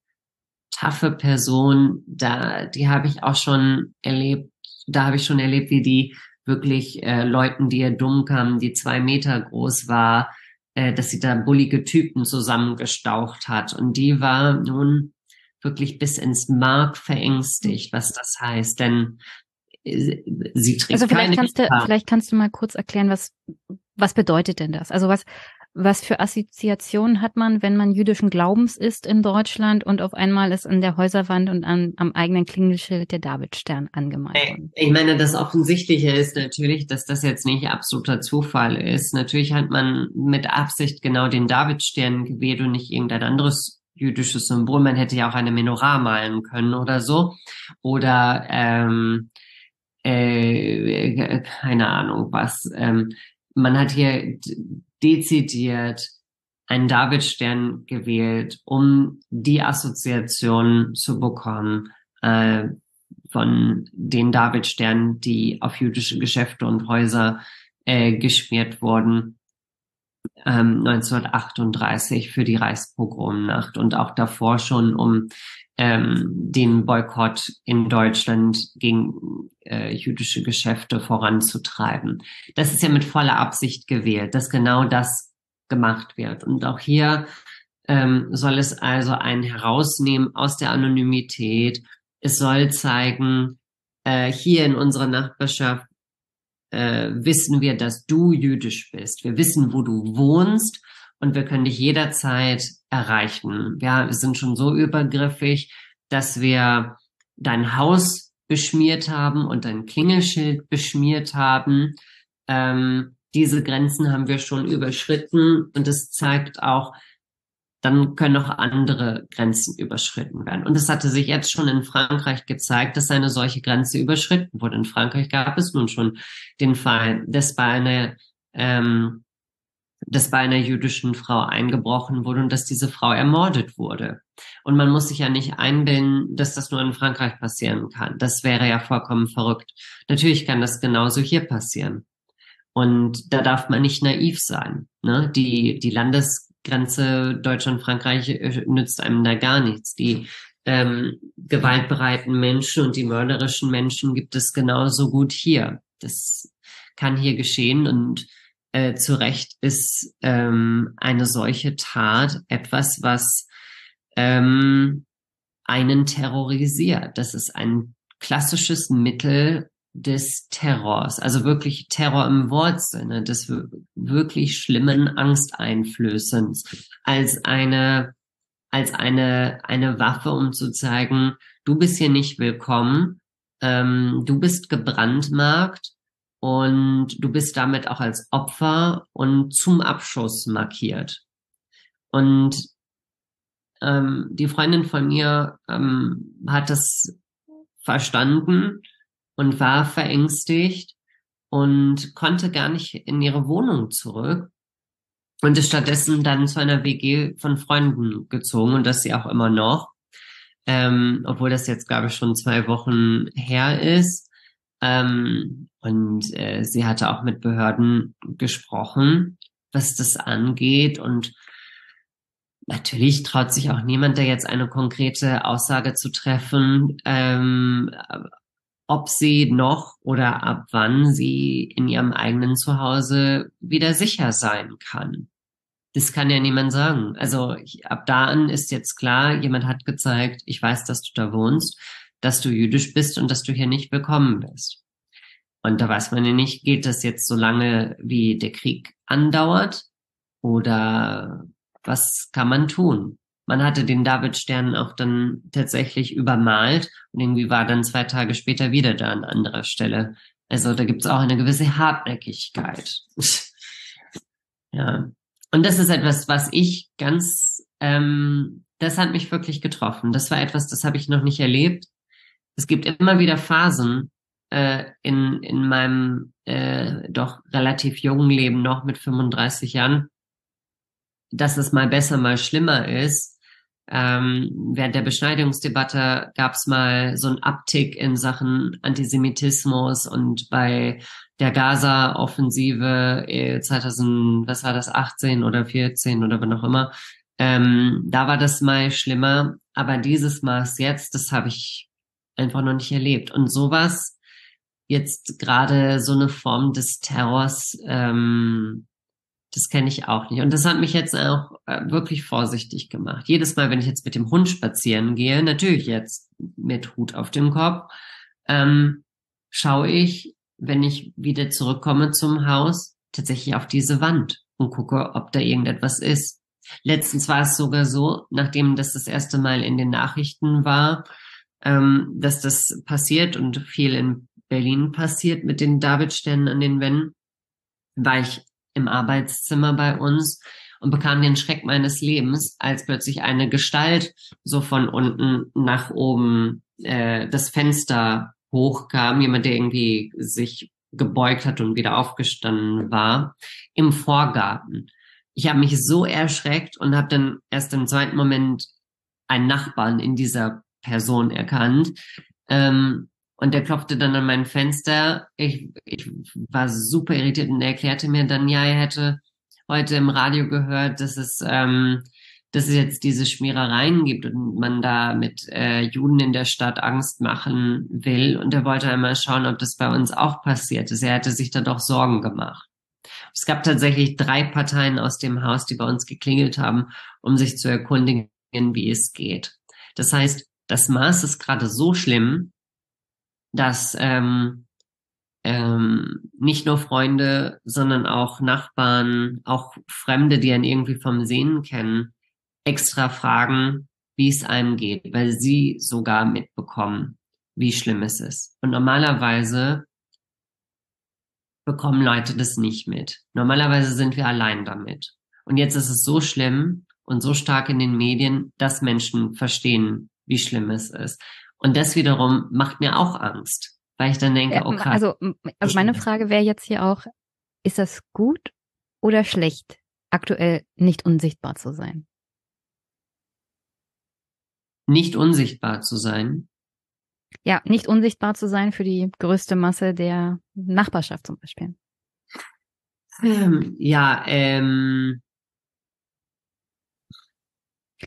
taffe Person. Da, die habe ich auch schon erlebt. Da habe ich schon erlebt, wie die wirklich äh, Leuten, die ihr dumm kamen, die zwei Meter groß war, äh, dass sie da bullige Typen zusammengestaucht hat. Und die war nun wirklich bis ins Mark verängstigt, was das heißt. Denn äh, sie trägt Also vielleicht kannst du, vielleicht kannst du mal kurz erklären, was, was bedeutet denn das? Also was, was für Assoziationen hat man, wenn man jüdischen Glaubens ist in Deutschland und auf einmal ist an der Häuserwand und an, am eigenen Klingelschild der Davidstern angemalt? Ich meine, das Offensichtliche ist natürlich, dass das jetzt nicht absoluter Zufall ist. Natürlich hat man mit Absicht genau den Davidstern gewählt und nicht irgendein anderes jüdisches Symbol. Man hätte ja auch eine Menorah malen können oder so. Oder ähm, äh, keine Ahnung was. Ähm, man hat hier dezidiert einen Davidstern gewählt, um die Assoziation zu bekommen äh, von den Davidsternen, die auf jüdische Geschäfte und Häuser äh, geschmiert wurden. Ähm, 1938 für die Reichspogromnacht und auch davor schon, um ähm, den Boykott in Deutschland gegen äh, jüdische Geschäfte voranzutreiben. Das ist ja mit voller Absicht gewählt, dass genau das gemacht wird. Und auch hier ähm, soll es also einen herausnehmen aus der Anonymität. Es soll zeigen, äh, hier in unserer Nachbarschaft äh, wissen wir, dass du jüdisch bist. Wir wissen, wo du wohnst und wir können dich jederzeit erreichen. Wir sind schon so übergriffig, dass wir dein Haus beschmiert haben und dein Klingelschild beschmiert haben. Ähm, diese Grenzen haben wir schon überschritten und es zeigt auch, dann können auch andere Grenzen überschritten werden. Und es hatte sich jetzt schon in Frankreich gezeigt, dass eine solche Grenze überschritten wurde. In Frankreich gab es nun schon den Fall, dass bei einer, ähm, dass bei einer jüdischen Frau eingebrochen wurde und dass diese Frau ermordet wurde. Und man muss sich ja nicht einbilden, dass das nur in Frankreich passieren kann. Das wäre ja vollkommen verrückt. Natürlich kann das genauso hier passieren. Und da darf man nicht naiv sein. Ne? Die, die Landes Grenze Deutschland-Frankreich äh, nützt einem da gar nichts. Die ähm, gewaltbereiten Menschen und die mörderischen Menschen gibt es genauso gut hier. Das kann hier geschehen und äh, zu Recht ist ähm, eine solche Tat etwas, was ähm, einen terrorisiert. Das ist ein klassisches Mittel, des Terrors, also wirklich Terror im Wortsinne, des wirklich schlimmen Angsteinflößens, als eine, als eine, eine Waffe, um zu zeigen, du bist hier nicht willkommen, ähm, du bist gebrandmarkt und du bist damit auch als Opfer und zum Abschuss markiert. Und ähm, die Freundin von mir ähm, hat das verstanden und war verängstigt und konnte gar nicht in ihre Wohnung zurück und ist stattdessen dann zu einer WG von Freunden gezogen und das sie auch immer noch, ähm, obwohl das jetzt glaube ich schon zwei Wochen her ist. Ähm, und äh, sie hatte auch mit Behörden gesprochen, was das angeht und Natürlich traut sich auch niemand, da jetzt eine konkrete Aussage zu treffen. Ähm, ob sie noch oder ab wann sie in ihrem eigenen Zuhause wieder sicher sein kann. Das kann ja niemand sagen. Also ich, ab da an ist jetzt klar, jemand hat gezeigt, ich weiß, dass du da wohnst, dass du jüdisch bist und dass du hier nicht willkommen bist. Und da weiß man ja nicht, geht das jetzt so lange, wie der Krieg andauert? Oder was kann man tun? man hatte den Davidstern auch dann tatsächlich übermalt und irgendwie war dann zwei Tage später wieder da an anderer Stelle. Also da gibt es auch eine gewisse Hartnäckigkeit. ja. Und das ist etwas, was ich ganz, ähm, das hat mich wirklich getroffen. Das war etwas, das habe ich noch nicht erlebt. Es gibt immer wieder Phasen äh, in, in meinem äh, doch relativ jungen Leben noch mit 35 Jahren, dass es mal besser, mal schlimmer ist. Ähm, während der Beschneidungsdebatte gab es mal so ein Abtick in Sachen Antisemitismus und bei der Gaza-Offensive 2000, was war das, 18 oder 14 oder wann auch immer, ähm, da war das mal schlimmer, aber dieses Maß jetzt, das habe ich einfach noch nicht erlebt. Und sowas, jetzt gerade so eine Form des Terrors, ähm, das kenne ich auch nicht. Und das hat mich jetzt auch äh, wirklich vorsichtig gemacht. Jedes Mal, wenn ich jetzt mit dem Hund spazieren gehe, natürlich jetzt mit Hut auf dem Kopf, ähm, schaue ich, wenn ich wieder zurückkomme zum Haus, tatsächlich auf diese Wand und gucke, ob da irgendetwas ist. Letztens war es sogar so, nachdem das das erste Mal in den Nachrichten war, ähm, dass das passiert und viel in Berlin passiert mit den Davidsternen an den Wänden, war ich im Arbeitszimmer bei uns und bekam den Schreck meines Lebens, als plötzlich eine Gestalt so von unten nach oben äh, das Fenster hochkam, jemand, der irgendwie sich gebeugt hat und wieder aufgestanden war, im Vorgarten. Ich habe mich so erschreckt und habe dann erst im zweiten Moment einen Nachbarn in dieser Person erkannt. Ähm, und der klopfte dann an mein Fenster. Ich, ich war super irritiert und er erklärte mir dann, ja, er hätte heute im Radio gehört, dass es, ähm, dass es jetzt diese Schmierereien gibt und man da mit äh, Juden in der Stadt Angst machen will. Und er wollte einmal schauen, ob das bei uns auch passiert ist. Er hätte sich da doch Sorgen gemacht. Es gab tatsächlich drei Parteien aus dem Haus, die bei uns geklingelt haben, um sich zu erkundigen, wie es geht. Das heißt, das Maß ist gerade so schlimm, dass ähm, ähm, nicht nur Freunde, sondern auch Nachbarn, auch Fremde, die einen irgendwie vom Sehen kennen, extra fragen, wie es einem geht, weil sie sogar mitbekommen, wie schlimm es ist. Und normalerweise bekommen Leute das nicht mit. Normalerweise sind wir allein damit. Und jetzt ist es so schlimm und so stark in den Medien, dass Menschen verstehen, wie schlimm es ist. Und das wiederum macht mir auch Angst, weil ich dann denke, oh krass. Also, also meine Frage wäre jetzt hier auch, ist das gut oder schlecht, aktuell nicht unsichtbar zu sein? Nicht unsichtbar zu sein? Ja, nicht unsichtbar zu sein für die größte Masse der Nachbarschaft zum Beispiel. Ähm, ja, ähm,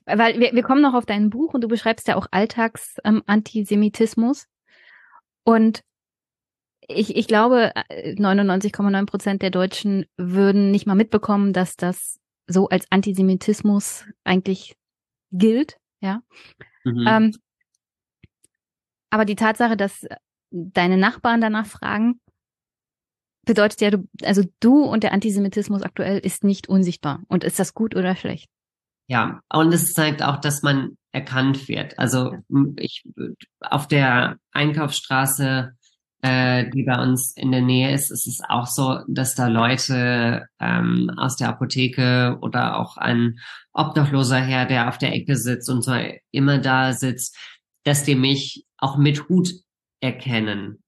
weil wir, wir kommen noch auf dein Buch und du beschreibst ja auch Alltagsantisemitismus. Ähm, und ich, ich glaube, 99,9 äh, Prozent der Deutschen würden nicht mal mitbekommen, dass das so als Antisemitismus eigentlich gilt, ja. Mhm. Ähm, aber die Tatsache, dass deine Nachbarn danach fragen, bedeutet ja, du, also du und der Antisemitismus aktuell ist nicht unsichtbar. Und ist das gut oder schlecht? Ja, und es zeigt auch, dass man erkannt wird. Also ich auf der Einkaufsstraße, äh, die bei uns in der Nähe ist, ist es auch so, dass da Leute ähm, aus der Apotheke oder auch ein Obdachloser Herr, der auf der Ecke sitzt und so immer da sitzt, dass die mich auch mit Hut erkennen.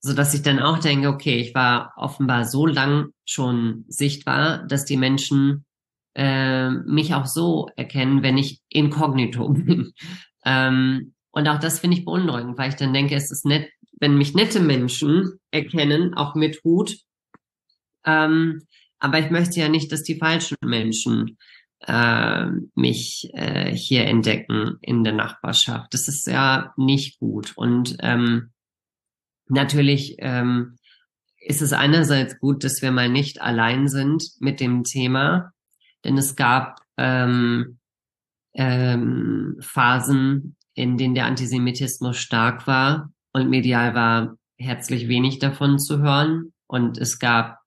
So dass ich dann auch denke, okay, ich war offenbar so lang schon sichtbar, dass die Menschen äh, mich auch so erkennen, wenn ich inkognito bin. ähm, und auch das finde ich beunruhigend, weil ich dann denke, es ist nett, wenn mich nette Menschen erkennen, auch mit Hut. Ähm, aber ich möchte ja nicht, dass die falschen Menschen äh, mich äh, hier entdecken in der Nachbarschaft. Das ist ja nicht gut. Und ähm, natürlich ähm, ist es einerseits gut, dass wir mal nicht allein sind mit dem Thema, denn es gab ähm, ähm, Phasen, in denen der Antisemitismus stark war und medial war herzlich wenig davon zu hören. Und es gab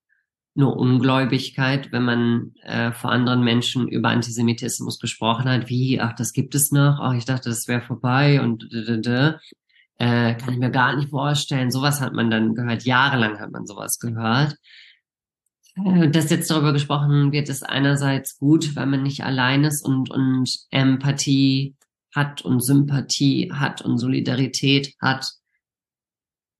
nur Ungläubigkeit, wenn man äh, vor anderen Menschen über Antisemitismus gesprochen hat, wie, ach, das gibt es noch, ach, ich dachte, das wäre vorbei und äh, kann ich mir gar nicht vorstellen. Sowas hat man dann gehört, jahrelang hat man sowas gehört. Äh, dass jetzt darüber gesprochen wird, ist einerseits gut, weil man nicht allein ist und, und Empathie hat und Sympathie hat und Solidarität hat.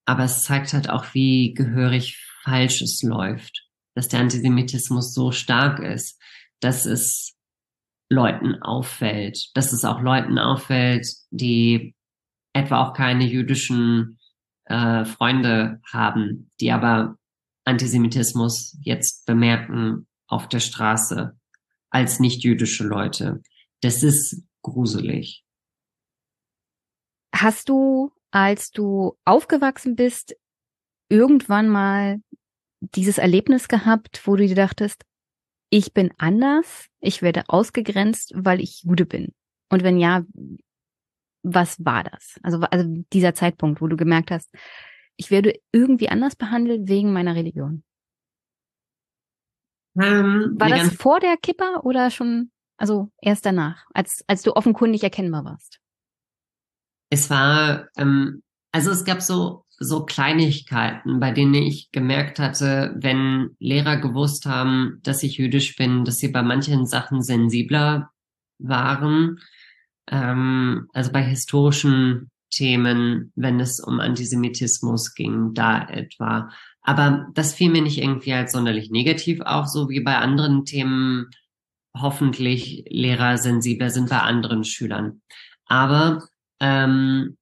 Aber es zeigt halt auch, wie gehörig falsch es läuft. Dass der Antisemitismus so stark ist, dass es Leuten auffällt. Dass es auch Leuten auffällt, die etwa auch keine jüdischen äh, Freunde haben, die aber Antisemitismus jetzt bemerken auf der Straße als nicht-jüdische Leute. Das ist gruselig. Hast du, als du aufgewachsen bist, irgendwann mal dieses Erlebnis gehabt, wo du dir dachtest, ich bin anders, ich werde ausgegrenzt, weil ich Jude bin? Und wenn ja, was war das? Also, also dieser Zeitpunkt, wo du gemerkt hast, ich werde irgendwie anders behandelt wegen meiner Religion. Ähm, War das vor der Kippa oder schon, also erst danach, als, als du offenkundig erkennbar warst? Es war, ähm, also es gab so, so Kleinigkeiten, bei denen ich gemerkt hatte, wenn Lehrer gewusst haben, dass ich jüdisch bin, dass sie bei manchen Sachen sensibler waren. Ähm, also bei historischen Themen, wenn es um Antisemitismus ging, da etwa. Aber das fiel mir nicht irgendwie als sonderlich negativ auf, so wie bei anderen Themen hoffentlich Lehrer sensibler sind bei anderen Schülern. Aber ähm,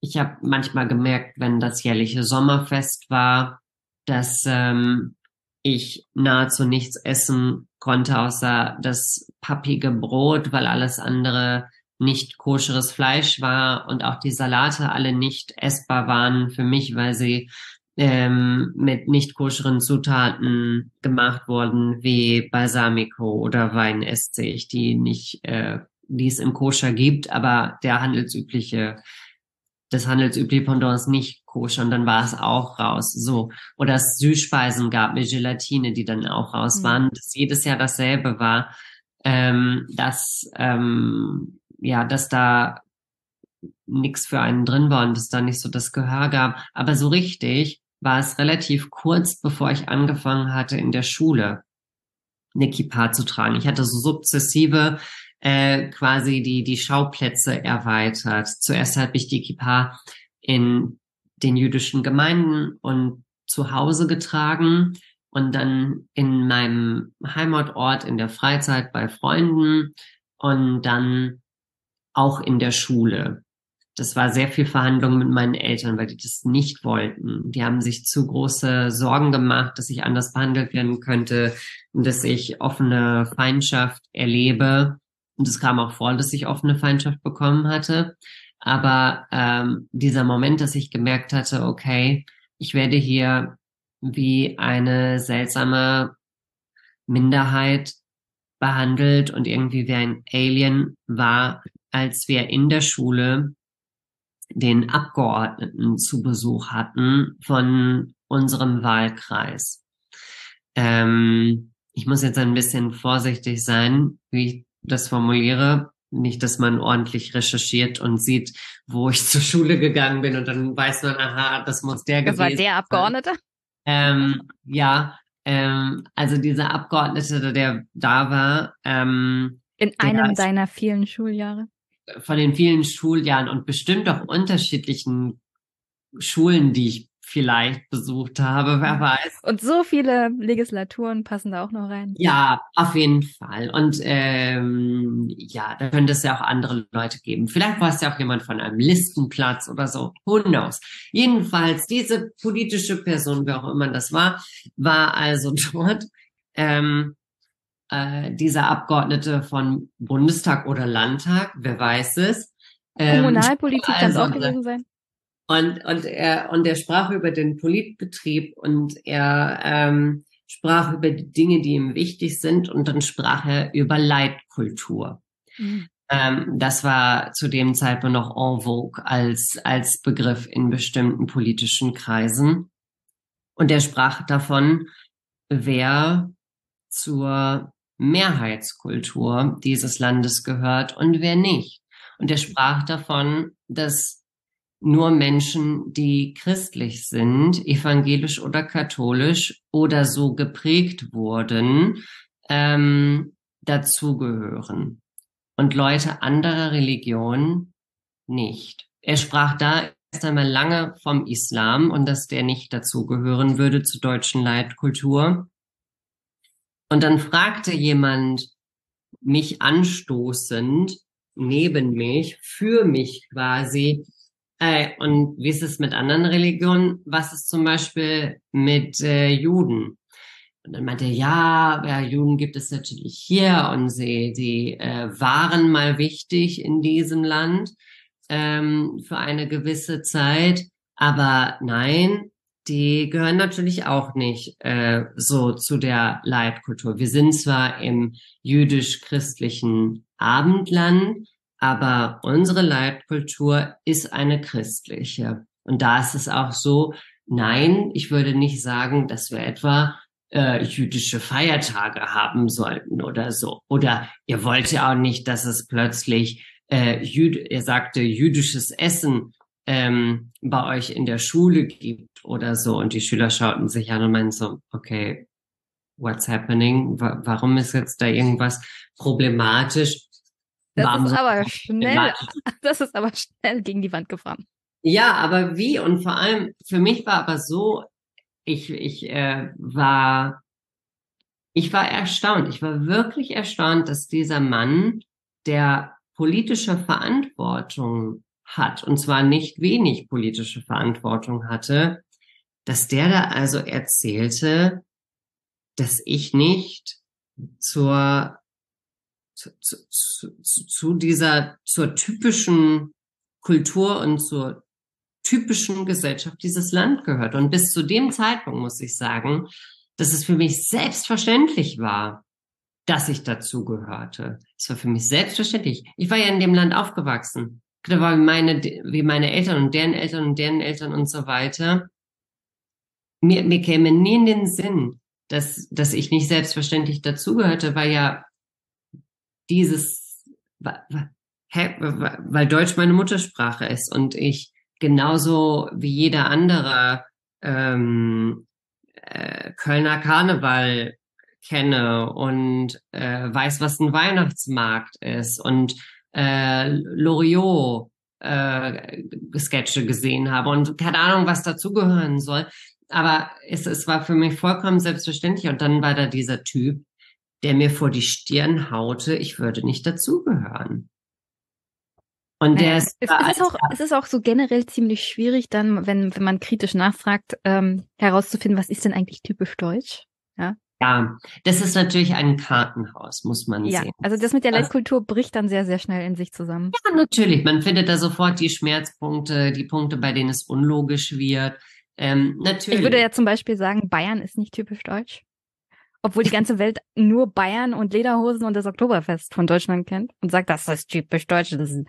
ich habe manchmal gemerkt, wenn das jährliche Sommerfest war, dass ähm, ich nahezu nichts essen konnte, außer das pappige Brot, weil alles andere nicht koscheres Fleisch war und auch die Salate alle nicht essbar waren für mich, weil sie ähm, mit nicht koscheren Zutaten gemacht wurden, wie Balsamico oder Weinessig, die nicht, äh, die es im Koscher gibt, aber der handelsübliche, das handelsübliche Pendant ist nicht koscher und dann war es auch raus. So. Oder es Süßspeisen gab mit Gelatine, die dann auch raus mhm. waren, dass jedes Jahr dasselbe war, ähm, dass, ähm, ja, dass da nichts für einen drin war und es da nicht so das Gehör gab. Aber so richtig war es relativ kurz, bevor ich angefangen hatte, in der Schule eine Kippa zu tragen. Ich hatte so sukzessive äh, quasi die, die Schauplätze erweitert. Zuerst habe ich die Kippa in den jüdischen Gemeinden und zu Hause getragen und dann in meinem Heimatort in der Freizeit bei Freunden und dann auch in der Schule das war sehr viel Verhandlung mit meinen Eltern, weil die das nicht wollten. Die haben sich zu große Sorgen gemacht, dass ich anders behandelt werden könnte und dass ich offene Feindschaft erlebe. Und es kam auch vor, dass ich offene Feindschaft bekommen hatte. Aber ähm, dieser Moment, dass ich gemerkt hatte, okay, ich werde hier wie eine seltsame Minderheit behandelt und irgendwie wie ein Alien war, als wir in der Schule den Abgeordneten zu Besuch hatten von unserem Wahlkreis. Ähm, ich muss jetzt ein bisschen vorsichtig sein, wie ich das formuliere. Nicht, dass man ordentlich recherchiert und sieht, wo ich zur Schule gegangen bin und dann weiß man, aha, das muss der das gewesen sein. Das war der Abgeordnete? Ähm, ja, ähm, also dieser Abgeordnete, der da war. Ähm, In einem deiner vielen Schuljahre? Von den vielen Schuljahren und bestimmt auch unterschiedlichen Schulen, die ich vielleicht besucht habe, wer weiß. Und so viele Legislaturen passen da auch noch rein. Ja, auf jeden Fall. Und ähm, ja, da könnte es ja auch andere Leute geben. Vielleicht war es ja auch jemand von einem Listenplatz oder so. Who knows? Jedenfalls, diese politische Person, wer auch immer das war, war also dort. Ähm, äh, dieser Abgeordnete von Bundestag oder Landtag, wer weiß es. Ähm, Kommunalpolitik kann es auch gewesen sein. Und, und, er, und er sprach über den Politbetrieb und er ähm, sprach über die Dinge, die ihm wichtig sind und dann sprach er über Leitkultur. Mhm. Ähm, das war zu dem Zeitpunkt noch en vogue als, als Begriff in bestimmten politischen Kreisen. Und er sprach davon, wer zur Mehrheitskultur dieses Landes gehört und wer nicht. Und er sprach davon, dass nur Menschen, die christlich sind, evangelisch oder katholisch oder so geprägt wurden, ähm, dazugehören. Und Leute anderer Religion nicht. Er sprach da erst einmal lange vom Islam und dass der nicht dazugehören würde zur deutschen Leitkultur. Und dann fragte jemand mich anstoßend neben mich, für mich quasi, äh, und wie ist es mit anderen Religionen? Was ist zum Beispiel mit äh, Juden? Und dann meinte er, ja, ja, Juden gibt es natürlich hier und sie, sie äh, waren mal wichtig in diesem Land ähm, für eine gewisse Zeit. Aber nein, die gehören natürlich auch nicht äh, so zu der Leitkultur. Wir sind zwar im jüdisch-christlichen Abendland, aber unsere Leitkultur ist eine christliche. Und da ist es auch so, nein, ich würde nicht sagen, dass wir etwa äh, jüdische Feiertage haben sollten oder so. Oder ihr wollt ja auch nicht, dass es plötzlich, äh, Jüd er sagte, jüdisches Essen ähm, bei euch in der Schule gibt oder so. Und die Schüler schauten sich an und meinten so, okay, what's happening? Warum ist jetzt da irgendwas problematisch? Das Warum ist aber schnell, das ist aber schnell gegen die Wand gefahren. Ja, aber wie? Und vor allem, für mich war aber so, ich, ich äh, war, ich war erstaunt. Ich war wirklich erstaunt, dass dieser Mann, der politische Verantwortung hat, und zwar nicht wenig politische Verantwortung hatte, dass der da also erzählte, dass ich nicht zur, zu, zu, zu, dieser, zur typischen Kultur und zur typischen Gesellschaft dieses Land gehört. Und bis zu dem Zeitpunkt muss ich sagen, dass es für mich selbstverständlich war, dass ich dazu gehörte. Es war für mich selbstverständlich. Ich war ja in dem Land aufgewachsen. Da war meine, wie meine Eltern und deren Eltern und deren Eltern und so weiter. Mir, mir käme nie in den Sinn, dass, dass ich nicht selbstverständlich dazugehörte, weil ja dieses, weil Deutsch meine Muttersprache ist und ich genauso wie jeder andere ähm, äh, Kölner Karneval kenne und äh, weiß, was ein Weihnachtsmarkt ist und äh, Loriot äh, Sketche gesehen habe und keine Ahnung, was dazugehören soll. Aber es, es war für mich vollkommen selbstverständlich. Und dann war da dieser Typ, der mir vor die Stirn haute, ich würde nicht dazugehören. Und der ist, es, ist auch, es ist auch so generell ziemlich schwierig, dann, wenn, wenn man kritisch nachfragt, ähm, herauszufinden, was ist denn eigentlich typisch deutsch? Ja. Das ist natürlich ein Kartenhaus, muss man ja, sehen. Also das mit der Leitkultur bricht dann sehr, sehr schnell in sich zusammen. Ja, natürlich. Man findet da sofort die Schmerzpunkte, die Punkte, bei denen es unlogisch wird. Ähm, natürlich. Ich würde ja zum Beispiel sagen, Bayern ist nicht typisch deutsch. Obwohl die ganze Welt nur Bayern und Lederhosen und das Oktoberfest von Deutschland kennt und sagt, das ist typisch deutsch. Das ist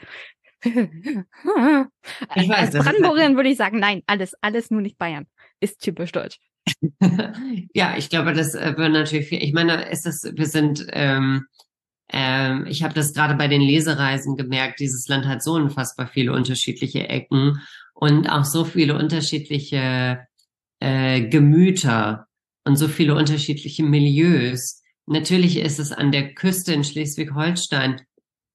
ich weiß, Als Brandenburgerin würde ich sagen, nein, alles, alles nur nicht Bayern. Ist typisch deutsch. ja, ich glaube, das äh, wird natürlich viel. Ich meine, es ist, wir sind, ähm, ähm, ich habe das gerade bei den Lesereisen gemerkt, dieses Land hat so unfassbar viele unterschiedliche Ecken und auch so viele unterschiedliche äh, Gemüter und so viele unterschiedliche Milieus. Natürlich ist es an der Küste in Schleswig-Holstein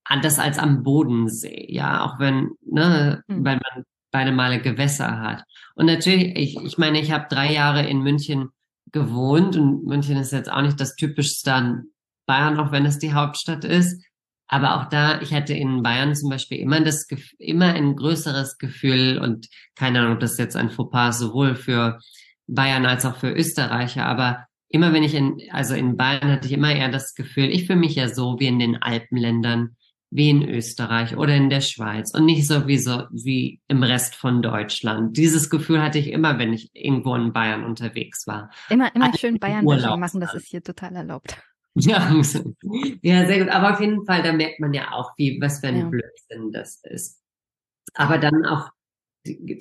anders als am Bodensee, ja, auch wenn, ne, mhm. weil man beide Male Gewässer hat. Und natürlich, ich, ich meine, ich habe drei Jahre in München gewohnt und München ist jetzt auch nicht das typischste an Bayern, auch wenn es die Hauptstadt ist. Aber auch da, ich hatte in Bayern zum Beispiel immer das, immer ein größeres Gefühl und keine Ahnung, ob das jetzt ein Fauxpas sowohl für Bayern als auch für Österreicher, aber immer wenn ich in, also in Bayern hatte ich immer eher das Gefühl, ich fühle mich ja so wie in den Alpenländern wie in Österreich oder in der Schweiz und nicht so wie, so wie im Rest von Deutschland. Dieses Gefühl hatte ich immer, wenn ich irgendwo in Bayern unterwegs war. Immer, immer schön Bayern machen, das ist hier total erlaubt. Ja, ja, sehr gut. Aber auf jeden Fall, da merkt man ja auch, wie, was für ein ja. Blödsinn das ist. Aber dann auch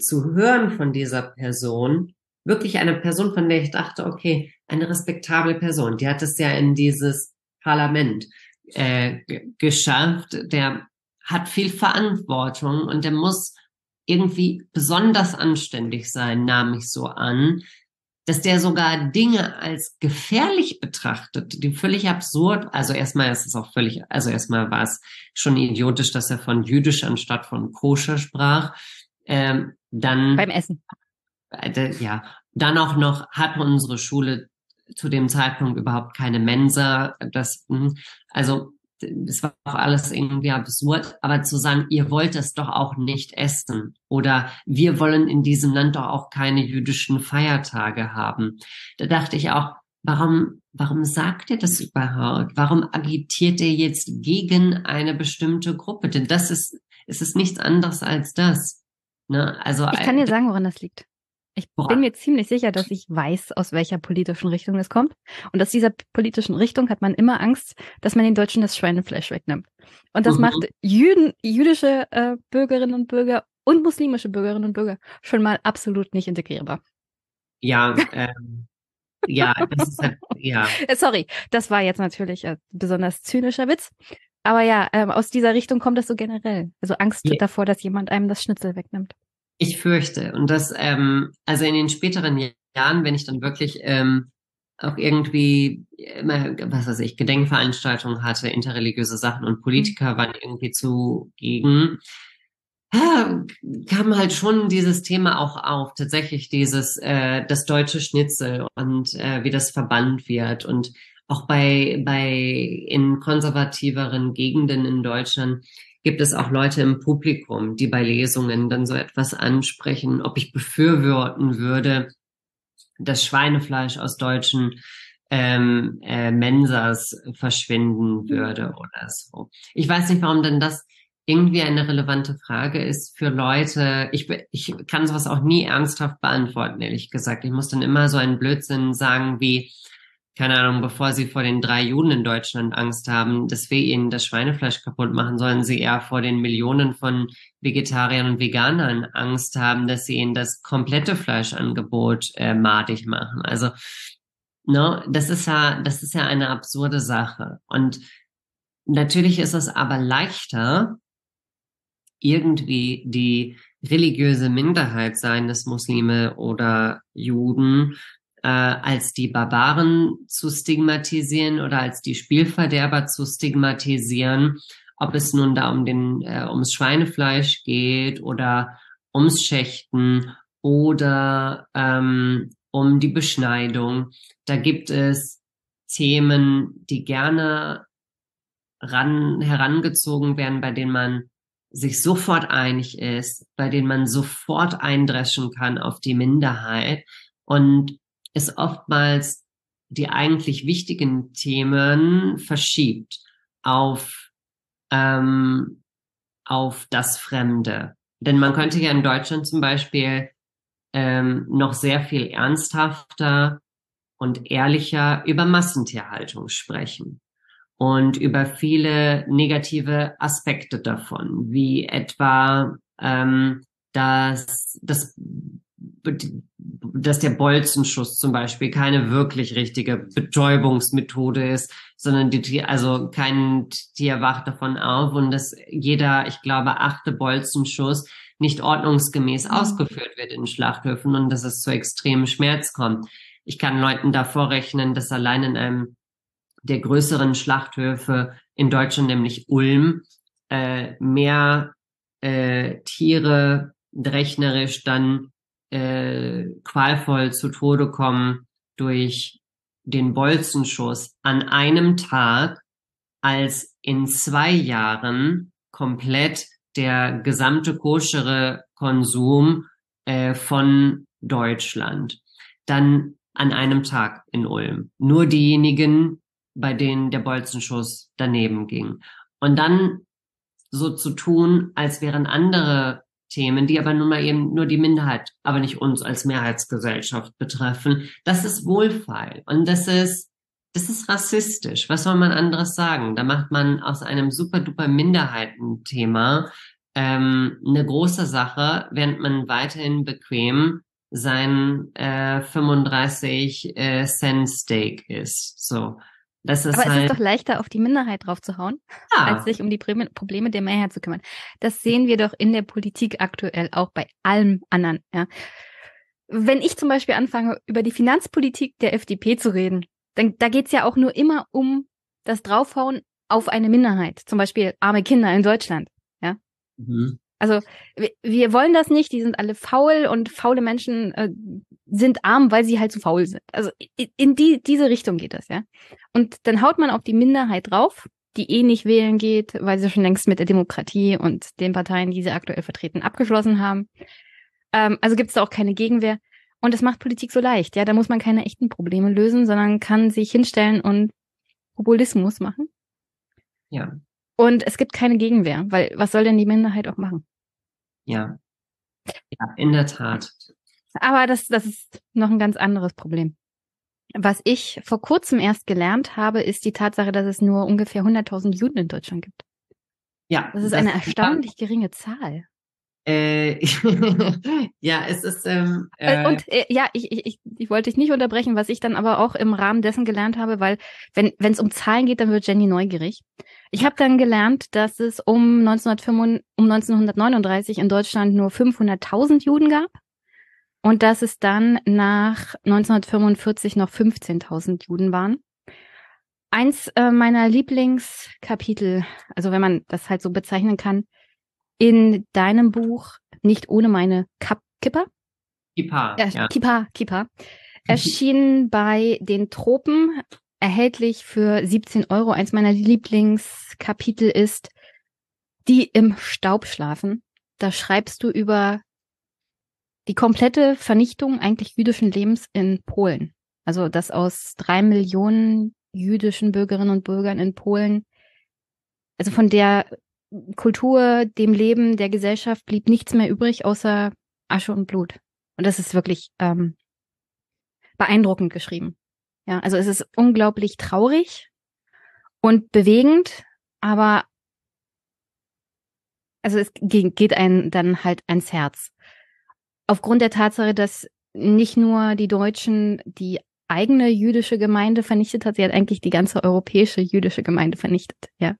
zu hören von dieser Person, wirklich eine Person, von der ich dachte, okay, eine respektable Person, die hat es ja in dieses Parlament äh, geschafft, der hat viel Verantwortung und der muss irgendwie besonders anständig sein, nahm ich so an, dass der sogar Dinge als gefährlich betrachtet, die völlig absurd, also erstmal ist es auch völlig, also erstmal war es schon idiotisch, dass er von jüdisch anstatt von koscher sprach. Ähm, dann beim Essen. Äh, ja, dann auch noch hat unsere Schule zu dem Zeitpunkt überhaupt keine Mensa. Das, hm, also es war auch alles irgendwie absurd, aber zu sagen, ihr wollt es doch auch nicht essen oder wir wollen in diesem Land doch auch keine jüdischen Feiertage haben. Da dachte ich auch, warum, warum sagt ihr das überhaupt? Warum agitiert ihr jetzt gegen eine bestimmte Gruppe? Denn das ist, es ist nichts anderes als das. Ne? Also, ich kann dir sagen, woran das liegt. Ich Boah. bin mir ziemlich sicher, dass ich weiß, aus welcher politischen Richtung es kommt. Und aus dieser politischen Richtung hat man immer Angst, dass man den Deutschen das Schweinefleisch wegnimmt. Und das mhm. macht Jüden, jüdische äh, Bürgerinnen und Bürger und muslimische Bürgerinnen und Bürger schon mal absolut nicht integrierbar. Ja, ähm, ja, das ist halt, ja. Äh, sorry, das war jetzt natürlich ein besonders zynischer Witz. Aber ja, ähm, aus dieser Richtung kommt das so generell. Also Angst ja. davor, dass jemand einem das Schnitzel wegnimmt. Ich fürchte. Und das, ähm, also in den späteren Jahren, wenn ich dann wirklich ähm, auch irgendwie immer, was weiß ich, Gedenkveranstaltungen hatte, interreligiöse Sachen und Politiker mhm. waren irgendwie zugegen, ja, kam halt schon dieses Thema auch auf, tatsächlich dieses, äh, das deutsche Schnitzel und äh, wie das verbannt wird und auch bei, bei in konservativeren Gegenden in Deutschland gibt es auch Leute im Publikum, die bei Lesungen dann so etwas ansprechen, ob ich befürworten würde, dass Schweinefleisch aus deutschen ähm, äh, Mensas verschwinden würde oder so. Ich weiß nicht, warum denn das irgendwie eine relevante Frage ist für Leute. Ich, ich kann sowas auch nie ernsthaft beantworten, ehrlich gesagt. Ich muss dann immer so einen Blödsinn sagen wie, keine Ahnung, bevor sie vor den drei Juden in Deutschland Angst haben, dass wir ihnen das Schweinefleisch kaputt machen, sollen sie eher vor den Millionen von Vegetariern und Veganern Angst haben, dass sie ihnen das komplette Fleischangebot äh, madig machen. Also, ne, das ist ja, das ist ja eine absurde Sache. Und natürlich ist es aber leichter, irgendwie die religiöse Minderheit, seien es Muslime oder Juden, äh, als die Barbaren zu stigmatisieren oder als die Spielverderber zu stigmatisieren, ob es nun da um den äh, ums Schweinefleisch geht oder ums Schächten oder ähm, um die Beschneidung. Da gibt es Themen, die gerne ran, herangezogen werden, bei denen man sich sofort einig ist, bei denen man sofort eindreschen kann auf die Minderheit und es oftmals die eigentlich wichtigen Themen verschiebt auf, ähm, auf das Fremde. Denn man könnte ja in Deutschland zum Beispiel ähm, noch sehr viel ernsthafter und ehrlicher über Massentierhaltung sprechen und über viele negative Aspekte davon, wie etwa ähm, dass, dass, dass der Bolzenschuss zum Beispiel keine wirklich richtige Betäubungsmethode ist, sondern die also kein Tier wacht davon auf und dass jeder, ich glaube, achte Bolzenschuss nicht ordnungsgemäß mhm. ausgeführt wird in Schlachthöfen und dass es zu extremem Schmerz kommt. Ich kann Leuten davor rechnen, dass allein in einem der größeren Schlachthöfe in Deutschland, nämlich Ulm, äh, mehr äh, Tiere rechnerisch dann äh, qualvoll zu Tode kommen durch den Bolzenschuss an einem Tag, als in zwei Jahren komplett der gesamte koschere Konsum äh, von Deutschland. Dann an einem Tag in Ulm. Nur diejenigen, bei denen der Bolzenschuss daneben ging. Und dann so zu tun, als wären andere Themen, die aber nun mal eben nur die Minderheit, aber nicht uns als Mehrheitsgesellschaft betreffen, das ist wohlfeil und das ist, das ist rassistisch. Was soll man anderes sagen? Da macht man aus einem super duper Minderheitenthema ähm, eine große Sache, während man weiterhin bequem sein äh, 35 äh, Cent Steak isst. So. Das ist Aber halt, es ist halt doch leichter, auf die Minderheit draufzuhauen, ja. als sich um die Probleme der Mehrheit zu kümmern. Das sehen wir doch in der Politik aktuell auch bei allem anderen. Ja. Wenn ich zum Beispiel anfange, über die Finanzpolitik der FDP zu reden, dann da geht's ja auch nur immer um das Draufhauen auf eine Minderheit, zum Beispiel arme Kinder in Deutschland. Ja. Mhm. Also wir, wollen das nicht, die sind alle faul und faule Menschen äh, sind arm, weil sie halt zu faul sind. Also in die, diese Richtung geht das, ja. Und dann haut man auf die Minderheit drauf, die eh nicht wählen geht, weil sie schon längst mit der Demokratie und den Parteien, die sie aktuell vertreten, abgeschlossen haben. Ähm, also gibt es da auch keine Gegenwehr. Und das macht Politik so leicht, ja. Da muss man keine echten Probleme lösen, sondern kann sich hinstellen und Populismus machen. Ja. Und es gibt keine Gegenwehr, weil was soll denn die Minderheit auch machen? Ja. Ja, in der Tat. Aber das, das ist noch ein ganz anderes Problem. Was ich vor kurzem erst gelernt habe, ist die Tatsache, dass es nur ungefähr 100.000 Juden in Deutschland gibt. Ja. Das ist das eine erstaunlich geringe Zahl. Äh, ja, es ist. Ähm, äh, und äh, ja, ich, ich, ich wollte dich nicht unterbrechen, was ich dann aber auch im Rahmen dessen gelernt habe, weil wenn wenn es um Zahlen geht, dann wird Jenny neugierig. Ich habe dann gelernt, dass es um, 1935, um 1939 in Deutschland nur 500.000 Juden gab und dass es dann nach 1945 noch 15.000 Juden waren. Eins äh, meiner Lieblingskapitel, also wenn man das halt so bezeichnen kann, in deinem Buch Nicht ohne meine Kap Kipper? Kippa, äh, ja. Kippa, Kippa. Erschien bei den Tropen, erhältlich für 17 Euro. Eins meiner Lieblingskapitel ist Die im Staub schlafen. Da schreibst du über die komplette Vernichtung eigentlich jüdischen Lebens in Polen. Also, dass aus drei Millionen jüdischen Bürgerinnen und Bürgern in Polen, also von der Kultur, dem Leben, der Gesellschaft blieb nichts mehr übrig außer Asche und Blut. Und das ist wirklich ähm, beeindruckend geschrieben. Ja, also es ist unglaublich traurig und bewegend, aber also es geht einem dann halt ans Herz. Aufgrund der Tatsache, dass nicht nur die Deutschen die eigene jüdische Gemeinde vernichtet hat, sie hat eigentlich die ganze europäische jüdische Gemeinde vernichtet, ja.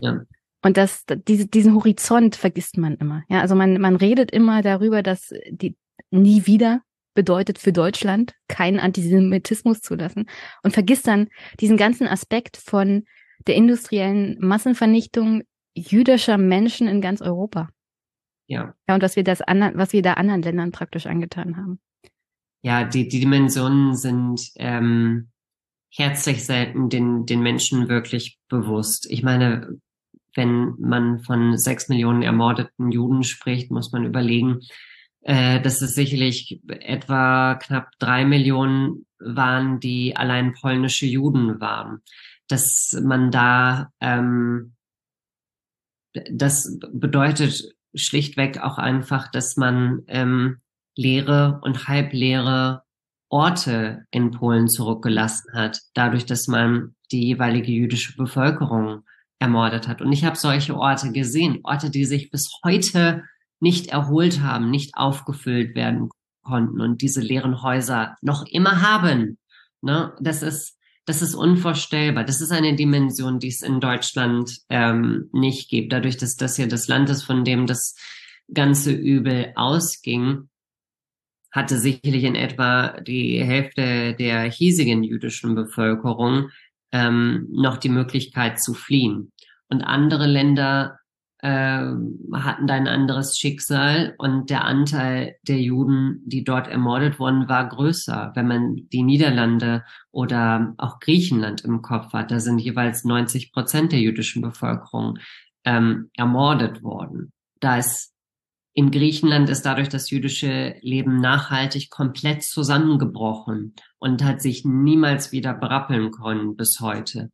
Ja. Und das, diese, diesen Horizont vergisst man immer. Ja, also man, man redet immer darüber, dass die nie wieder bedeutet für Deutschland keinen Antisemitismus zulassen und vergisst dann diesen ganzen Aspekt von der industriellen Massenvernichtung jüdischer Menschen in ganz Europa. Ja. Ja, und was wir das anderen, was wir da anderen Ländern praktisch angetan haben. Ja, die, die Dimensionen sind ähm, herzlich selten den, den Menschen wirklich bewusst. Ich meine, wenn man von sechs Millionen ermordeten Juden spricht, muss man überlegen, äh, dass es sicherlich etwa knapp drei Millionen waren, die allein polnische Juden waren. Dass man da, ähm, das bedeutet schlichtweg auch einfach, dass man ähm, leere und halbleere Orte in Polen zurückgelassen hat, dadurch, dass man die jeweilige jüdische Bevölkerung ermordet hat. Und ich habe solche Orte gesehen, Orte, die sich bis heute nicht erholt haben, nicht aufgefüllt werden konnten und diese leeren Häuser noch immer haben. Ne? Das ist das ist unvorstellbar. Das ist eine Dimension, die es in Deutschland ähm, nicht gibt. Dadurch, dass das hier das Land ist, von dem das ganze Übel ausging, hatte sicherlich in etwa die Hälfte der hiesigen jüdischen Bevölkerung ähm, noch die Möglichkeit zu fliehen. Und andere Länder äh, hatten da ein anderes Schicksal und der Anteil der Juden, die dort ermordet wurden, war größer. Wenn man die Niederlande oder auch Griechenland im Kopf hat, da sind jeweils 90 Prozent der jüdischen Bevölkerung ähm, ermordet worden. Da ist in Griechenland ist dadurch das jüdische Leben nachhaltig komplett zusammengebrochen und hat sich niemals wieder berappeln können bis heute.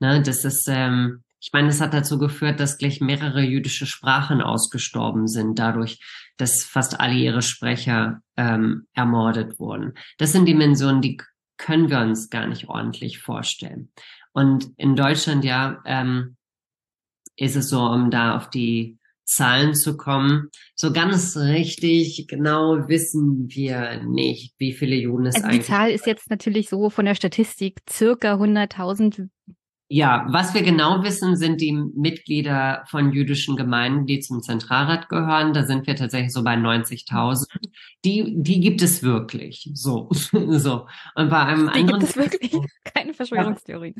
Ne, das ist, ähm, ich meine, es hat dazu geführt, dass gleich mehrere jüdische Sprachen ausgestorben sind, dadurch, dass fast alle ihre Sprecher ähm, ermordet wurden. Das sind Dimensionen, die können wir uns gar nicht ordentlich vorstellen. Und in Deutschland ja ähm, ist es so, um da auf die Zahlen zu kommen. So ganz richtig genau wissen wir nicht, wie viele Juden es also eigentlich Die Zahl ist jetzt natürlich so von der Statistik circa 100.000 ja, was wir genau wissen, sind die Mitglieder von jüdischen Gemeinden, die zum Zentralrat gehören. Da sind wir tatsächlich so bei 90.000. Die, die gibt es wirklich. So, so. Und bei einem die anderen. Gibt es wirklich? Keine Verschwörungstheorie.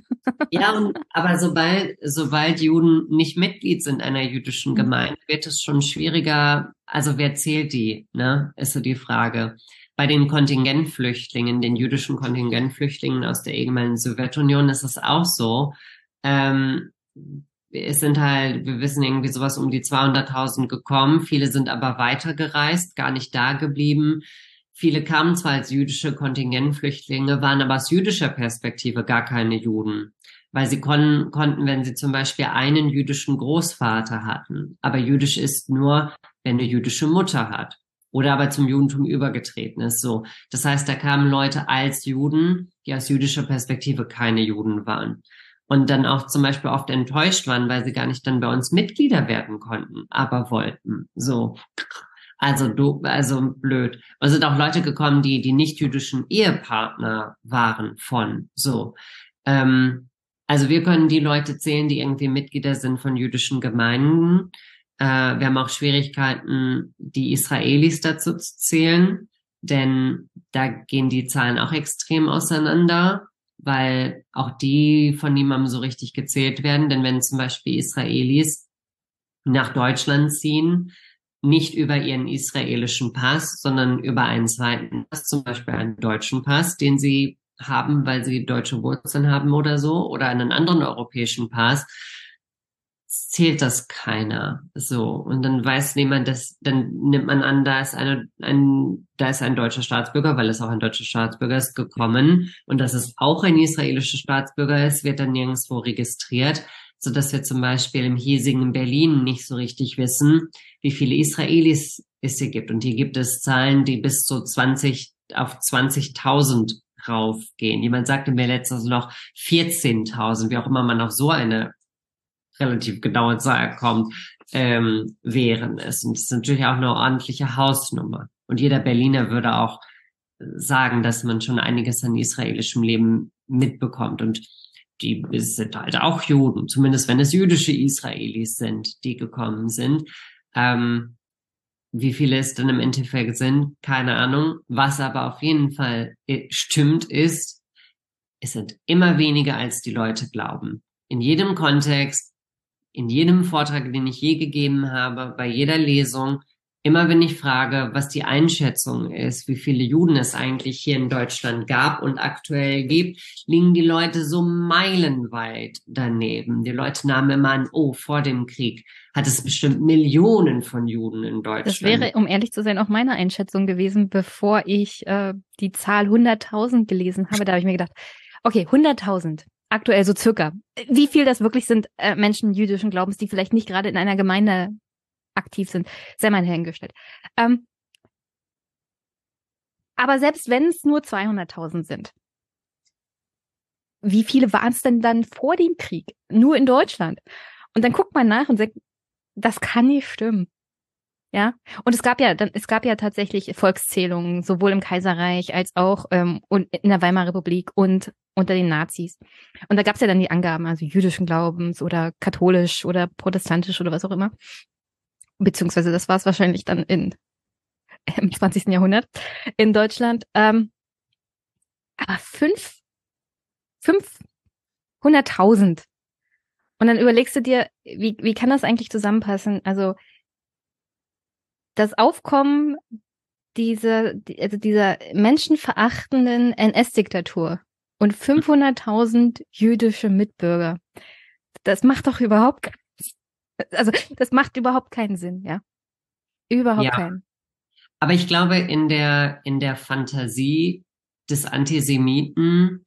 Ja, und, aber sobald, sobald Juden nicht Mitglied sind einer jüdischen mhm. Gemeinde, wird es schon schwieriger. Also wer zählt die? Ne? Ist so die Frage bei den Kontingentflüchtlingen, den jüdischen Kontingentflüchtlingen aus der ehemaligen Sowjetunion ist es auch so. Ähm, es sind halt, wir wissen irgendwie sowas um die 200.000 gekommen. Viele sind aber weitergereist, gar nicht da geblieben. Viele kamen zwar als jüdische Kontingentflüchtlinge, waren aber aus jüdischer Perspektive gar keine Juden, weil sie kon konnten, wenn sie zum Beispiel einen jüdischen Großvater hatten. Aber jüdisch ist nur, wenn eine jüdische Mutter hat oder aber zum Judentum übergetreten ist. So, das heißt, da kamen Leute als Juden, die aus jüdischer Perspektive keine Juden waren und dann auch zum Beispiel oft enttäuscht waren, weil sie gar nicht dann bei uns Mitglieder werden konnten, aber wollten. So. Also du, also blöd. Und sind auch Leute gekommen, die die nicht jüdischen Ehepartner waren von. So. Ähm, also wir können die Leute zählen, die irgendwie Mitglieder sind von jüdischen Gemeinden. Äh, wir haben auch Schwierigkeiten, die Israelis dazu zu zählen, denn da gehen die Zahlen auch extrem auseinander, weil auch die von niemandem so richtig gezählt werden. Denn wenn zum Beispiel Israelis nach Deutschland ziehen, nicht über ihren israelischen Pass, sondern über einen zweiten Pass, zum Beispiel einen deutschen Pass, den sie haben, weil sie deutsche Wurzeln haben oder so, oder einen anderen europäischen Pass, zählt das keiner. So. Und dann weiß niemand, dass, dann nimmt man an, da ist eine, ein, da ist ein deutscher Staatsbürger, weil es auch ein deutscher Staatsbürger ist, gekommen. Und dass es auch ein israelischer Staatsbürger ist, wird dann nirgendwo registriert. so dass wir zum Beispiel im hiesigen Berlin nicht so richtig wissen, wie viele Israelis es hier gibt. Und hier gibt es Zahlen, die bis zu 20 auf 20.000 raufgehen. Jemand sagte mir letztens noch 14.000, wie auch immer man auf so eine relativ genaue Zahl kommt, ähm, wären es. Und das ist natürlich auch eine ordentliche Hausnummer. Und jeder Berliner würde auch sagen, dass man schon einiges an israelischem Leben mitbekommt. Und die sind halt auch Juden, zumindest wenn es jüdische Israelis sind, die gekommen sind. Ähm, wie viele es dann im Endeffekt sind, keine Ahnung. Was aber auf jeden Fall äh, stimmt, ist, es sind immer weniger, als die Leute glauben. In jedem Kontext, in jedem Vortrag, den ich je gegeben habe, bei jeder Lesung, immer wenn ich frage, was die Einschätzung ist, wie viele Juden es eigentlich hier in Deutschland gab und aktuell gibt, liegen die Leute so meilenweit daneben. Die Leute nahmen immer an, oh, vor dem Krieg hat es bestimmt Millionen von Juden in Deutschland. Das wäre, um ehrlich zu sein, auch meine Einschätzung gewesen, bevor ich äh, die Zahl 100.000 gelesen habe. Da habe ich mir gedacht, okay, 100.000 aktuell so circa. Wie viel das wirklich sind äh, Menschen jüdischen Glaubens, die vielleicht nicht gerade in einer Gemeinde aktiv sind, sei mal hingestellt. Ähm, aber selbst wenn es nur 200.000 sind, wie viele waren es denn dann vor dem Krieg? Nur in Deutschland. Und dann guckt man nach und sagt, das kann nicht stimmen. Ja, und es gab ja, dann, es gab ja tatsächlich Volkszählungen, sowohl im Kaiserreich als auch ähm, in der Weimarer Republik und unter den Nazis. Und da gab es ja dann die Angaben, also jüdischen Glaubens oder katholisch oder protestantisch oder was auch immer beziehungsweise das war es wahrscheinlich dann in, im 20. Jahrhundert in Deutschland. Ähm, aber fünf, fünfhunderttausend. Und dann überlegst du dir, wie, wie kann das eigentlich zusammenpassen? Also das Aufkommen dieser, also dieser menschenverachtenden NS-Diktatur und 500.000 jüdische Mitbürger. Das macht doch überhaupt also das macht überhaupt keinen Sinn, ja. Überhaupt ja. keinen. Aber ich glaube, in der, in der Fantasie des Antisemiten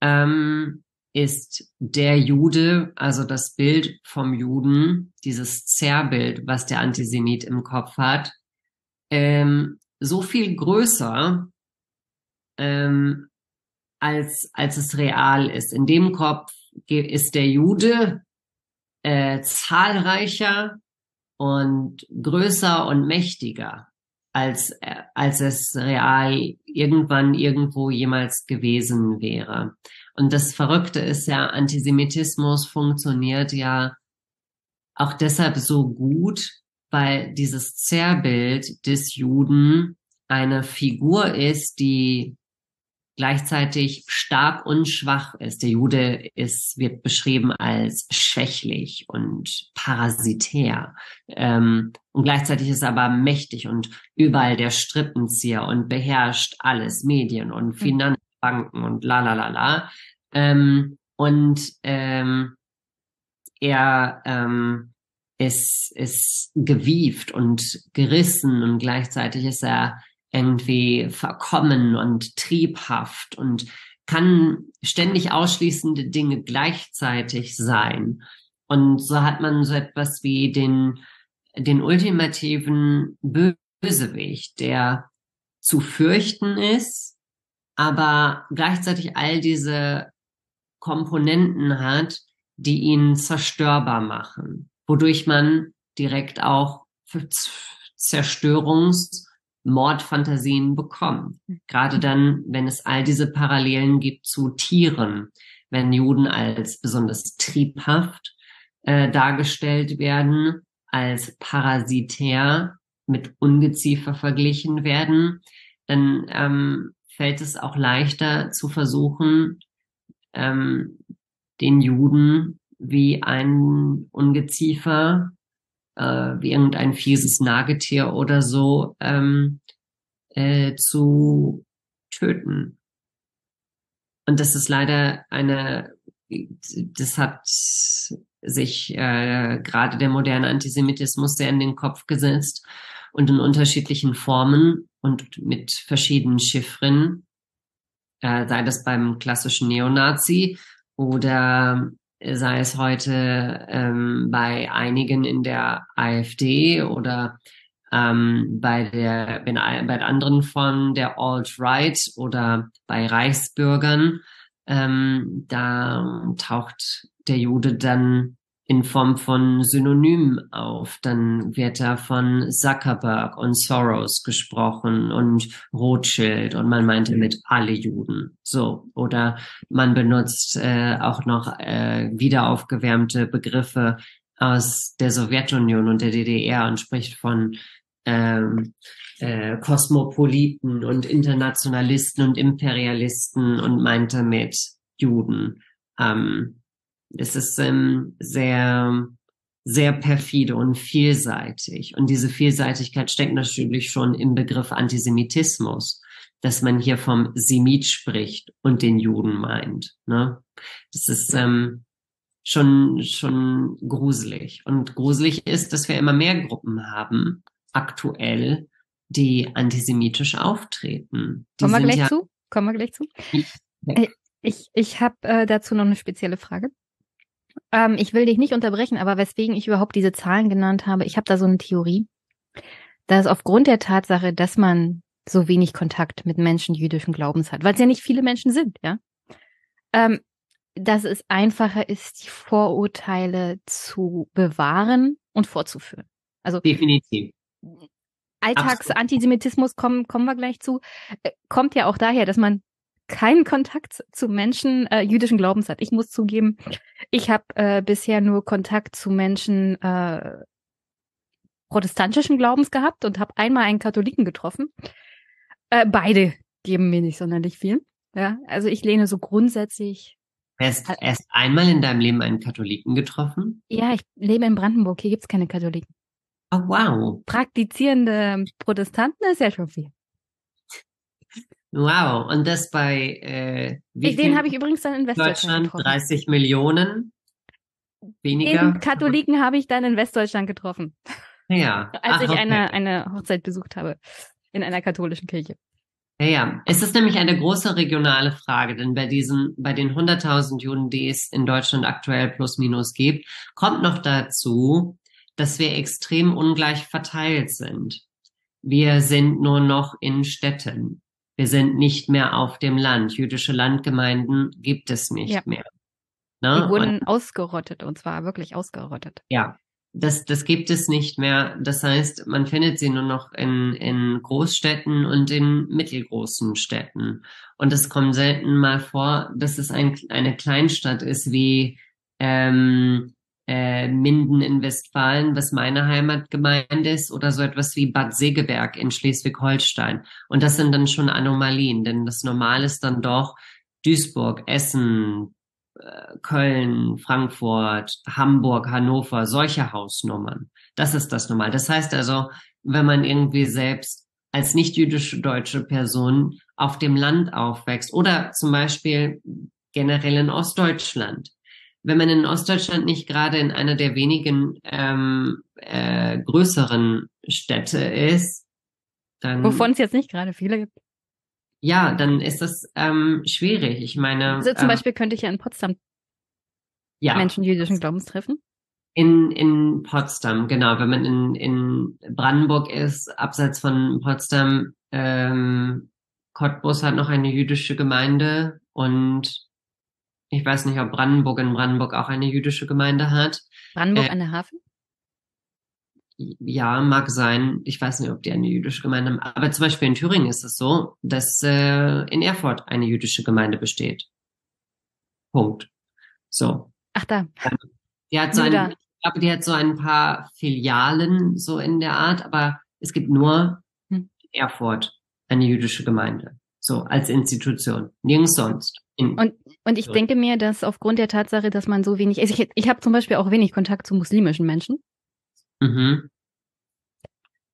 ähm, ist der Jude, also das Bild vom Juden, dieses Zerrbild, was der Antisemit im Kopf hat, ähm, so viel größer, ähm, als, als es real ist. In dem Kopf ist der Jude äh, zahlreicher und größer und mächtiger, als, äh, als es real irgendwann irgendwo jemals gewesen wäre. Und das Verrückte ist ja, Antisemitismus funktioniert ja auch deshalb so gut, weil dieses Zerrbild des Juden eine Figur ist, die gleichzeitig stark und schwach ist. Der Jude ist, wird beschrieben als schwächlich und parasitär. Ähm, und gleichzeitig ist er aber mächtig und überall der Strippenzieher und beherrscht alles, Medien und hm. Finanzbanken und la la la la. Ähm, und ähm, er ähm, ist, ist gewieft und gerissen und gleichzeitig ist er irgendwie verkommen und triebhaft und kann ständig ausschließende Dinge gleichzeitig sein. Und so hat man so etwas wie den, den ultimativen Bösewicht, der zu fürchten ist, aber gleichzeitig all diese Komponenten hat, die ihn zerstörbar machen, wodurch man direkt auch Zerstörungs- Mordfantasien bekommen. Gerade dann, wenn es all diese Parallelen gibt zu Tieren, wenn Juden als besonders triebhaft äh, dargestellt werden, als parasitär mit Ungeziefer verglichen werden, dann ähm, fällt es auch leichter zu versuchen, ähm, den Juden wie ein Ungeziefer äh, wie irgendein fieses Nagetier oder so ähm, äh, zu töten. Und das ist leider eine, das hat sich äh, gerade der moderne Antisemitismus sehr in den Kopf gesetzt und in unterschiedlichen Formen und mit verschiedenen Chiffren, äh, sei das beim klassischen Neonazi oder sei es heute ähm, bei einigen in der AfD oder ähm, bei der bei anderen von der Alt-Right oder bei Reichsbürgern, ähm, da taucht der Jude dann in Form von Synonymen auf. Dann wird da von Zuckerberg und Soros gesprochen und Rothschild und man meinte mit alle Juden. So. Oder man benutzt äh, auch noch äh, wieder aufgewärmte Begriffe aus der Sowjetunion und der DDR und spricht von ähm, äh, Kosmopoliten und Internationalisten und Imperialisten und meinte mit Juden. Ähm, es ist ähm, sehr, sehr perfide und vielseitig. Und diese Vielseitigkeit steckt natürlich schon im Begriff Antisemitismus, dass man hier vom Semit spricht und den Juden meint. Ne? Das ist ähm, schon, schon gruselig. Und gruselig ist, dass wir immer mehr Gruppen haben, aktuell, die antisemitisch auftreten. Die Kommen wir gleich ja zu? Kommen wir gleich zu? Äh, ich, ich habe äh, dazu noch eine spezielle Frage. Ähm, ich will dich nicht unterbrechen, aber weswegen ich überhaupt diese Zahlen genannt habe, ich habe da so eine Theorie, dass aufgrund der Tatsache, dass man so wenig Kontakt mit Menschen jüdischen Glaubens hat, weil es ja nicht viele Menschen sind, ja, ähm, dass es einfacher ist, die Vorurteile zu bewahren und fortzuführen. Also definitiv. Alltagsantisemitismus kommen kommen wir gleich zu, äh, kommt ja auch daher, dass man keinen Kontakt zu Menschen äh, jüdischen Glaubens hat. Ich muss zugeben, ich habe äh, bisher nur Kontakt zu Menschen äh, protestantischen Glaubens gehabt und habe einmal einen Katholiken getroffen. Äh, beide geben mir nicht sonderlich viel. Ja, also ich lehne so grundsätzlich. Erst, erst einmal in deinem Leben einen Katholiken getroffen? Ja, ich lebe in Brandenburg. Hier gibt's keine Katholiken. Oh, wow. Praktizierende Protestanten ist ja schon viel. Wow, und das bei äh, wie Den habe ich übrigens dann in Westdeutschland getroffen. 30 Millionen weniger. Den Katholiken habe ich dann in Westdeutschland getroffen. Ja. Als Ach, ich okay. eine, eine Hochzeit besucht habe in einer katholischen Kirche. Ja, ja. Es ist nämlich eine große regionale Frage, denn bei diesen, bei den 100.000 Juden, die es in Deutschland aktuell plus minus gibt, kommt noch dazu, dass wir extrem ungleich verteilt sind. Wir sind nur noch in Städten. Wir sind nicht mehr auf dem Land. Jüdische Landgemeinden gibt es nicht ja. mehr. Ne? Die wurden und, ausgerottet und zwar wirklich ausgerottet. Ja, das, das gibt es nicht mehr. Das heißt, man findet sie nur noch in, in Großstädten und in mittelgroßen Städten. Und es kommt selten mal vor, dass es ein, eine Kleinstadt ist wie ähm, äh, Minden in Westfalen, was meine Heimatgemeinde ist, oder so etwas wie Bad Segeberg in Schleswig-Holstein. Und das sind dann schon Anomalien, denn das Normal ist dann doch Duisburg, Essen, äh, Köln, Frankfurt, Hamburg, Hannover, solche Hausnummern. Das ist das Normal. Das heißt also, wenn man irgendwie selbst als nicht jüdische deutsche Person auf dem Land aufwächst oder zum Beispiel generell in Ostdeutschland, wenn man in Ostdeutschland nicht gerade in einer der wenigen ähm, äh, größeren Städte ist, dann. Wovon es jetzt nicht gerade viele gibt. Ja, dann ist das ähm, schwierig. Ich meine. Also zum ähm, Beispiel könnte ich ja in Potsdam ja, Menschen jüdischen Glaubens treffen. In, in Potsdam, genau. Wenn man in, in Brandenburg ist, abseits von Potsdam, ähm, Cottbus hat noch eine jüdische Gemeinde und ich weiß nicht, ob Brandenburg in Brandenburg auch eine jüdische Gemeinde hat. Brandenburg äh, an der Hafen? Ja, mag sein. Ich weiß nicht, ob die eine jüdische Gemeinde haben. Aber zum Beispiel in Thüringen ist es so, dass äh, in Erfurt eine jüdische Gemeinde besteht. Punkt. So. Ach da. Die hat so ein, ich glaube, die hat so ein paar Filialen so in der Art, aber es gibt nur hm. in Erfurt eine jüdische Gemeinde. So als Institution. Nirgends sonst. Und, und ich denke mir, dass aufgrund der Tatsache, dass man so wenig, also ich, ich habe zum Beispiel auch wenig Kontakt zu muslimischen Menschen. Mhm.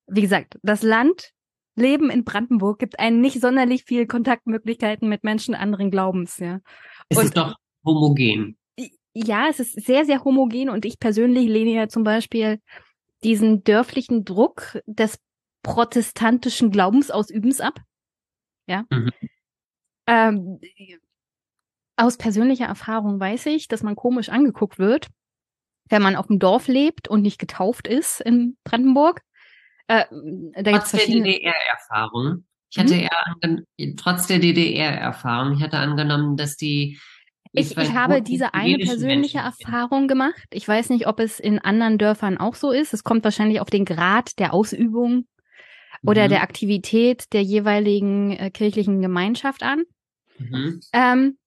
Wie gesagt, das Land Leben in Brandenburg gibt einen nicht sonderlich viel Kontaktmöglichkeiten mit Menschen anderen Glaubens, ja. Es und, ist doch homogen. Ja, es ist sehr, sehr homogen und ich persönlich lehne ja zum Beispiel diesen dörflichen Druck des protestantischen Glaubensausübens ab. Ja. Mhm. Ähm, aus persönlicher Erfahrung weiß ich, dass man komisch angeguckt wird, wenn man auf dem Dorf lebt und nicht getauft ist in Brandenburg. Äh, da gibt's verschiedene DDR-Erfahrung. Ich hatte hm? eher, trotz der DDR-Erfahrung, ich hatte angenommen, dass die ich, ich habe diese eine persönliche Menschen. Erfahrung gemacht. Ich weiß nicht, ob es in anderen Dörfern auch so ist. Es kommt wahrscheinlich auf den Grad der Ausübung oder mhm. der Aktivität der jeweiligen äh, kirchlichen Gemeinschaft an. Mhm. Ähm,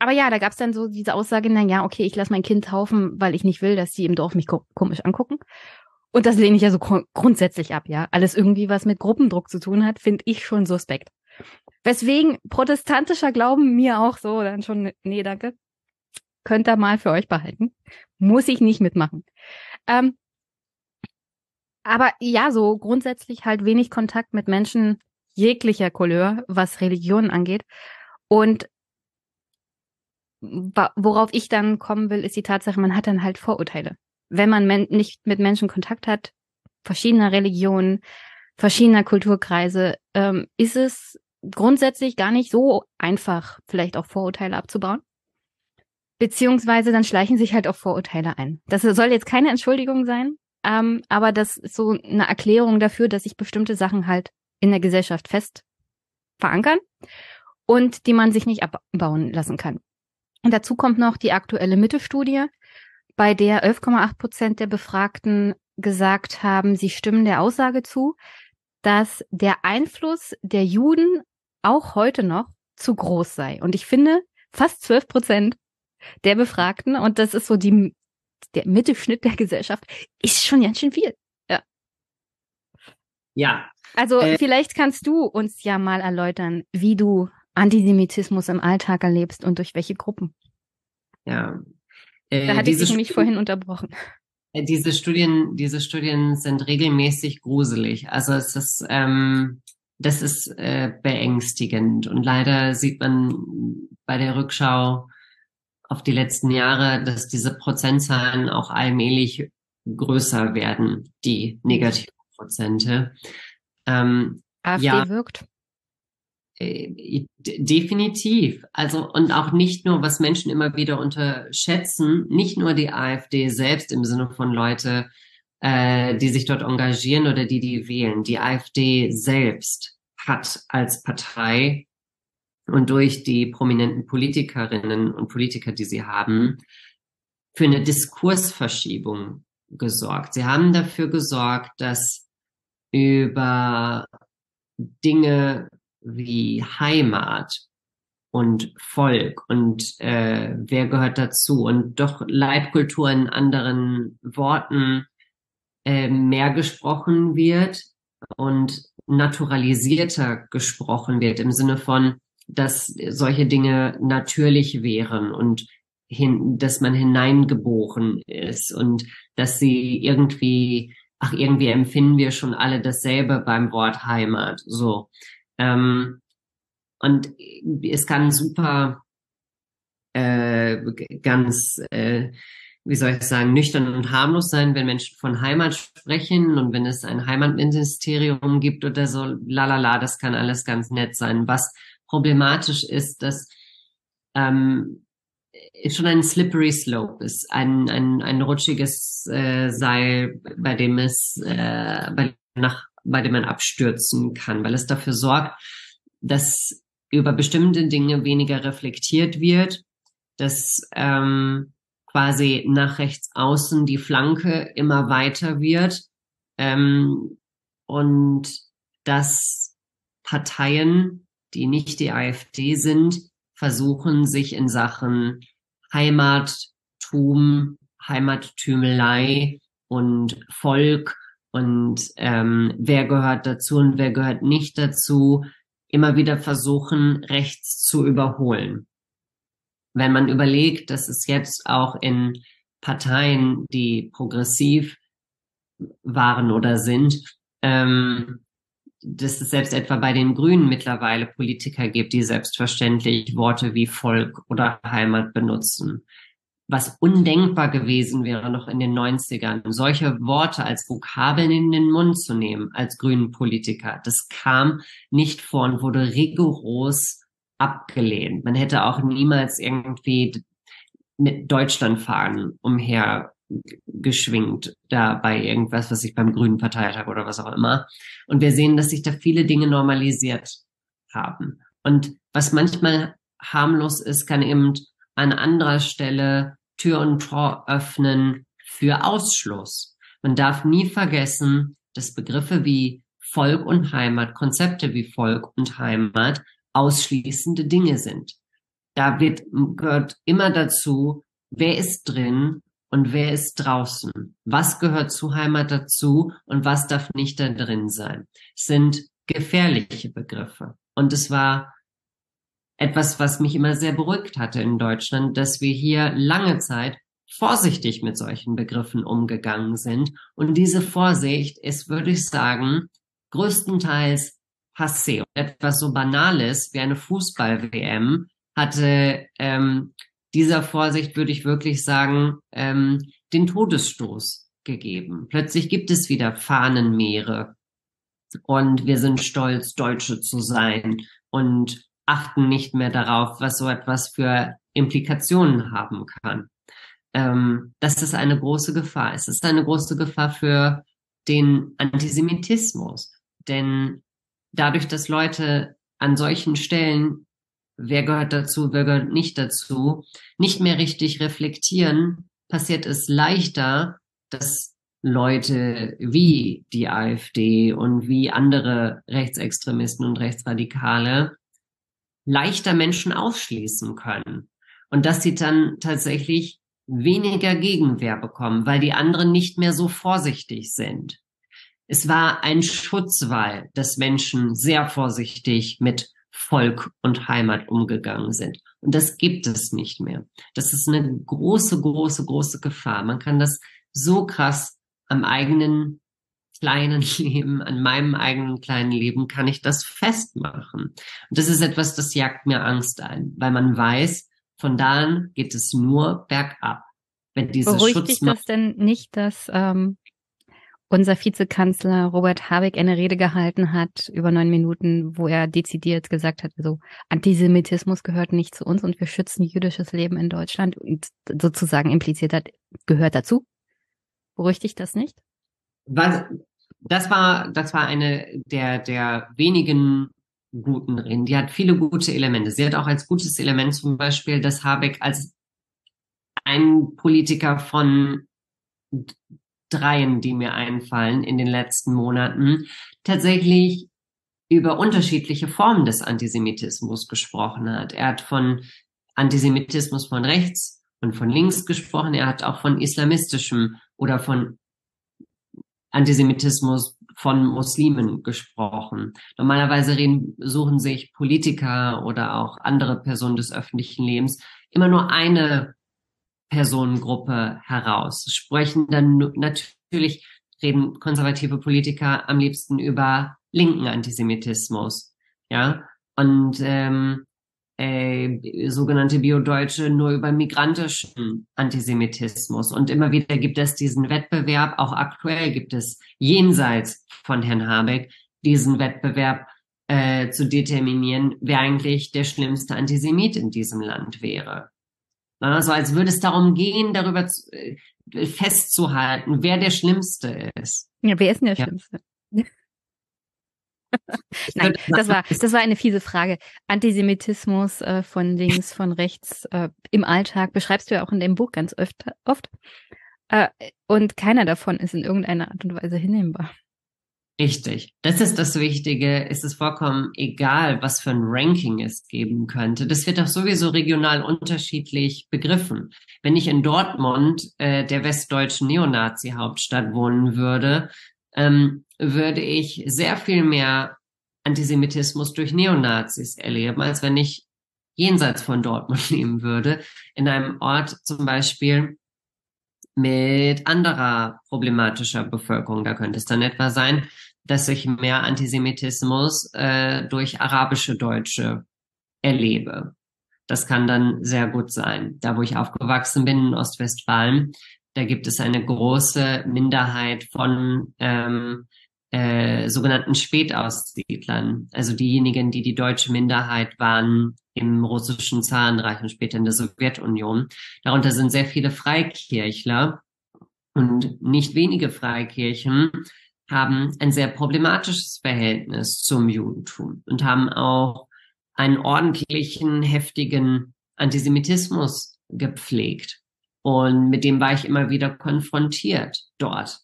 aber ja, da gab es dann so diese Aussage, na ja, okay, ich lasse mein Kind taufen, weil ich nicht will, dass die im Dorf mich komisch angucken. Und das lehne ich ja so grundsätzlich ab, ja. Alles irgendwie, was mit Gruppendruck zu tun hat, finde ich schon suspekt. Weswegen protestantischer Glauben mir auch so dann schon, nee, danke. Könnt ihr mal für euch behalten. Muss ich nicht mitmachen. Ähm, aber ja, so grundsätzlich halt wenig Kontakt mit Menschen jeglicher Couleur, was Religionen angeht. Und worauf ich dann kommen will, ist die Tatsache, man hat dann halt Vorurteile wenn man nicht mit Menschen Kontakt hat, verschiedener Religionen, verschiedener Kulturkreise, ähm, ist es grundsätzlich gar nicht so einfach, vielleicht auch Vorurteile abzubauen. Beziehungsweise dann schleichen sich halt auch Vorurteile ein. Das soll jetzt keine Entschuldigung sein, ähm, aber das ist so eine Erklärung dafür, dass sich bestimmte Sachen halt in der Gesellschaft fest verankern und die man sich nicht abbauen lassen kann. Und dazu kommt noch die aktuelle Mitte-Studie, bei der 11,8 Prozent der Befragten gesagt haben, sie stimmen der Aussage zu, dass der Einfluss der Juden auch heute noch zu groß sei. Und ich finde, fast 12 Prozent der Befragten, und das ist so die, der Mittelschnitt der Gesellschaft, ist schon ganz schön viel. Ja. Ja. Also äh, vielleicht kannst du uns ja mal erläutern, wie du Antisemitismus im Alltag erlebst und durch welche Gruppen. Ja, äh, da hatte ich dich nämlich vorhin unterbrochen. Äh, diese Studien, diese Studien sind regelmäßig gruselig. Also es ist, ähm, das ist äh, beängstigend. Und leider sieht man bei der Rückschau auf die letzten Jahre, dass diese Prozentzahlen auch allmählich größer werden, die negativen Prozente. Ähm, AfD ja, wirkt. Äh, definitiv. Also, und auch nicht nur, was Menschen immer wieder unterschätzen, nicht nur die AfD selbst im Sinne von Leute, äh, die sich dort engagieren oder die, die wählen. Die AfD selbst hat als Partei und durch die prominenten Politikerinnen und Politiker, die sie haben, für eine Diskursverschiebung gesorgt. Sie haben dafür gesorgt, dass über Dinge wie Heimat und Volk und äh, wer gehört dazu und doch Leitkultur in anderen Worten äh, mehr gesprochen wird und naturalisierter gesprochen wird im Sinne von, dass solche Dinge natürlich wären und hin, dass man hineingeboren ist und dass sie irgendwie, ach, irgendwie empfinden wir schon alle dasselbe beim Wort Heimat, so. Ähm, und es kann super äh, ganz, äh, wie soll ich sagen, nüchtern und harmlos sein, wenn Menschen von Heimat sprechen und wenn es ein Heimatministerium gibt oder so, lalala, das kann alles ganz nett sein. Was problematisch ist, dass ähm, schon ein slippery slope ist, ein, ein, ein rutschiges äh, Seil, bei dem es äh, bei, nach bei dem man abstürzen kann, weil es dafür sorgt, dass über bestimmte Dinge weniger reflektiert wird, dass ähm, quasi nach rechts außen die Flanke immer weiter wird ähm, und dass Parteien, die nicht die AfD sind, versuchen, sich in Sachen Heimattum, Heimattümelei und Volk und ähm, wer gehört dazu und wer gehört nicht dazu, immer wieder versuchen, rechts zu überholen. Wenn man überlegt, dass es jetzt auch in Parteien, die progressiv waren oder sind, ähm, dass es selbst etwa bei den Grünen mittlerweile Politiker gibt, die selbstverständlich Worte wie Volk oder Heimat benutzen was undenkbar gewesen wäre noch in den 90ern, solche Worte als Vokabeln in den Mund zu nehmen als grünen Politiker. Das kam nicht vor und wurde rigoros abgelehnt. Man hätte auch niemals irgendwie mit Deutschland fahren umher geschwingt da bei irgendwas, was ich beim Grünen Parteitag oder was auch immer. Und wir sehen, dass sich da viele Dinge normalisiert haben. Und was manchmal harmlos ist, kann eben an anderer Stelle Tür und Tor öffnen für Ausschluss. Man darf nie vergessen, dass Begriffe wie Volk und Heimat, Konzepte wie Volk und Heimat ausschließende Dinge sind. Da wird, gehört immer dazu, wer ist drin und wer ist draußen? Was gehört zu Heimat dazu und was darf nicht da drin sein? Es sind gefährliche Begriffe. Und es war etwas, was mich immer sehr beruhigt hatte in Deutschland, dass wir hier lange Zeit vorsichtig mit solchen Begriffen umgegangen sind. Und diese Vorsicht ist, würde ich sagen, größtenteils passé. Etwas so Banales wie eine Fußball-WM hatte ähm, dieser Vorsicht, würde ich wirklich sagen, ähm, den Todesstoß gegeben. Plötzlich gibt es wieder Fahnenmeere und wir sind stolz, Deutsche zu sein und achten nicht mehr darauf, was so etwas für Implikationen haben kann. Ähm, das ist eine große Gefahr. Es ist eine große Gefahr für den Antisemitismus, denn dadurch, dass Leute an solchen Stellen wer gehört dazu, wer gehört nicht dazu, nicht mehr richtig reflektieren, passiert es leichter, dass Leute wie die AfD und wie andere Rechtsextremisten und Rechtsradikale leichter Menschen ausschließen können. Und dass sie dann tatsächlich weniger Gegenwehr bekommen, weil die anderen nicht mehr so vorsichtig sind. Es war ein Schutzwall, dass Menschen sehr vorsichtig mit Volk und Heimat umgegangen sind. Und das gibt es nicht mehr. Das ist eine große, große, große Gefahr. Man kann das so krass am eigenen kleinen Leben, an meinem eigenen kleinen Leben kann ich das festmachen. Und das ist etwas, das jagt mir Angst ein, weil man weiß, von da an geht es nur bergab. Wenn diese Beruhigt dich das denn nicht, dass ähm, unser Vizekanzler Robert Habeck eine Rede gehalten hat über neun Minuten, wo er dezidiert gesagt hat, also Antisemitismus gehört nicht zu uns und wir schützen jüdisches Leben in Deutschland und sozusagen impliziert hat, gehört dazu. Beruhigt dich das nicht? Was, das war, das war eine der, der wenigen guten Reden. Die hat viele gute Elemente. Sie hat auch als gutes Element zum Beispiel, dass Habeck als ein Politiker von dreien, die mir einfallen in den letzten Monaten, tatsächlich über unterschiedliche Formen des Antisemitismus gesprochen hat. Er hat von Antisemitismus von rechts und von links gesprochen. Er hat auch von islamistischem oder von Antisemitismus von Muslimen gesprochen. Normalerweise reden, suchen sich Politiker oder auch andere Personen des öffentlichen Lebens immer nur eine Personengruppe heraus. Sprechen dann natürlich, reden konservative Politiker am liebsten über linken Antisemitismus, ja, und ähm, äh, sogenannte Biodeutsche nur über migrantischen Antisemitismus. Und immer wieder gibt es diesen Wettbewerb, auch aktuell gibt es jenseits von Herrn Habeck diesen Wettbewerb äh, zu determinieren, wer eigentlich der schlimmste Antisemit in diesem Land wäre. Also als würde es darum gehen, darüber zu, äh, festzuhalten, wer der Schlimmste ist. Ja, wer ist denn der ja. Schlimmste? Nein, das war, das war eine fiese Frage. Antisemitismus äh, von links, von rechts äh, im Alltag beschreibst du ja auch in dem Buch ganz oft. oft. Äh, und keiner davon ist in irgendeiner Art und Weise hinnehmbar. Richtig. Das ist das Wichtige. Es ist vollkommen egal, was für ein Ranking es geben könnte. Das wird auch sowieso regional unterschiedlich begriffen. Wenn ich in Dortmund, äh, der westdeutschen Neonazi-Hauptstadt, wohnen würde, ähm, würde ich sehr viel mehr Antisemitismus durch Neonazis erleben, als wenn ich jenseits von Dortmund leben würde. In einem Ort zum Beispiel, mit anderer problematischer Bevölkerung. Da könnte es dann etwa sein, dass ich mehr Antisemitismus äh, durch arabische Deutsche erlebe. Das kann dann sehr gut sein. Da, wo ich aufgewachsen bin, in Ostwestfalen, da gibt es eine große Minderheit von ähm, äh, sogenannten Spätaussiedlern. Also diejenigen, die die deutsche Minderheit waren im russischen Zarenreich und später in der Sowjetunion. Darunter sind sehr viele Freikirchler und nicht wenige Freikirchen haben ein sehr problematisches Verhältnis zum Judentum und haben auch einen ordentlichen, heftigen Antisemitismus gepflegt. Und mit dem war ich immer wieder konfrontiert dort.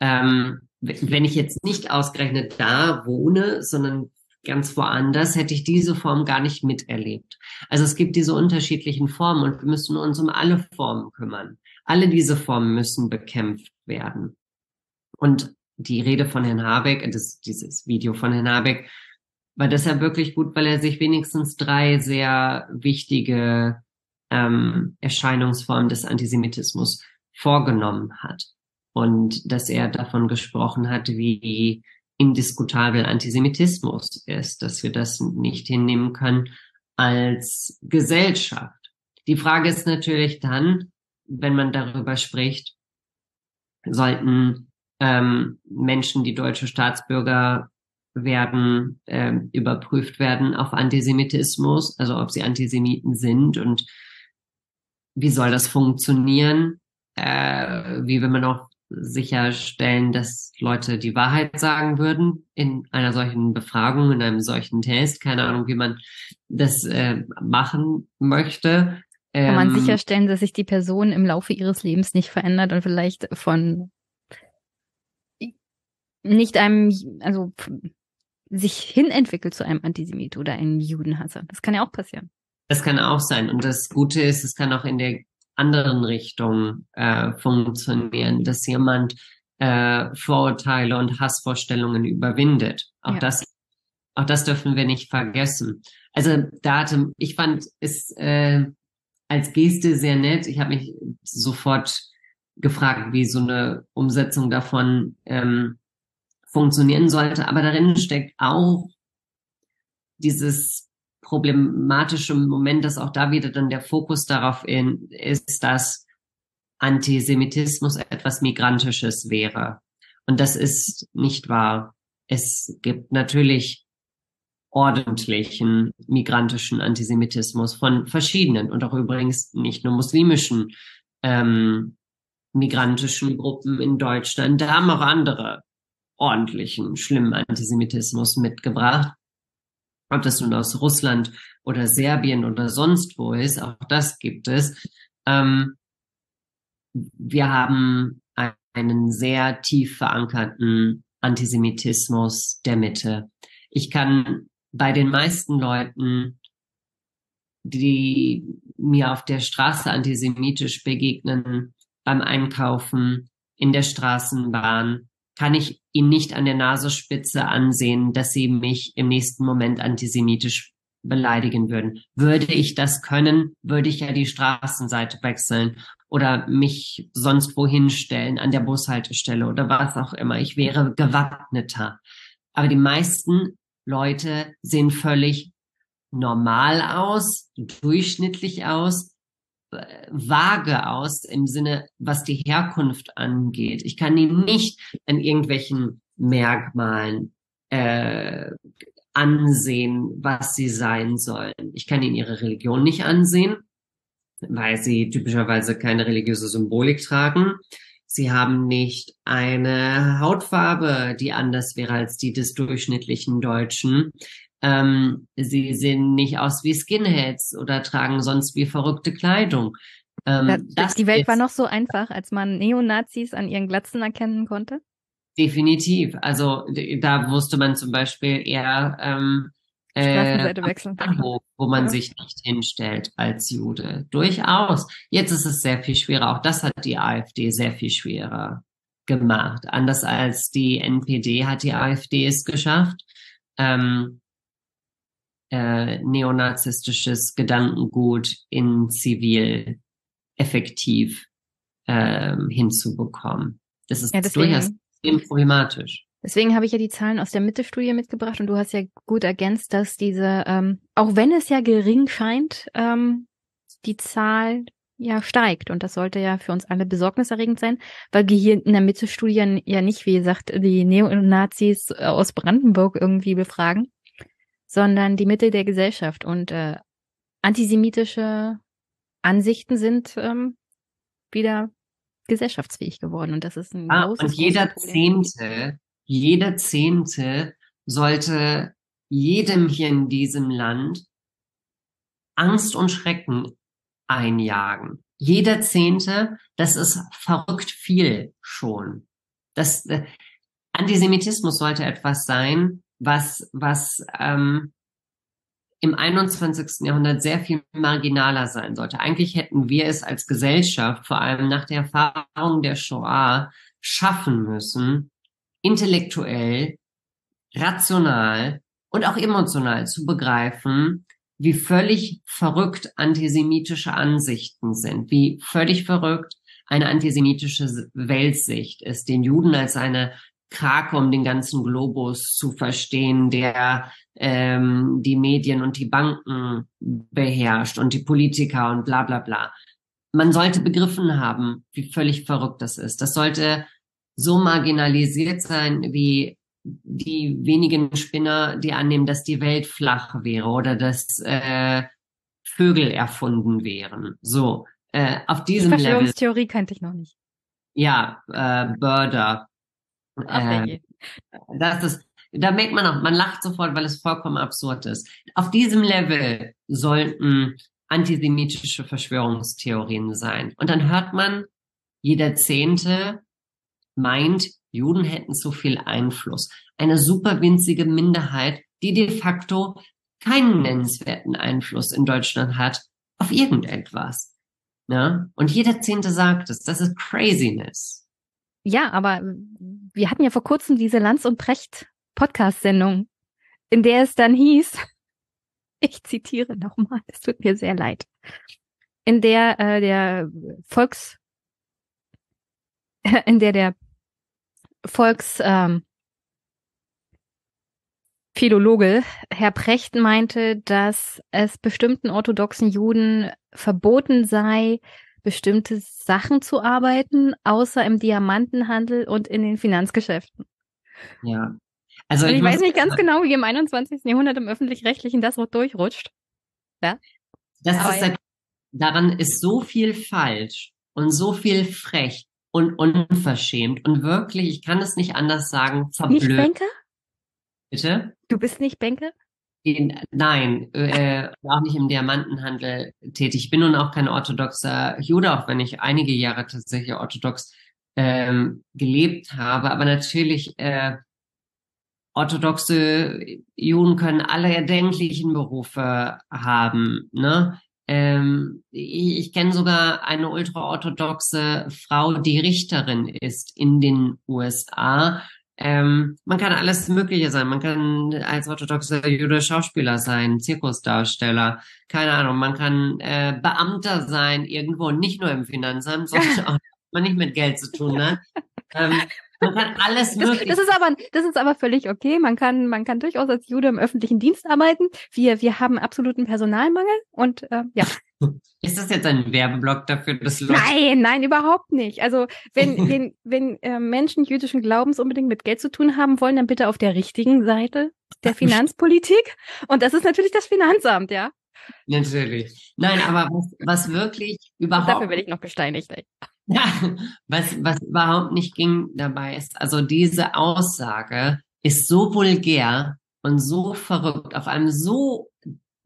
Ähm, wenn ich jetzt nicht ausgerechnet da wohne, sondern ganz woanders, hätte ich diese Form gar nicht miterlebt. Also es gibt diese unterschiedlichen Formen und wir müssen uns um alle Formen kümmern. Alle diese Formen müssen bekämpft werden. Und die Rede von Herrn Habeck, das, dieses Video von Herrn Habeck, war deshalb wirklich gut, weil er sich wenigstens drei sehr wichtige ähm, Erscheinungsformen des Antisemitismus vorgenommen hat. Und dass er davon gesprochen hat, wie indiskutabel Antisemitismus ist, dass wir das nicht hinnehmen können als Gesellschaft. Die Frage ist natürlich dann, wenn man darüber spricht, sollten ähm, Menschen, die deutsche Staatsbürger werden, äh, überprüft werden auf Antisemitismus, also ob sie Antisemiten sind und wie soll das funktionieren? Äh, wie will man auch sicherstellen, dass Leute die Wahrheit sagen würden in einer solchen Befragung, in einem solchen Test? Keine Ahnung, wie man das äh, machen möchte. Kann man ähm, sicherstellen, dass sich die Person im Laufe ihres Lebens nicht verändert und vielleicht von nicht einem, also sich hinentwickelt zu einem Antisemit oder einem Judenhasser. Das kann ja auch passieren. Das kann auch sein. Und das Gute ist, es kann auch in der anderen Richtung äh, funktionieren, dass jemand äh, Vorurteile und Hassvorstellungen überwindet. Auch ja. das, auch das dürfen wir nicht vergessen. Also Datum, ich fand es äh, als Geste sehr nett. Ich habe mich sofort gefragt, wie so eine Umsetzung davon ähm, funktionieren sollte. Aber darin steckt auch dieses problematische Moment, dass auch da wieder dann der Fokus darauf in, ist, dass Antisemitismus etwas Migrantisches wäre. Und das ist nicht wahr. Es gibt natürlich ordentlichen migrantischen Antisemitismus von verschiedenen und auch übrigens nicht nur muslimischen ähm, migrantischen Gruppen in Deutschland. Da haben auch andere ordentlichen, schlimmen Antisemitismus mitgebracht. Ob das nun aus Russland oder Serbien oder sonst wo ist, auch das gibt es. Ähm, wir haben einen sehr tief verankerten Antisemitismus der Mitte. Ich kann bei den meisten Leuten, die mir auf der Straße antisemitisch begegnen, beim Einkaufen, in der Straßenbahn, kann ich ihnen nicht an der Nasenspitze ansehen, dass sie mich im nächsten Moment antisemitisch beleidigen würden. Würde ich das können, würde ich ja die Straßenseite wechseln oder mich sonst wohin stellen, an der Bushaltestelle oder was auch immer. Ich wäre gewappneter. Aber die meisten Leute sehen völlig normal aus, durchschnittlich aus, vage aus im Sinne, was die Herkunft angeht. Ich kann ihn nicht an irgendwelchen Merkmalen äh, ansehen, was sie sein sollen. Ich kann ihnen ihre Religion nicht ansehen, weil sie typischerweise keine religiöse Symbolik tragen. Sie haben nicht eine Hautfarbe, die anders wäre als die des durchschnittlichen Deutschen. Ähm, sie sehen nicht aus wie Skinheads oder tragen sonst wie verrückte Kleidung. Ähm, das, die Welt war noch so einfach, als man Neonazis an ihren Glatzen erkennen konnte? Definitiv. Also da wusste man zum Beispiel eher ähm, äh. Wo, wo man ja. sich nicht hinstellt als Jude. Durchaus. Jetzt ist es sehr viel schwerer. Auch das hat die AfD sehr viel schwerer gemacht. Anders als die NPD hat die AfD es geschafft, ähm, äh, neonazistisches Gedankengut in zivil effektiv ähm, hinzubekommen. Das ist ja, deswegen, durchaus problematisch. Deswegen habe ich ja die Zahlen aus der Mitte-Studie mitgebracht und du hast ja gut ergänzt, dass diese, ähm, auch wenn es ja gering scheint, ähm, die Zahl ja steigt und das sollte ja für uns alle besorgniserregend sein, weil wir hier in der Mitte-Studie ja nicht, wie gesagt, die Neonazis aus Brandenburg irgendwie befragen, sondern die Mitte der Gesellschaft. Und äh, antisemitische Ansichten sind ähm, wieder gesellschaftsfähig geworden. Und das ist ein ah, großes Und jeder Problem. Zehnte, jeder Zehnte sollte jedem hier in diesem Land Angst und Schrecken einjagen. Jeder Zehnte, das ist verrückt viel schon. Das äh, Antisemitismus sollte etwas sein, was was ähm, im 21. Jahrhundert sehr viel marginaler sein sollte. Eigentlich hätten wir es als Gesellschaft, vor allem nach der Erfahrung der Shoah, schaffen müssen, intellektuell, rational und auch emotional zu begreifen, wie völlig verrückt antisemitische Ansichten sind, wie völlig verrückt eine antisemitische Weltsicht ist, den Juden als eine Krake um den ganzen Globus zu verstehen, der ähm, die Medien und die Banken beherrscht und die Politiker und bla bla bla. Man sollte begriffen haben, wie völlig verrückt das ist. Das sollte so marginalisiert sein wie die wenigen Spinner, die annehmen, dass die Welt flach wäre oder dass äh, Vögel erfunden wären. So, äh, auf diesem die Verschwörungstheorie Level. kannte ich noch nicht. Ja, äh, Börder. Ach, äh, das ist, da merkt man auch, man lacht sofort, weil es vollkommen absurd ist. Auf diesem Level sollten antisemitische Verschwörungstheorien sein. Und dann hört man, jeder Zehnte meint, Juden hätten zu viel Einfluss. Eine super winzige Minderheit, die de facto keinen nennenswerten Einfluss in Deutschland hat auf irgendetwas. Ja? Und jeder Zehnte sagt es. Das ist Craziness. Ja, aber wir hatten ja vor kurzem diese Lanz und Precht Podcast-Sendung, in der es dann hieß, ich zitiere nochmal, es tut mir sehr leid, in der äh, der Volks, in der der Volks ähm, Philologe Herr Precht meinte, dass es bestimmten orthodoxen Juden verboten sei, bestimmte Sachen zu arbeiten, außer im Diamantenhandel und in den Finanzgeschäften. Ja. Also ich, ich weiß nicht ganz genau, wie im 21. Jahrhundert im öffentlich-rechtlichen das durchrutscht. Ja. Das ist, ja. daran ist so viel falsch und so viel frech und unverschämt und wirklich, ich kann es nicht anders sagen, verblöd. Nicht Banker? Bitte? Du bist nicht Banker? Nein, äh, auch nicht im Diamantenhandel tätig. Ich bin nun auch kein orthodoxer Jude, auch wenn ich einige Jahre tatsächlich orthodox ähm, gelebt habe. Aber natürlich, äh, orthodoxe Juden können alle erdenklichen Berufe haben. Ne? Ähm, ich, ich kenne sogar eine ultraorthodoxe Frau, die Richterin ist in den USA ähm, man kann alles Mögliche sein. Man kann als orthodoxer Jude Schauspieler sein, Zirkusdarsteller, keine Ahnung. Man kann äh, Beamter sein irgendwo, nicht nur im Finanzamt, sondern auch man nicht mit Geld zu tun hat. Ähm, man kann alles. Das, das, ist aber, das ist aber völlig okay. Man kann, man kann durchaus als Jude im öffentlichen Dienst arbeiten. Wir, wir haben absoluten Personalmangel und äh, ja. Ist das jetzt ein Werbeblock dafür, dass Leute Nein, nein, überhaupt nicht. Also wenn, wenn, wenn äh, Menschen jüdischen Glaubens unbedingt mit Geld zu tun haben wollen, dann bitte auf der richtigen Seite der Finanzpolitik. Und das ist natürlich das Finanzamt, ja. Natürlich. Nein, aber was, was wirklich überhaupt. Dafür werde ich noch gesteinigt, ey. Ja, was, was überhaupt nicht ging dabei ist, also diese Aussage ist so vulgär und so verrückt auf einem so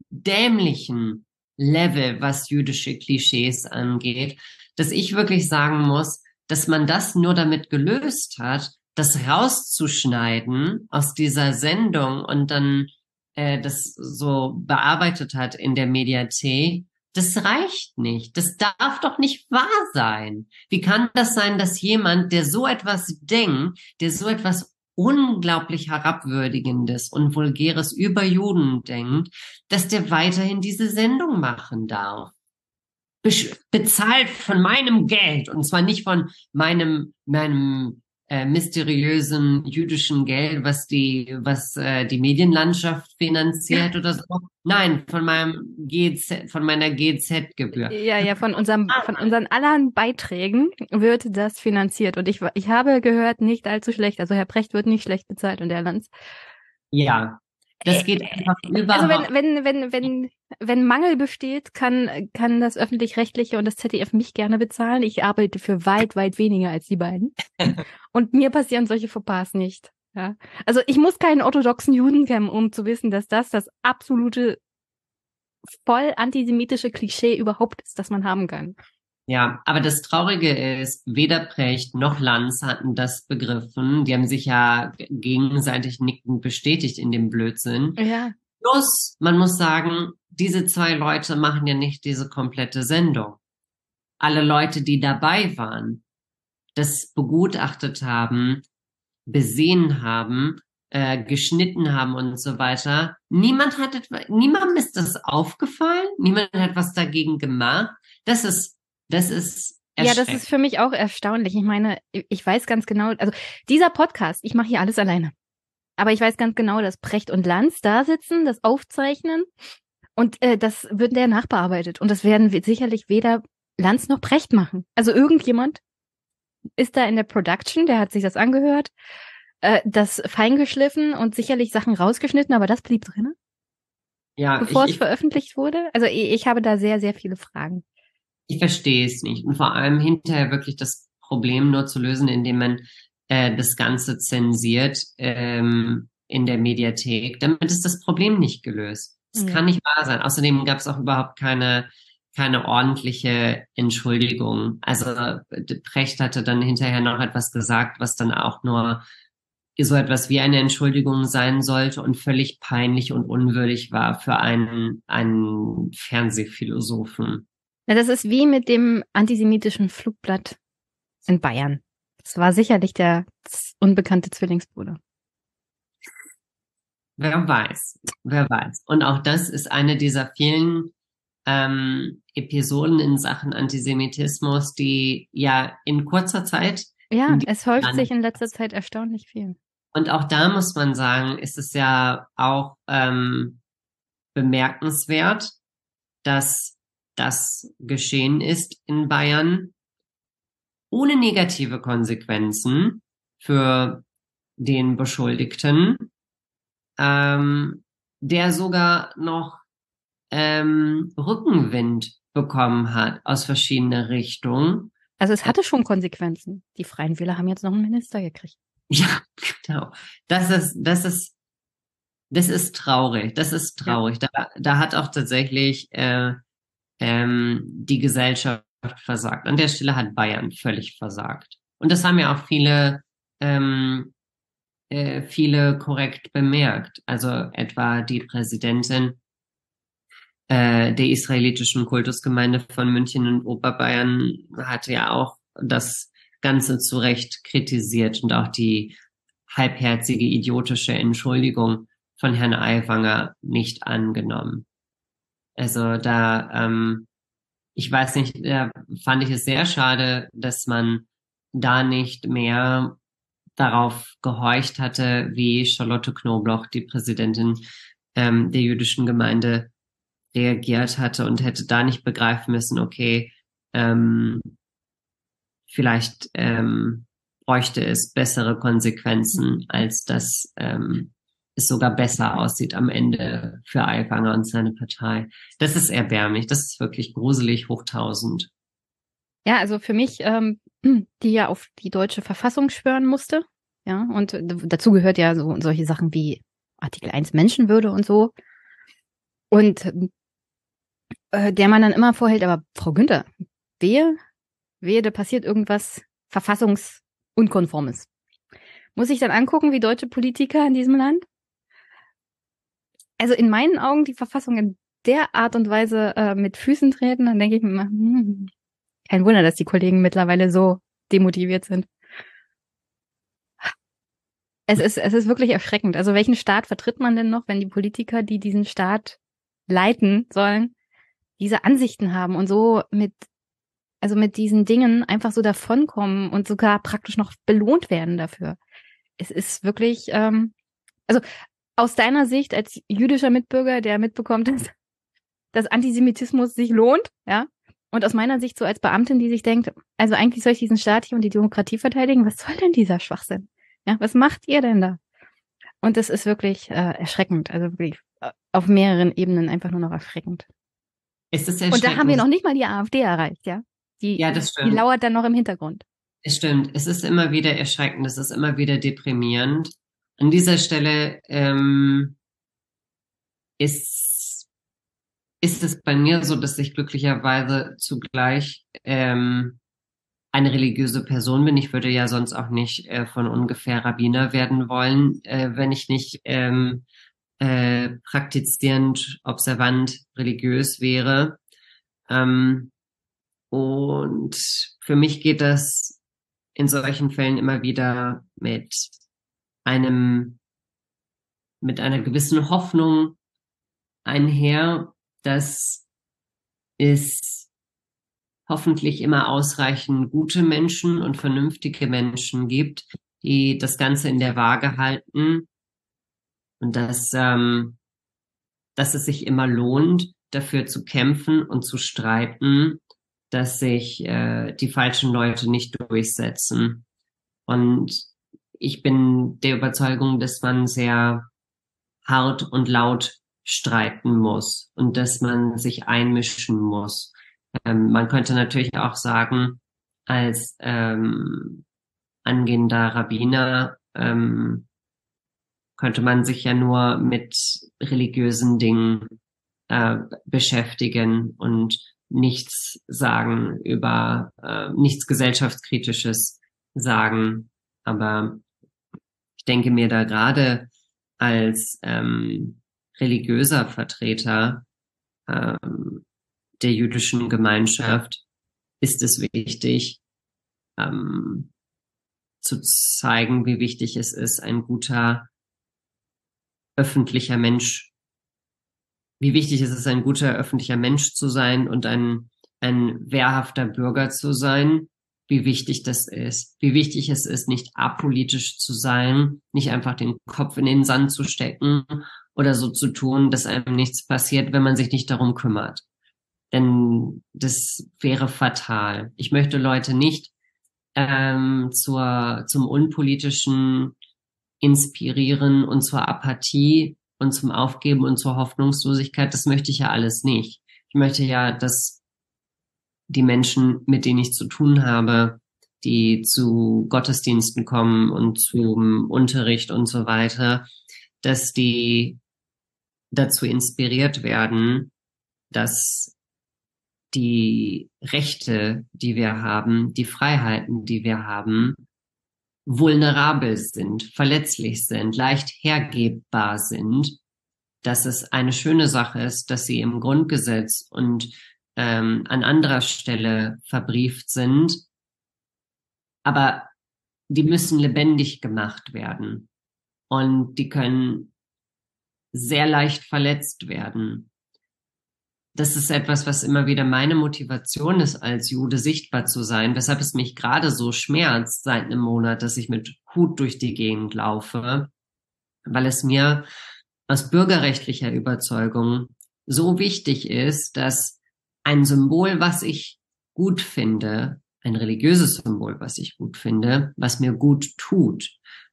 dämlichen Level, was jüdische Klischees angeht, dass ich wirklich sagen muss, dass man das nur damit gelöst hat, das rauszuschneiden aus dieser Sendung und dann äh, das so bearbeitet hat in der Mediathek, das reicht nicht. Das darf doch nicht wahr sein. Wie kann das sein, dass jemand, der so etwas denkt, der so etwas unglaublich herabwürdigendes und vulgäres über Juden denkt, dass der weiterhin diese Sendung machen darf. Be bezahlt von meinem Geld und zwar nicht von meinem, meinem äh, mysteriösen jüdischen Geld, was die, was äh, die Medienlandschaft finanziert oder so. Nein, von meinem GZ, von meiner GZ-Gebühr. Ja, ja, von unserem, ah, von unseren anderen Beiträgen wird das finanziert. Und ich, ich habe gehört, nicht allzu schlecht. Also Herr Precht wird nicht schlecht bezahlt und Herr Lanz. Ja. Das geht einfach überhaupt. Also wenn, wenn, wenn, wenn, wenn Mangel besteht, kann, kann das öffentlich-rechtliche und das ZDF mich gerne bezahlen. Ich arbeite für weit, weit weniger als die beiden. und mir passieren solche Fauxpas nicht. Ja. Also ich muss keinen orthodoxen Juden kennen, um zu wissen, dass das das absolute voll antisemitische Klischee überhaupt ist, das man haben kann. Ja, aber das Traurige ist, weder Precht noch Lanz hatten das begriffen. Die haben sich ja gegenseitig nickend bestätigt in dem Blödsinn. Ja. Plus, man muss sagen, diese zwei Leute machen ja nicht diese komplette Sendung. Alle Leute, die dabei waren, das begutachtet haben, besehen haben, äh, geschnitten haben und so weiter. Niemand hat etwa, niemandem ist das aufgefallen, niemand hat was dagegen gemacht. Das ist das ist ja, das ist für mich auch erstaunlich. Ich meine, ich weiß ganz genau, also dieser Podcast, ich mache hier alles alleine. Aber ich weiß ganz genau, dass Precht und Lanz da sitzen, das aufzeichnen und äh, das wird der nachbearbeitet. Und das werden sicherlich weder Lanz noch Precht machen. Also irgendjemand ist da in der Production, der hat sich das angehört, äh, das feingeschliffen und sicherlich Sachen rausgeschnitten, aber das blieb drin. Ja, bevor ich, es veröffentlicht wurde. Also ich, ich habe da sehr, sehr viele Fragen ich verstehe es nicht. Und vor allem hinterher wirklich das Problem nur zu lösen, indem man äh, das Ganze zensiert ähm, in der Mediathek. Damit ist das Problem nicht gelöst. Das ja. kann nicht wahr sein. Außerdem gab es auch überhaupt keine keine ordentliche Entschuldigung. Also Precht hatte dann hinterher noch etwas gesagt, was dann auch nur so etwas wie eine Entschuldigung sein sollte und völlig peinlich und unwürdig war für einen, einen Fernsehphilosophen. Na, das ist wie mit dem antisemitischen Flugblatt in Bayern. Das war sicherlich der unbekannte Zwillingsbruder. Wer weiß, wer weiß. Und auch das ist eine dieser vielen ähm, Episoden in Sachen Antisemitismus, die ja in kurzer Zeit. Ja, es häuft sich in letzter Zeit erstaunlich viel. Und auch da muss man sagen, ist es ja auch ähm, bemerkenswert, dass das geschehen ist in Bayern, ohne negative Konsequenzen für den Beschuldigten, ähm, der sogar noch ähm, Rückenwind bekommen hat aus verschiedenen Richtungen. Also es hatte schon Konsequenzen. Die Freien Wähler haben jetzt noch einen Minister gekriegt. Ja, genau. Das ist, das ist, das ist traurig. Das ist traurig. Ja. Da, da hat auch tatsächlich äh, ähm, die Gesellschaft versagt. An der Stelle hat Bayern völlig versagt. Und das haben ja auch viele, ähm, äh, viele korrekt bemerkt. Also etwa die Präsidentin äh, der israelitischen Kultusgemeinde von München und Oberbayern hatte ja auch das Ganze zu Recht kritisiert und auch die halbherzige idiotische Entschuldigung von Herrn Aiwanger nicht angenommen. Also da, ähm, ich weiß nicht, da fand ich es sehr schade, dass man da nicht mehr darauf gehorcht hatte, wie Charlotte Knobloch, die Präsidentin ähm, der jüdischen Gemeinde, reagiert hatte und hätte da nicht begreifen müssen, okay, ähm, vielleicht ähm, bräuchte es bessere Konsequenzen, als das ähm, es sogar besser aussieht am Ende für Aiwanger und seine Partei. Das ist erbärmlich, das ist wirklich gruselig hoch tausend. Ja, also für mich, ähm, die ja auf die deutsche Verfassung schwören musste, ja, und dazu gehört ja so solche Sachen wie Artikel 1 Menschenwürde und so. Und äh, der man dann immer vorhält, aber Frau Günther, wehe, wehe, da passiert irgendwas verfassungsunkonformes. Muss ich dann angucken, wie deutsche Politiker in diesem Land also in meinen Augen die Verfassung in der Art und Weise äh, mit Füßen treten, dann denke ich mir immer, hm, kein Wunder, dass die Kollegen mittlerweile so demotiviert sind. Es ist, es ist wirklich erschreckend. Also welchen Staat vertritt man denn noch, wenn die Politiker, die diesen Staat leiten sollen, diese Ansichten haben und so mit, also mit diesen Dingen einfach so davonkommen und sogar praktisch noch belohnt werden dafür. Es ist wirklich, ähm, also aus deiner Sicht als jüdischer Mitbürger, der mitbekommt, dass, dass Antisemitismus sich lohnt, ja? Und aus meiner Sicht so als Beamtin, die sich denkt, also eigentlich soll ich diesen Staat hier und die Demokratie verteidigen, was soll denn dieser Schwachsinn? Ja, was macht ihr denn da? Und es ist wirklich äh, erschreckend, also wirklich äh, auf mehreren Ebenen einfach nur noch erschreckend. Es ist Und da haben wir noch nicht mal die AfD erreicht, ja? Die, Ja, das stimmt. die lauert dann noch im Hintergrund. Es stimmt, es ist immer wieder erschreckend, es ist immer wieder deprimierend. An dieser Stelle ähm, ist, ist es bei mir so, dass ich glücklicherweise zugleich ähm, eine religiöse Person bin. Ich würde ja sonst auch nicht äh, von ungefähr Rabbiner werden wollen, äh, wenn ich nicht ähm, äh, praktizierend, observant, religiös wäre. Ähm, und für mich geht das in solchen Fällen immer wieder mit einem, mit einer gewissen Hoffnung einher, dass es hoffentlich immer ausreichend gute Menschen und vernünftige Menschen gibt, die das Ganze in der Waage halten und dass, ähm, dass es sich immer lohnt, dafür zu kämpfen und zu streiten, dass sich äh, die falschen Leute nicht durchsetzen. Und ich bin der Überzeugung, dass man sehr hart und laut streiten muss und dass man sich einmischen muss. Ähm, man könnte natürlich auch sagen, als ähm, angehender Rabbiner ähm, könnte man sich ja nur mit religiösen Dingen äh, beschäftigen und nichts sagen über äh, nichts gesellschaftskritisches sagen. Aber ich denke mir da gerade als ähm, religiöser Vertreter ähm, der jüdischen Gemeinschaft ist es wichtig, ähm, zu zeigen, wie wichtig es ist, ein guter öffentlicher Mensch, wie wichtig es ist, ein guter öffentlicher Mensch zu sein und ein, ein wehrhafter Bürger zu sein, wie wichtig das ist, wie wichtig es ist, nicht apolitisch zu sein, nicht einfach den Kopf in den Sand zu stecken oder so zu tun, dass einem nichts passiert, wenn man sich nicht darum kümmert. Denn das wäre fatal. Ich möchte Leute nicht ähm, zur, zum Unpolitischen inspirieren und zur Apathie und zum Aufgeben und zur Hoffnungslosigkeit. Das möchte ich ja alles nicht. Ich möchte ja, dass die Menschen, mit denen ich zu tun habe, die zu Gottesdiensten kommen und zum Unterricht und so weiter, dass die dazu inspiriert werden, dass die Rechte, die wir haben, die Freiheiten, die wir haben, vulnerabel sind, verletzlich sind, leicht hergebbar sind, dass es eine schöne Sache ist, dass sie im Grundgesetz und ähm, an anderer Stelle verbrieft sind, aber die müssen lebendig gemacht werden und die können sehr leicht verletzt werden. Das ist etwas, was immer wieder meine Motivation ist, als Jude sichtbar zu sein, weshalb es mich gerade so schmerzt seit einem Monat, dass ich mit Hut durch die Gegend laufe, weil es mir aus bürgerrechtlicher Überzeugung so wichtig ist, dass ein Symbol, was ich gut finde, ein religiöses Symbol, was ich gut finde, was mir gut tut,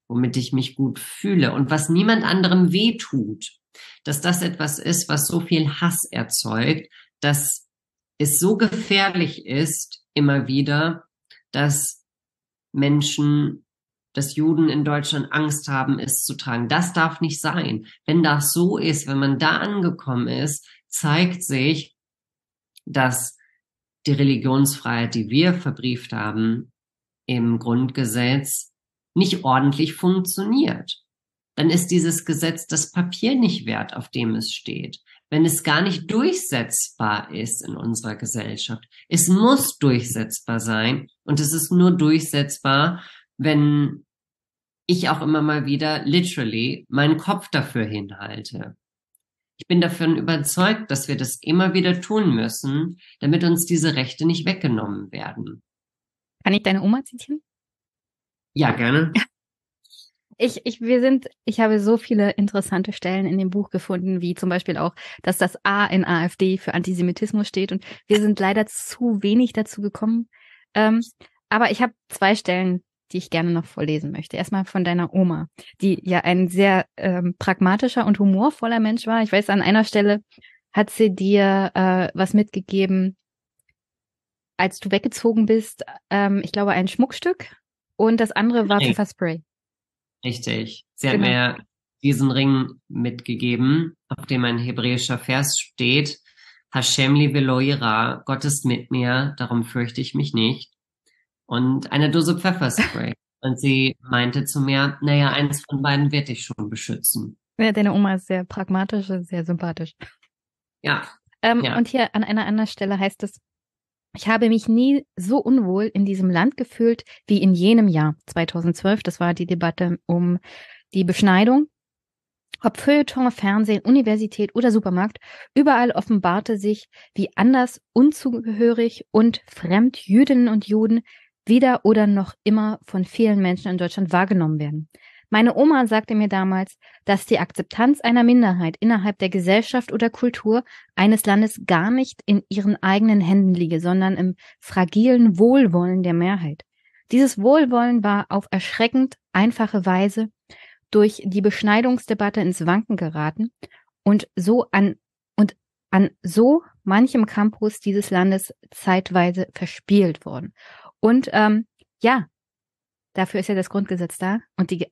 womit ich mich gut fühle und was niemand anderem weh tut, dass das etwas ist, was so viel Hass erzeugt, dass es so gefährlich ist, immer wieder, dass Menschen, dass Juden in Deutschland Angst haben, es zu tragen. Das darf nicht sein. Wenn das so ist, wenn man da angekommen ist, zeigt sich, dass die Religionsfreiheit, die wir verbrieft haben im Grundgesetz, nicht ordentlich funktioniert. Dann ist dieses Gesetz das Papier nicht wert, auf dem es steht. Wenn es gar nicht durchsetzbar ist in unserer Gesellschaft. Es muss durchsetzbar sein und es ist nur durchsetzbar, wenn ich auch immer mal wieder literally meinen Kopf dafür hinhalte. Ich bin davon überzeugt, dass wir das immer wieder tun müssen, damit uns diese Rechte nicht weggenommen werden. Kann ich deine Oma zitieren? Ja, gerne. Ich, ich, wir sind, ich habe so viele interessante Stellen in dem Buch gefunden, wie zum Beispiel auch, dass das A in AfD für Antisemitismus steht und wir sind leider zu wenig dazu gekommen. Ähm, aber ich habe zwei Stellen, die ich gerne noch vorlesen möchte. Erstmal von deiner Oma, die ja ein sehr ähm, pragmatischer und humorvoller Mensch war. Ich weiß, an einer Stelle hat sie dir äh, was mitgegeben, als du weggezogen bist. Ähm, ich glaube, ein Schmuckstück und das andere war Pfefferspray. Richtig. Sie genau. hat mir diesen Ring mitgegeben, auf dem ein hebräischer Vers steht. Hashem li veloira, Gott ist mit mir, darum fürchte ich mich nicht und eine Dose Pfefferspray. Und sie meinte zu mir, naja, eins von beiden wird dich schon beschützen. Ja, deine Oma ist sehr pragmatisch, sehr sympathisch. Ja. Ähm, ja. Und hier an einer anderen Stelle heißt es, ich habe mich nie so unwohl in diesem Land gefühlt wie in jenem Jahr 2012. Das war die Debatte um die Beschneidung. Ob Feuilleton, Fernsehen, Universität oder Supermarkt, überall offenbarte sich, wie anders, unzugehörig und fremd Jüdinnen und Juden wieder oder noch immer von vielen Menschen in Deutschland wahrgenommen werden. Meine Oma sagte mir damals, dass die Akzeptanz einer Minderheit innerhalb der Gesellschaft oder Kultur eines Landes gar nicht in ihren eigenen Händen liege, sondern im fragilen Wohlwollen der Mehrheit. Dieses Wohlwollen war auf erschreckend einfache Weise durch die Beschneidungsdebatte ins Wanken geraten und so an und an so manchem Campus dieses Landes zeitweise verspielt worden. Und ähm, ja, dafür ist ja das Grundgesetz da und die,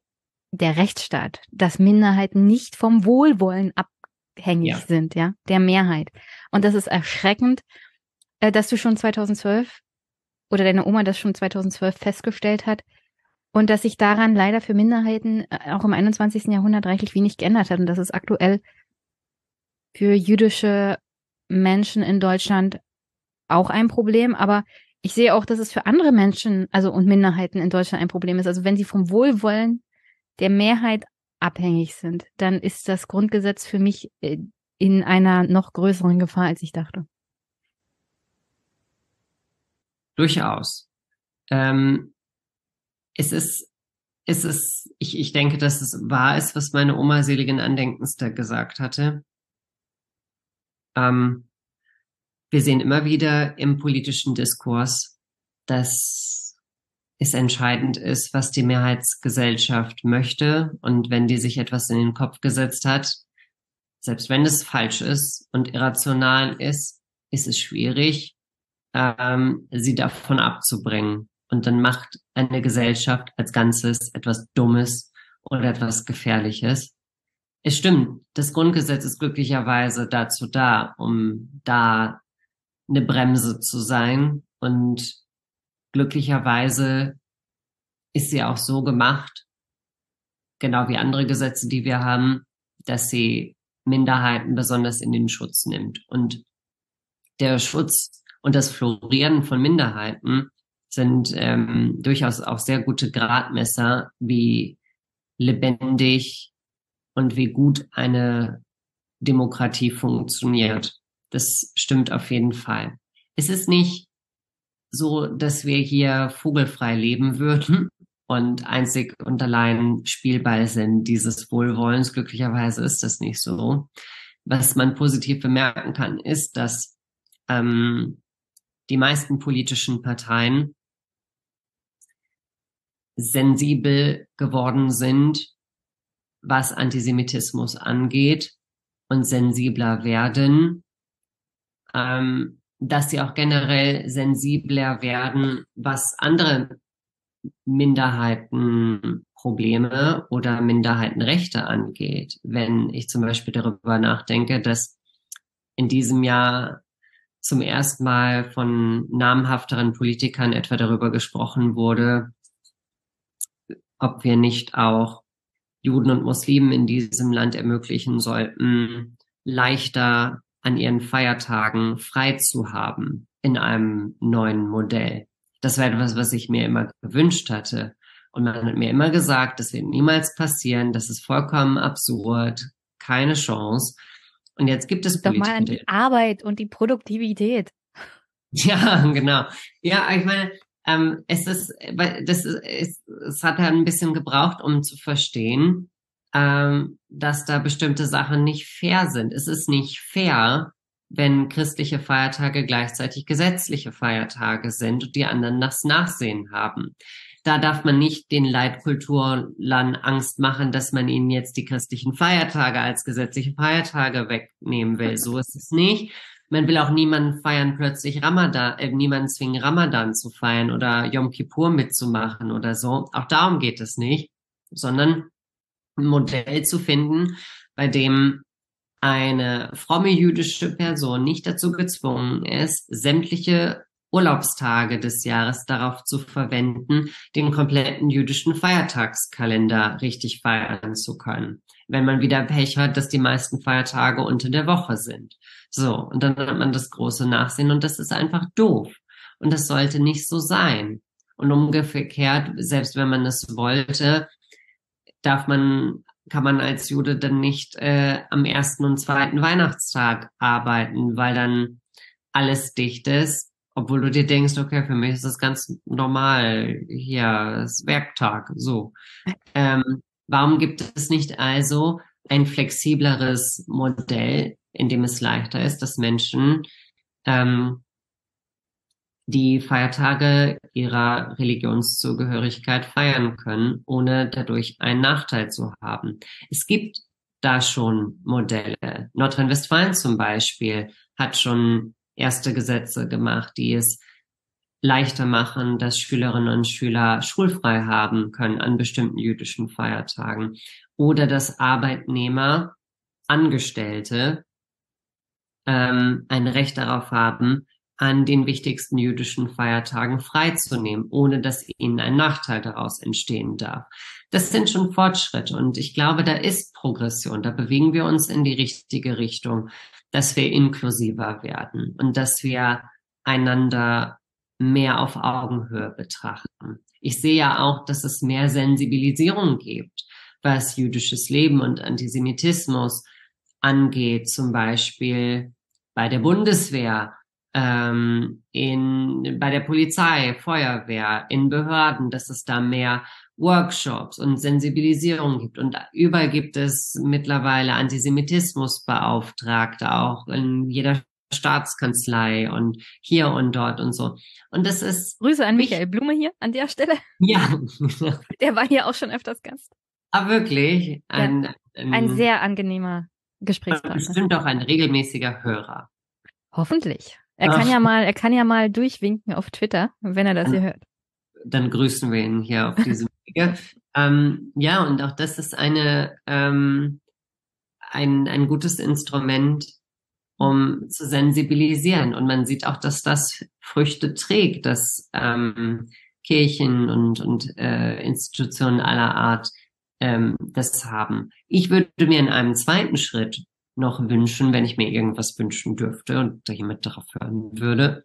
der Rechtsstaat, dass Minderheiten nicht vom Wohlwollen abhängig ja. sind, ja, der Mehrheit. Und das ist erschreckend, äh, dass du schon 2012 oder deine Oma das schon 2012 festgestellt hat und dass sich daran leider für Minderheiten äh, auch im 21. Jahrhundert reichlich wenig geändert hat und dass es aktuell für jüdische Menschen in Deutschland auch ein Problem, aber ich sehe auch, dass es für andere Menschen, also und Minderheiten in Deutschland ein Problem ist. Also wenn sie vom Wohlwollen der Mehrheit abhängig sind, dann ist das Grundgesetz für mich äh, in einer noch größeren Gefahr, als ich dachte. Durchaus. Ähm, es ist, es ist, ich, ich denke, dass es wahr ist, was meine Oma seligen Andenkens da gesagt hatte. Ähm, wir sehen immer wieder im politischen Diskurs, dass es entscheidend ist, was die Mehrheitsgesellschaft möchte. Und wenn die sich etwas in den Kopf gesetzt hat, selbst wenn es falsch ist und irrational ist, ist es schwierig, ähm, sie davon abzubringen. Und dann macht eine Gesellschaft als Ganzes etwas Dummes oder etwas Gefährliches. Es stimmt, das Grundgesetz ist glücklicherweise dazu da, um da eine Bremse zu sein. Und glücklicherweise ist sie auch so gemacht, genau wie andere Gesetze, die wir haben, dass sie Minderheiten besonders in den Schutz nimmt. Und der Schutz und das Florieren von Minderheiten sind ähm, durchaus auch sehr gute Gradmesser, wie lebendig und wie gut eine Demokratie funktioniert. Das stimmt auf jeden Fall. Es ist nicht so, dass wir hier vogelfrei leben würden und einzig und allein Spielball sind dieses Wohlwollens. Glücklicherweise ist das nicht so. Was man positiv bemerken kann, ist, dass ähm, die meisten politischen Parteien sensibel geworden sind, was Antisemitismus angeht und sensibler werden ähm, dass sie auch generell sensibler werden, was andere Minderheitenprobleme oder Minderheitenrechte angeht. Wenn ich zum Beispiel darüber nachdenke, dass in diesem Jahr zum ersten Mal von namhafteren Politikern etwa darüber gesprochen wurde, ob wir nicht auch Juden und Muslimen in diesem Land ermöglichen sollten, leichter an ihren Feiertagen frei zu haben in einem neuen Modell. Das war etwas, was ich mir immer gewünscht hatte. Und man hat mir immer gesagt, das wird niemals passieren, das ist vollkommen absurd, keine Chance. Und jetzt gibt es Doch mal an die Arbeit und die Produktivität. Ja, genau. Ja, ich meine, ähm, es ist, das ist, es, es hat halt ein bisschen gebraucht, um zu verstehen, ähm, dass da bestimmte Sachen nicht fair sind. Es ist nicht fair, wenn christliche Feiertage gleichzeitig gesetzliche Feiertage sind und die anderen das Nachsehen haben. Da darf man nicht den Leitkulturlern Angst machen, dass man ihnen jetzt die christlichen Feiertage als gesetzliche Feiertage wegnehmen will. So ist es nicht. Man will auch niemanden feiern, plötzlich Ramadan, äh, niemanden zwingen, Ramadan zu feiern oder Yom Kippur mitzumachen oder so. Auch darum geht es nicht, sondern ein Modell zu finden, bei dem eine fromme jüdische Person nicht dazu gezwungen ist, sämtliche Urlaubstage des Jahres darauf zu verwenden, den kompletten jüdischen Feiertagskalender richtig feiern zu können. Wenn man wieder Pech hat, dass die meisten Feiertage unter der Woche sind. So, und dann hat man das große Nachsehen und das ist einfach doof. Und das sollte nicht so sein. Und umgekehrt, selbst wenn man es wollte, darf man, kann man als Jude dann nicht äh, am ersten und zweiten Weihnachtstag arbeiten, weil dann alles dicht ist, obwohl du dir denkst, okay, für mich ist das ganz normal, hier ist Werktag, so. Ähm, warum gibt es nicht also ein flexibleres Modell, in dem es leichter ist, dass Menschen ähm, die Feiertage ihrer Religionszugehörigkeit feiern können, ohne dadurch einen Nachteil zu haben. Es gibt da schon Modelle. Nordrhein-Westfalen zum Beispiel hat schon erste Gesetze gemacht, die es leichter machen, dass Schülerinnen und Schüler schulfrei haben können an bestimmten jüdischen Feiertagen oder dass Arbeitnehmer, Angestellte ähm, ein Recht darauf haben, an den wichtigsten jüdischen Feiertagen freizunehmen, ohne dass ihnen ein Nachteil daraus entstehen darf. Das sind schon Fortschritte und ich glaube, da ist Progression, da bewegen wir uns in die richtige Richtung, dass wir inklusiver werden und dass wir einander mehr auf Augenhöhe betrachten. Ich sehe ja auch, dass es mehr Sensibilisierung gibt, was jüdisches Leben und Antisemitismus angeht, zum Beispiel bei der Bundeswehr, ähm, in, bei der Polizei, Feuerwehr, in Behörden, dass es da mehr Workshops und Sensibilisierung gibt. Und überall gibt es mittlerweile Antisemitismusbeauftragte, auch in jeder Staatskanzlei und hier und dort und so. Und das ist. Grüße an Michael Blume hier an der Stelle. Ja. der war hier auch schon öfters Gast. Ah, wirklich? Ein, ja, ein, ein sehr angenehmer Gesprächspartner. Bestimmt auch ein regelmäßiger Hörer. Hoffentlich. Er kann ja mal, er kann ja mal durchwinken auf Twitter, wenn er das dann, hier hört. Dann grüßen wir ihn hier auf diesem Wege. Ähm, ja, und auch das ist eine, ähm, ein, ein gutes Instrument, um zu sensibilisieren. Und man sieht auch, dass das Früchte trägt, dass ähm, Kirchen und, und äh, Institutionen aller Art ähm, das haben. Ich würde mir in einem zweiten Schritt noch wünschen, wenn ich mir irgendwas wünschen dürfte und da jemand darauf hören würde,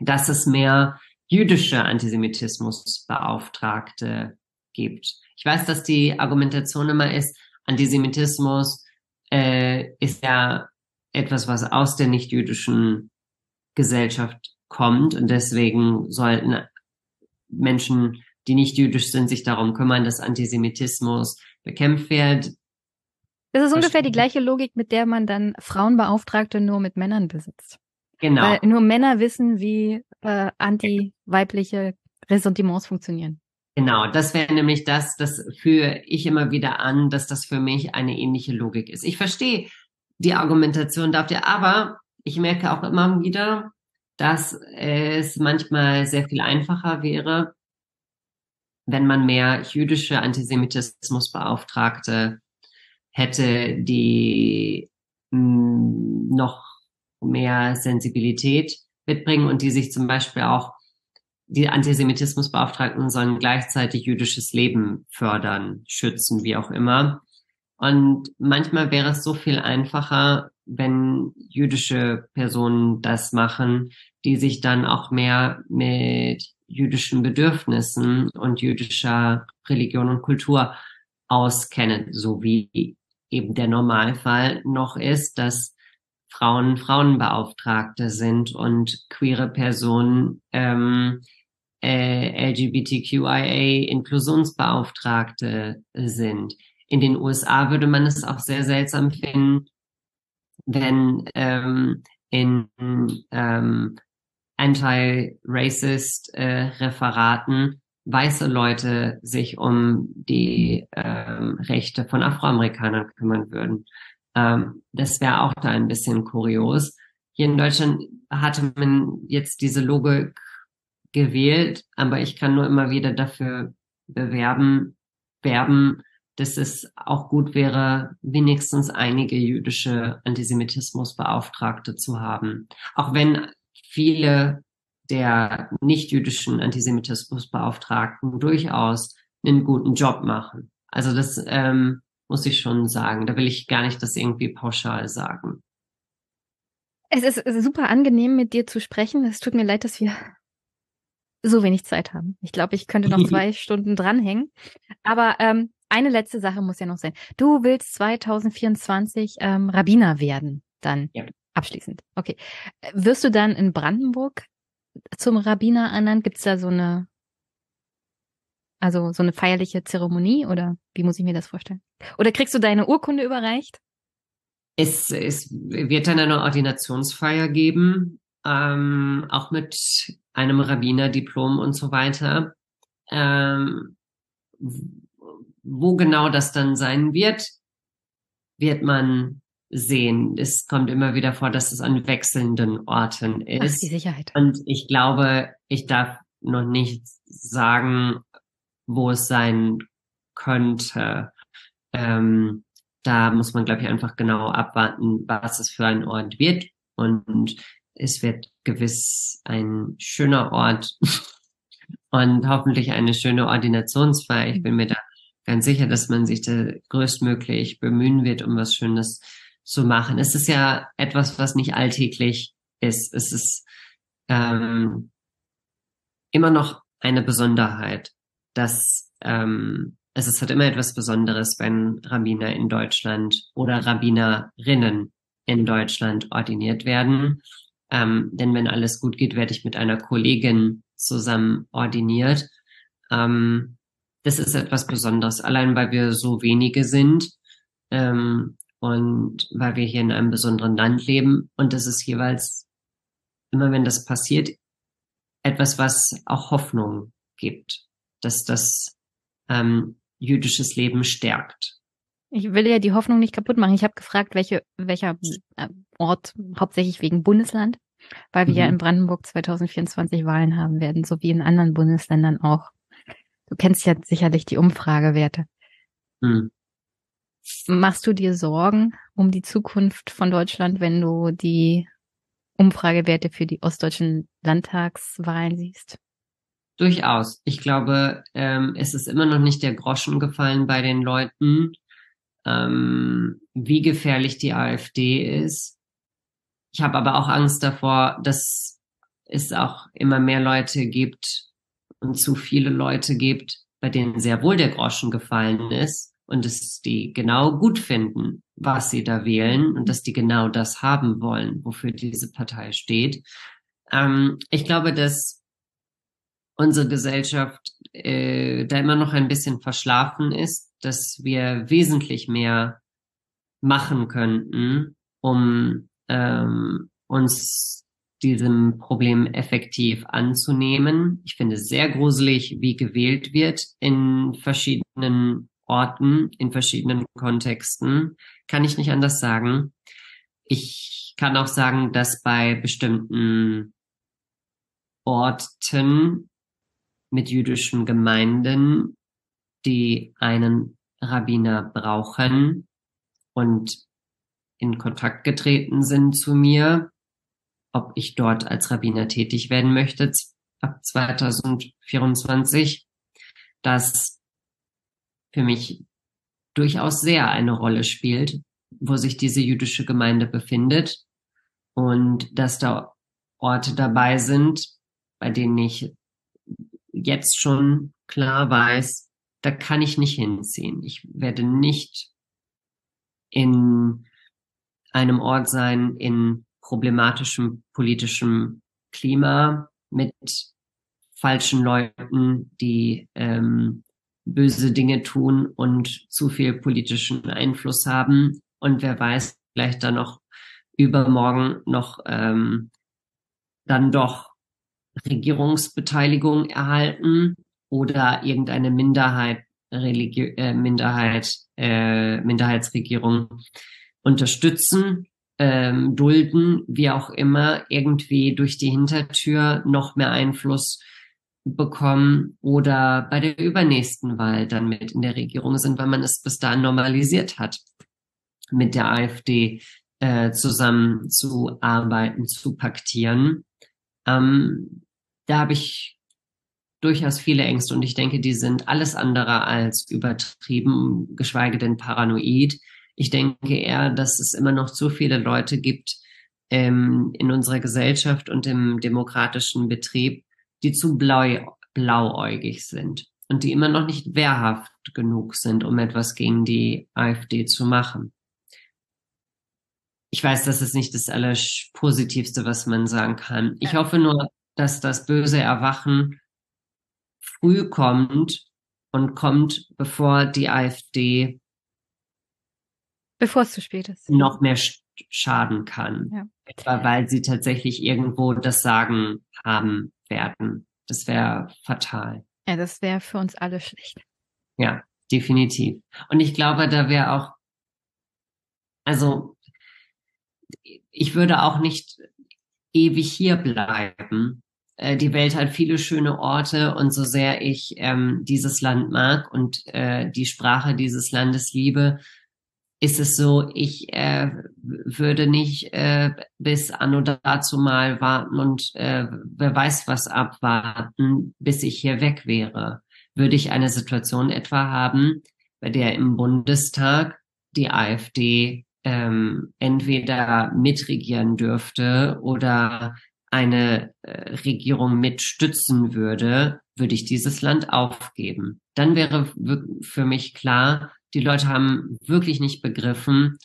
dass es mehr jüdische Antisemitismusbeauftragte gibt. Ich weiß, dass die Argumentation immer ist, Antisemitismus äh, ist ja etwas, was aus der nicht-jüdischen Gesellschaft kommt und deswegen sollten Menschen, die nicht jüdisch sind, sich darum kümmern, dass Antisemitismus bekämpft wird. Das ist ungefähr die gleiche Logik, mit der man dann Frauenbeauftragte nur mit Männern besitzt. Genau. Weil nur Männer wissen, wie äh, anti-weibliche Ressentiments funktionieren. Genau, das wäre nämlich das, das führe ich immer wieder an, dass das für mich eine ähnliche Logik ist. Ich verstehe die Argumentation dafür, aber ich merke auch immer wieder, dass es manchmal sehr viel einfacher wäre, wenn man mehr jüdische Antisemitismusbeauftragte hätte, die mh, hm, noch mehr Sensibilität mitbringen und die sich zum Beispiel auch, die Antisemitismusbeauftragten sollen gleichzeitig jüdisches Leben fördern, schützen, wie auch immer. Und manchmal wäre es so viel einfacher, wenn jüdische Personen das machen, die sich dann auch mehr mit jüdischen Bedürfnissen und jüdischer Religion und Kultur auskennen, so wie eben der Normalfall noch ist, dass Frauen Frauenbeauftragte sind und queere Personen ähm, äh, LGBTQIA Inklusionsbeauftragte sind. In den USA würde man es auch sehr seltsam finden, wenn ähm, in ähm, anti-racist äh, Referaten weiße Leute sich um die ähm, Rechte von Afroamerikanern kümmern würden. Ähm, das wäre auch da ein bisschen kurios. Hier in Deutschland hatte man jetzt diese Logik gewählt, aber ich kann nur immer wieder dafür bewerben, werben, dass es auch gut wäre, wenigstens einige jüdische Antisemitismusbeauftragte zu haben. Auch wenn viele der nicht-jüdischen Antisemitismusbeauftragten durchaus einen guten Job machen. Also das ähm, muss ich schon sagen. Da will ich gar nicht das irgendwie pauschal sagen. Es ist super angenehm, mit dir zu sprechen. Es tut mir leid, dass wir so wenig Zeit haben. Ich glaube, ich könnte noch zwei Stunden dranhängen. Aber ähm, eine letzte Sache muss ja noch sein. Du willst 2024 ähm, Rabbiner werden, dann ja. abschließend. Okay. Wirst du dann in Brandenburg zum Rabbiner ernannt? Gibt es da so eine, also so eine feierliche Zeremonie oder wie muss ich mir das vorstellen? Oder kriegst du deine Urkunde überreicht? Es, es wird dann eine Ordinationsfeier geben, ähm, auch mit einem Rabbinerdiplom und so weiter. Ähm, wo genau das dann sein wird, wird man sehen. Es kommt immer wieder vor, dass es an wechselnden Orten ist. Ach, die Sicherheit. Und ich glaube, ich darf noch nicht sagen, wo es sein könnte. Ähm, da muss man, glaube ich, einfach genau abwarten, was es für ein Ort wird. Und es wird gewiss ein schöner Ort und hoffentlich eine schöne Ordinationsfeier. Ich bin mir da ganz sicher, dass man sich da größtmöglich bemühen wird, um was Schönes zu machen. Es ist ja etwas, was nicht alltäglich ist. Es ist ähm, immer noch eine Besonderheit, dass ähm, es ist halt immer etwas Besonderes, wenn Rabbiner in Deutschland oder Rabbinerinnen in Deutschland ordiniert werden. Ähm, denn wenn alles gut geht, werde ich mit einer Kollegin zusammen ordiniert. Ähm, das ist etwas Besonderes, allein weil wir so wenige sind ähm, und weil wir hier in einem besonderen Land leben. Und das ist jeweils, immer wenn das passiert, etwas, was auch Hoffnung gibt, dass das ähm, jüdisches Leben stärkt. Ich will ja die Hoffnung nicht kaputt machen. Ich habe gefragt, welche, welcher äh, Ort, hauptsächlich wegen Bundesland, weil wir mhm. ja in Brandenburg 2024 Wahlen haben werden, so wie in anderen Bundesländern auch. Du kennst ja sicherlich die Umfragewerte. Mhm. Machst du dir Sorgen um die Zukunft von Deutschland, wenn du die Umfragewerte für die ostdeutschen Landtagswahlen siehst? Durchaus. Ich glaube, ähm, es ist immer noch nicht der Groschen gefallen bei den Leuten, ähm, wie gefährlich die AfD ist. Ich habe aber auch Angst davor, dass es auch immer mehr Leute gibt und zu viele Leute gibt, bei denen sehr wohl der Groschen gefallen ist und es die genau gut finden, was sie da wählen und dass die genau das haben wollen, wofür diese Partei steht. Ähm, ich glaube, dass unsere Gesellschaft äh, da immer noch ein bisschen verschlafen ist, dass wir wesentlich mehr machen könnten, um ähm, uns diesem Problem effektiv anzunehmen. Ich finde es sehr gruselig, wie gewählt wird in verschiedenen Orten, in verschiedenen Kontexten. Kann ich nicht anders sagen. Ich kann auch sagen, dass bei bestimmten Orten mit jüdischen Gemeinden, die einen Rabbiner brauchen und in Kontakt getreten sind zu mir, ob ich dort als Rabbiner tätig werden möchte ab 2024, das für mich durchaus sehr eine Rolle spielt, wo sich diese jüdische Gemeinde befindet und dass da Orte dabei sind, bei denen ich jetzt schon klar weiß, da kann ich nicht hinziehen. Ich werde nicht in einem Ort sein in problematischem politischem Klima mit falschen Leuten, die ähm, böse Dinge tun und zu viel politischen Einfluss haben. Und wer weiß, vielleicht dann noch übermorgen noch ähm, dann doch Regierungsbeteiligung erhalten oder irgendeine Minderheit, äh, Minderheit, äh, Minderheitsregierung unterstützen, ähm, dulden, wie auch immer, irgendwie durch die Hintertür noch mehr Einfluss bekommen oder bei der übernächsten Wahl dann mit in der Regierung sind, weil man es bis dahin normalisiert hat, mit der AfD äh, zusammen zu arbeiten, zu paktieren. Ähm, da habe ich durchaus viele Ängste und ich denke, die sind alles andere als übertrieben, geschweige denn paranoid. Ich denke eher, dass es immer noch zu viele Leute gibt ähm, in unserer Gesellschaft und im demokratischen Betrieb, die zu blau, blauäugig sind und die immer noch nicht wehrhaft genug sind, um etwas gegen die AfD zu machen. Ich weiß, das ist nicht das Allerpositivste, was man sagen kann. Ich hoffe nur, dass das böse Erwachen früh kommt und kommt, bevor die AfD bevor es zu spät ist noch mehr schaden kann, ja. etwa weil sie tatsächlich irgendwo das Sagen haben werden. Das wäre fatal. Ja, das wäre für uns alle schlecht. Ja, definitiv. Und ich glaube, da wäre auch, also ich würde auch nicht ewig hier bleiben, äh, die Welt hat viele schöne Orte und so sehr ich ähm, dieses Land mag und äh, die Sprache dieses Landes liebe, ist es so, ich äh, würde nicht äh, bis anno dazu mal warten und äh, wer weiß was abwarten, bis ich hier weg wäre. Würde ich eine Situation etwa haben, bei der im Bundestag die AfD ähm, entweder mitregieren dürfte oder eine äh, Regierung mitstützen würde, würde ich dieses Land aufgeben. Dann wäre für mich klar, die Leute haben wirklich nicht begriffen,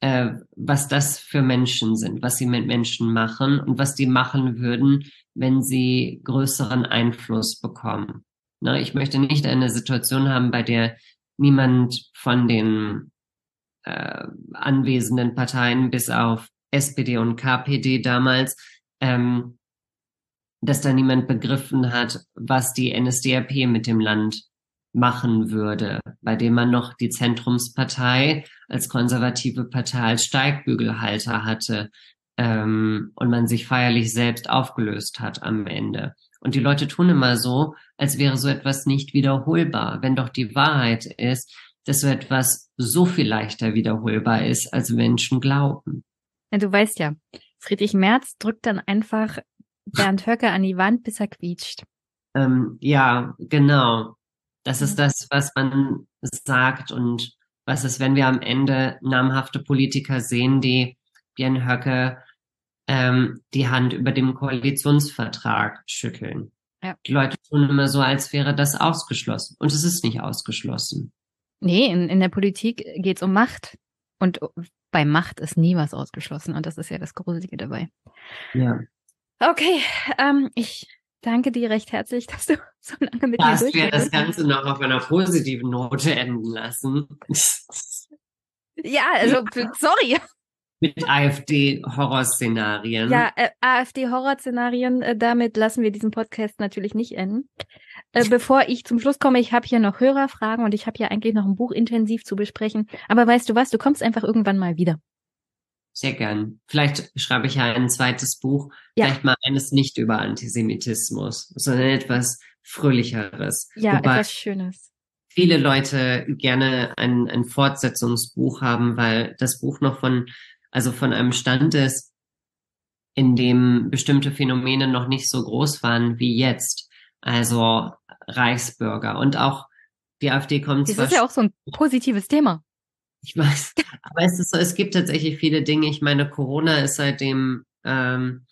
äh, was das für Menschen sind, was sie mit Menschen machen und was die machen würden, wenn sie größeren Einfluss bekommen. Na, ich möchte nicht eine Situation haben, bei der niemand von den äh, anwesenden Parteien bis auf SPD und KPD damals ähm, dass da niemand begriffen hat, was die NSDAP mit dem Land machen würde, bei dem man noch die Zentrumspartei als konservative Partei als Steigbügelhalter hatte ähm, und man sich feierlich selbst aufgelöst hat am Ende. Und die Leute tun immer so, als wäre so etwas nicht wiederholbar, wenn doch die Wahrheit ist, dass so etwas so viel leichter wiederholbar ist, als Menschen glauben. Ja, du weißt ja, Friedrich Merz drückt dann einfach Bernd Höcke an die Wand, bis er quietscht. Ähm, ja, genau. Das ist das, was man sagt und was ist, wenn wir am Ende namhafte Politiker sehen, die Björn Höcke ähm, die Hand über dem Koalitionsvertrag schütteln. Ja. Die Leute tun immer so, als wäre das ausgeschlossen. Und es ist nicht ausgeschlossen. Nee, in, in der Politik geht es um Macht. Und bei Macht ist nie was ausgeschlossen und das ist ja das Gruselige dabei. Ja. Okay, ähm, ich danke dir recht herzlich, dass du so lange mit dass mir wir das Ganze noch auf einer positiven Note enden lassen. ja, also sorry. Mit AfD-Horrorszenarien. Ja, äh, AfD-Horrorszenarien, äh, damit lassen wir diesen Podcast natürlich nicht enden. Äh, bevor ich zum Schluss komme, ich habe hier noch Hörerfragen und ich habe hier eigentlich noch ein Buch intensiv zu besprechen. Aber weißt du was, du kommst einfach irgendwann mal wieder. Sehr gern. Vielleicht schreibe ich ja ein zweites Buch, ja. vielleicht mal eines nicht über Antisemitismus, sondern etwas fröhlicheres. Ja, Wobei etwas Schönes. Viele Leute gerne ein, ein Fortsetzungsbuch haben, weil das Buch noch von, also von einem Stand ist, in dem bestimmte Phänomene noch nicht so groß waren wie jetzt also Reichsbürger. Und auch die AfD kommt das ist ja auch so ein positives Thema. Ich weiß. Aber es ist so, es gibt tatsächlich viele Dinge. Ich meine, Corona ist seitdem ähm,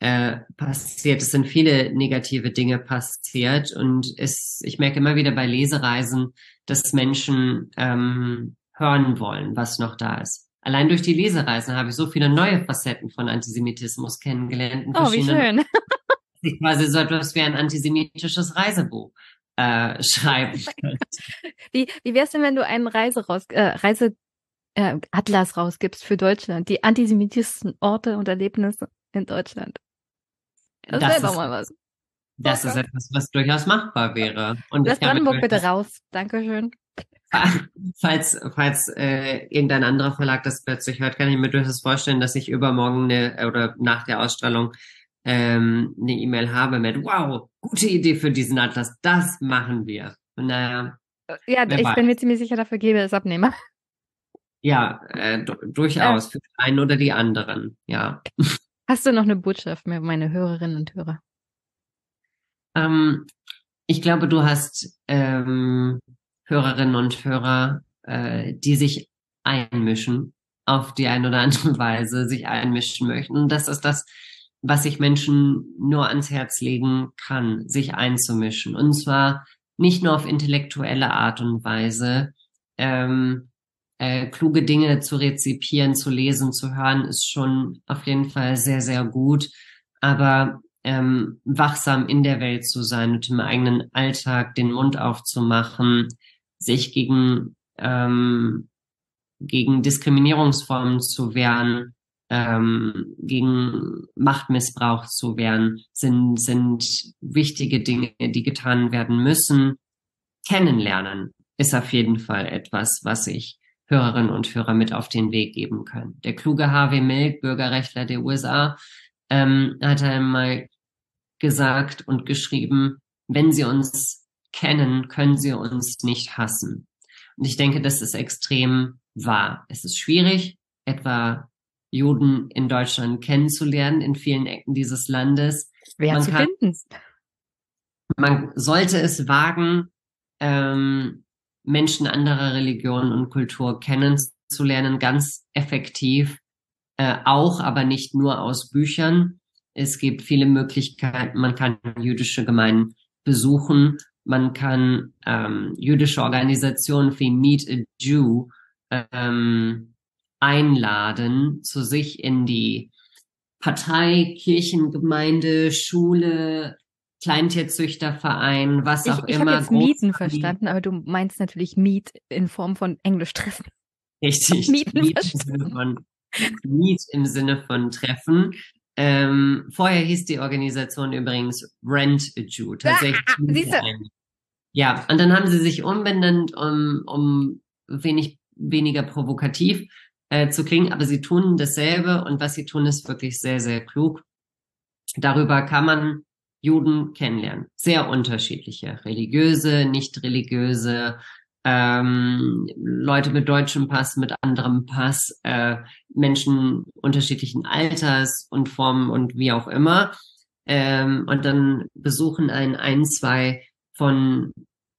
äh, passiert. Es sind viele negative Dinge passiert. Und es, ich merke immer wieder bei Lesereisen, dass Menschen ähm, hören wollen, was noch da ist. Allein durch die Lesereisen habe ich so viele neue Facetten von Antisemitismus kennengelernt. Oh, wie schön sich quasi so etwas wie ein antisemitisches Reisebuch äh, schreiben Wie, wie wär's denn, wenn du einen Reise raus, äh, Reise äh, Atlas rausgibst für Deutschland, die antisemitischsten Orte und Erlebnisse in Deutschland? Das, das wäre doch mal was. Das ist etwas, was durchaus machbar wäre. Und Lass Brandenburg bitte raus. Dankeschön. Falls, falls äh, irgendein anderer Verlag das plötzlich hört, kann ich mir durchaus vorstellen, dass ich übermorgen eine, oder nach der Ausstrahlung ähm, eine E-Mail habe mit Wow, gute Idee für diesen Atlas, das machen wir. Und naja. Ja, ich weiß. bin mir ziemlich sicher, dafür gebe es Abnehmer. Ja, äh, durchaus, äh. für den einen oder die anderen, ja. Hast du noch eine Botschaft für meine Hörerinnen und Hörer? Ähm, ich glaube, du hast ähm, Hörerinnen und Hörer, äh, die sich einmischen auf die eine oder andere Weise, sich einmischen möchten. Und das ist das, was ich Menschen nur ans Herz legen kann, sich einzumischen. Und zwar nicht nur auf intellektuelle Art und Weise. Ähm, äh, kluge Dinge zu rezipieren, zu lesen, zu hören, ist schon auf jeden Fall sehr, sehr gut. Aber ähm, wachsam in der Welt zu sein und im eigenen Alltag den Mund aufzumachen, sich gegen, ähm, gegen Diskriminierungsformen zu wehren, ähm, gegen Machtmissbrauch zu wehren, sind, sind wichtige Dinge, die getan werden müssen. Kennenlernen ist auf jeden Fall etwas, was ich Hörerinnen und Hörer mit auf den Weg geben können. Der kluge Harvey Milk, Bürgerrechtler der USA, ähm, hat einmal gesagt und geschrieben, wenn Sie uns kennen, können Sie uns nicht hassen. Und ich denke, das ist extrem wahr. Es ist schwierig, etwa Juden in Deutschland kennenzulernen, in vielen Ecken dieses Landes. Wer zu kann, finden. Man sollte es wagen, ähm, Menschen anderer Religion und Kultur kennenzulernen, ganz effektiv, äh, auch, aber nicht nur aus Büchern. Es gibt viele Möglichkeiten. Man kann jüdische Gemeinden besuchen. Man kann ähm, jüdische Organisationen wie Meet a Jew ähm, einladen, zu sich in die Partei, Kirchengemeinde, Schule, Kleintierzüchterverein, was auch ich, ich immer. Ich habe jetzt Mieten verstanden, aber du meinst natürlich Meet in Form von Englisch treffen. Richtig. Mieten Meet im, Sinne von, Meet im Sinne von Treffen. Ähm, vorher hieß die Organisation übrigens Rent a Jew. Tatsächlich. Ah, ja, und dann haben sie sich umbenannt, um, um wenig, weniger provokativ äh, zu klingen, aber sie tun dasselbe und was sie tun, ist wirklich sehr, sehr klug. Darüber kann man Juden kennenlernen. Sehr unterschiedliche, religiöse, nicht religiöse, ähm, Leute mit deutschem Pass, mit anderem Pass, äh, Menschen unterschiedlichen Alters und Formen und wie auch immer. Ähm, und dann besuchen ein, ein, zwei von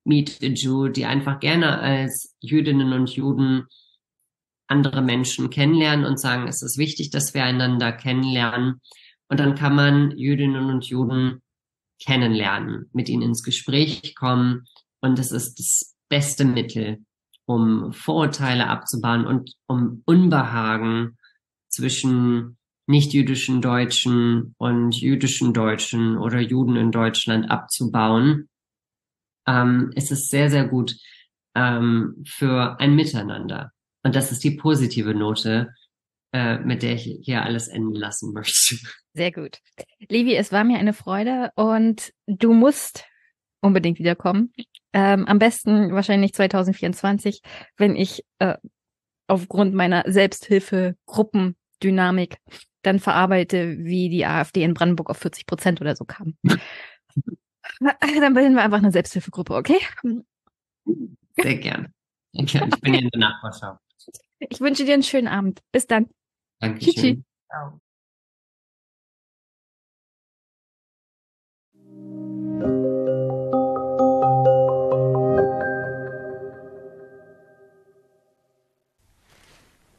Meet the Jew, die einfach gerne als Jüdinnen und Juden andere Menschen kennenlernen und sagen, es ist wichtig, dass wir einander kennenlernen. Und dann kann man Jüdinnen und Juden kennenlernen, mit ihnen ins Gespräch kommen. Und es ist das beste Mittel, um Vorurteile abzubauen und um Unbehagen zwischen nicht-jüdischen Deutschen und jüdischen Deutschen oder Juden in Deutschland abzubauen. Ähm, es ist sehr, sehr gut ähm, für ein Miteinander. Und das ist die positive Note, äh, mit der ich hier alles enden lassen möchte. Sehr gut. Levi, es war mir eine Freude und du musst unbedingt wiederkommen. Ähm, am besten wahrscheinlich 2024, wenn ich äh, aufgrund meiner Selbsthilfegruppendynamik dann verarbeite, wie die AfD in Brandenburg auf 40 Prozent oder so kam. dann bilden wir einfach eine Selbsthilfegruppe, okay? Sehr gern. Ich bin in der Nachbarschaft. Ich wünsche dir einen schönen Abend. Bis dann. Dankeschön. Tschüss. Ciao.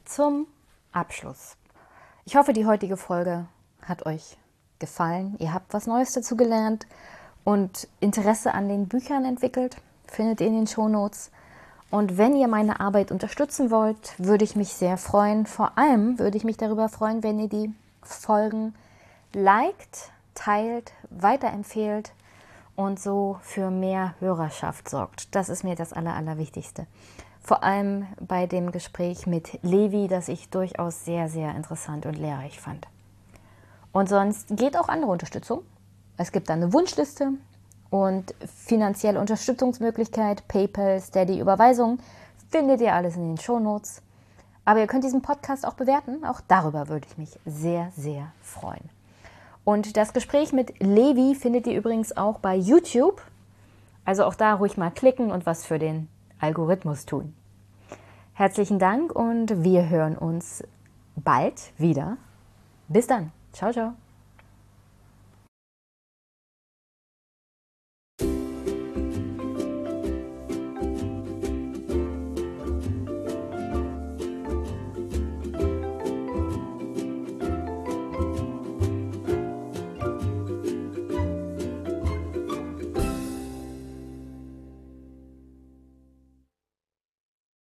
Zum Abschluss. Ich hoffe, die heutige Folge hat euch gefallen. Ihr habt was Neues dazu gelernt und Interesse an den Büchern entwickelt. Findet ihr in den Shownotes. Und wenn ihr meine Arbeit unterstützen wollt, würde ich mich sehr freuen. Vor allem würde ich mich darüber freuen, wenn ihr die Folgen liked, teilt, weiterempfehlt und so für mehr Hörerschaft sorgt. Das ist mir das Aller, Allerwichtigste. Vor allem bei dem Gespräch mit Levi, das ich durchaus sehr, sehr interessant und lehrreich fand. Und sonst geht auch andere Unterstützung. Es gibt eine Wunschliste und finanzielle Unterstützungsmöglichkeit, PayPal, Steady, Überweisung, findet ihr alles in den Shownotes. Aber ihr könnt diesen Podcast auch bewerten. Auch darüber würde ich mich sehr, sehr freuen. Und das Gespräch mit Levi findet ihr übrigens auch bei YouTube. Also auch da ruhig mal klicken und was für den Algorithmus tun. Herzlichen Dank und wir hören uns bald wieder. Bis dann. Ciao, ciao.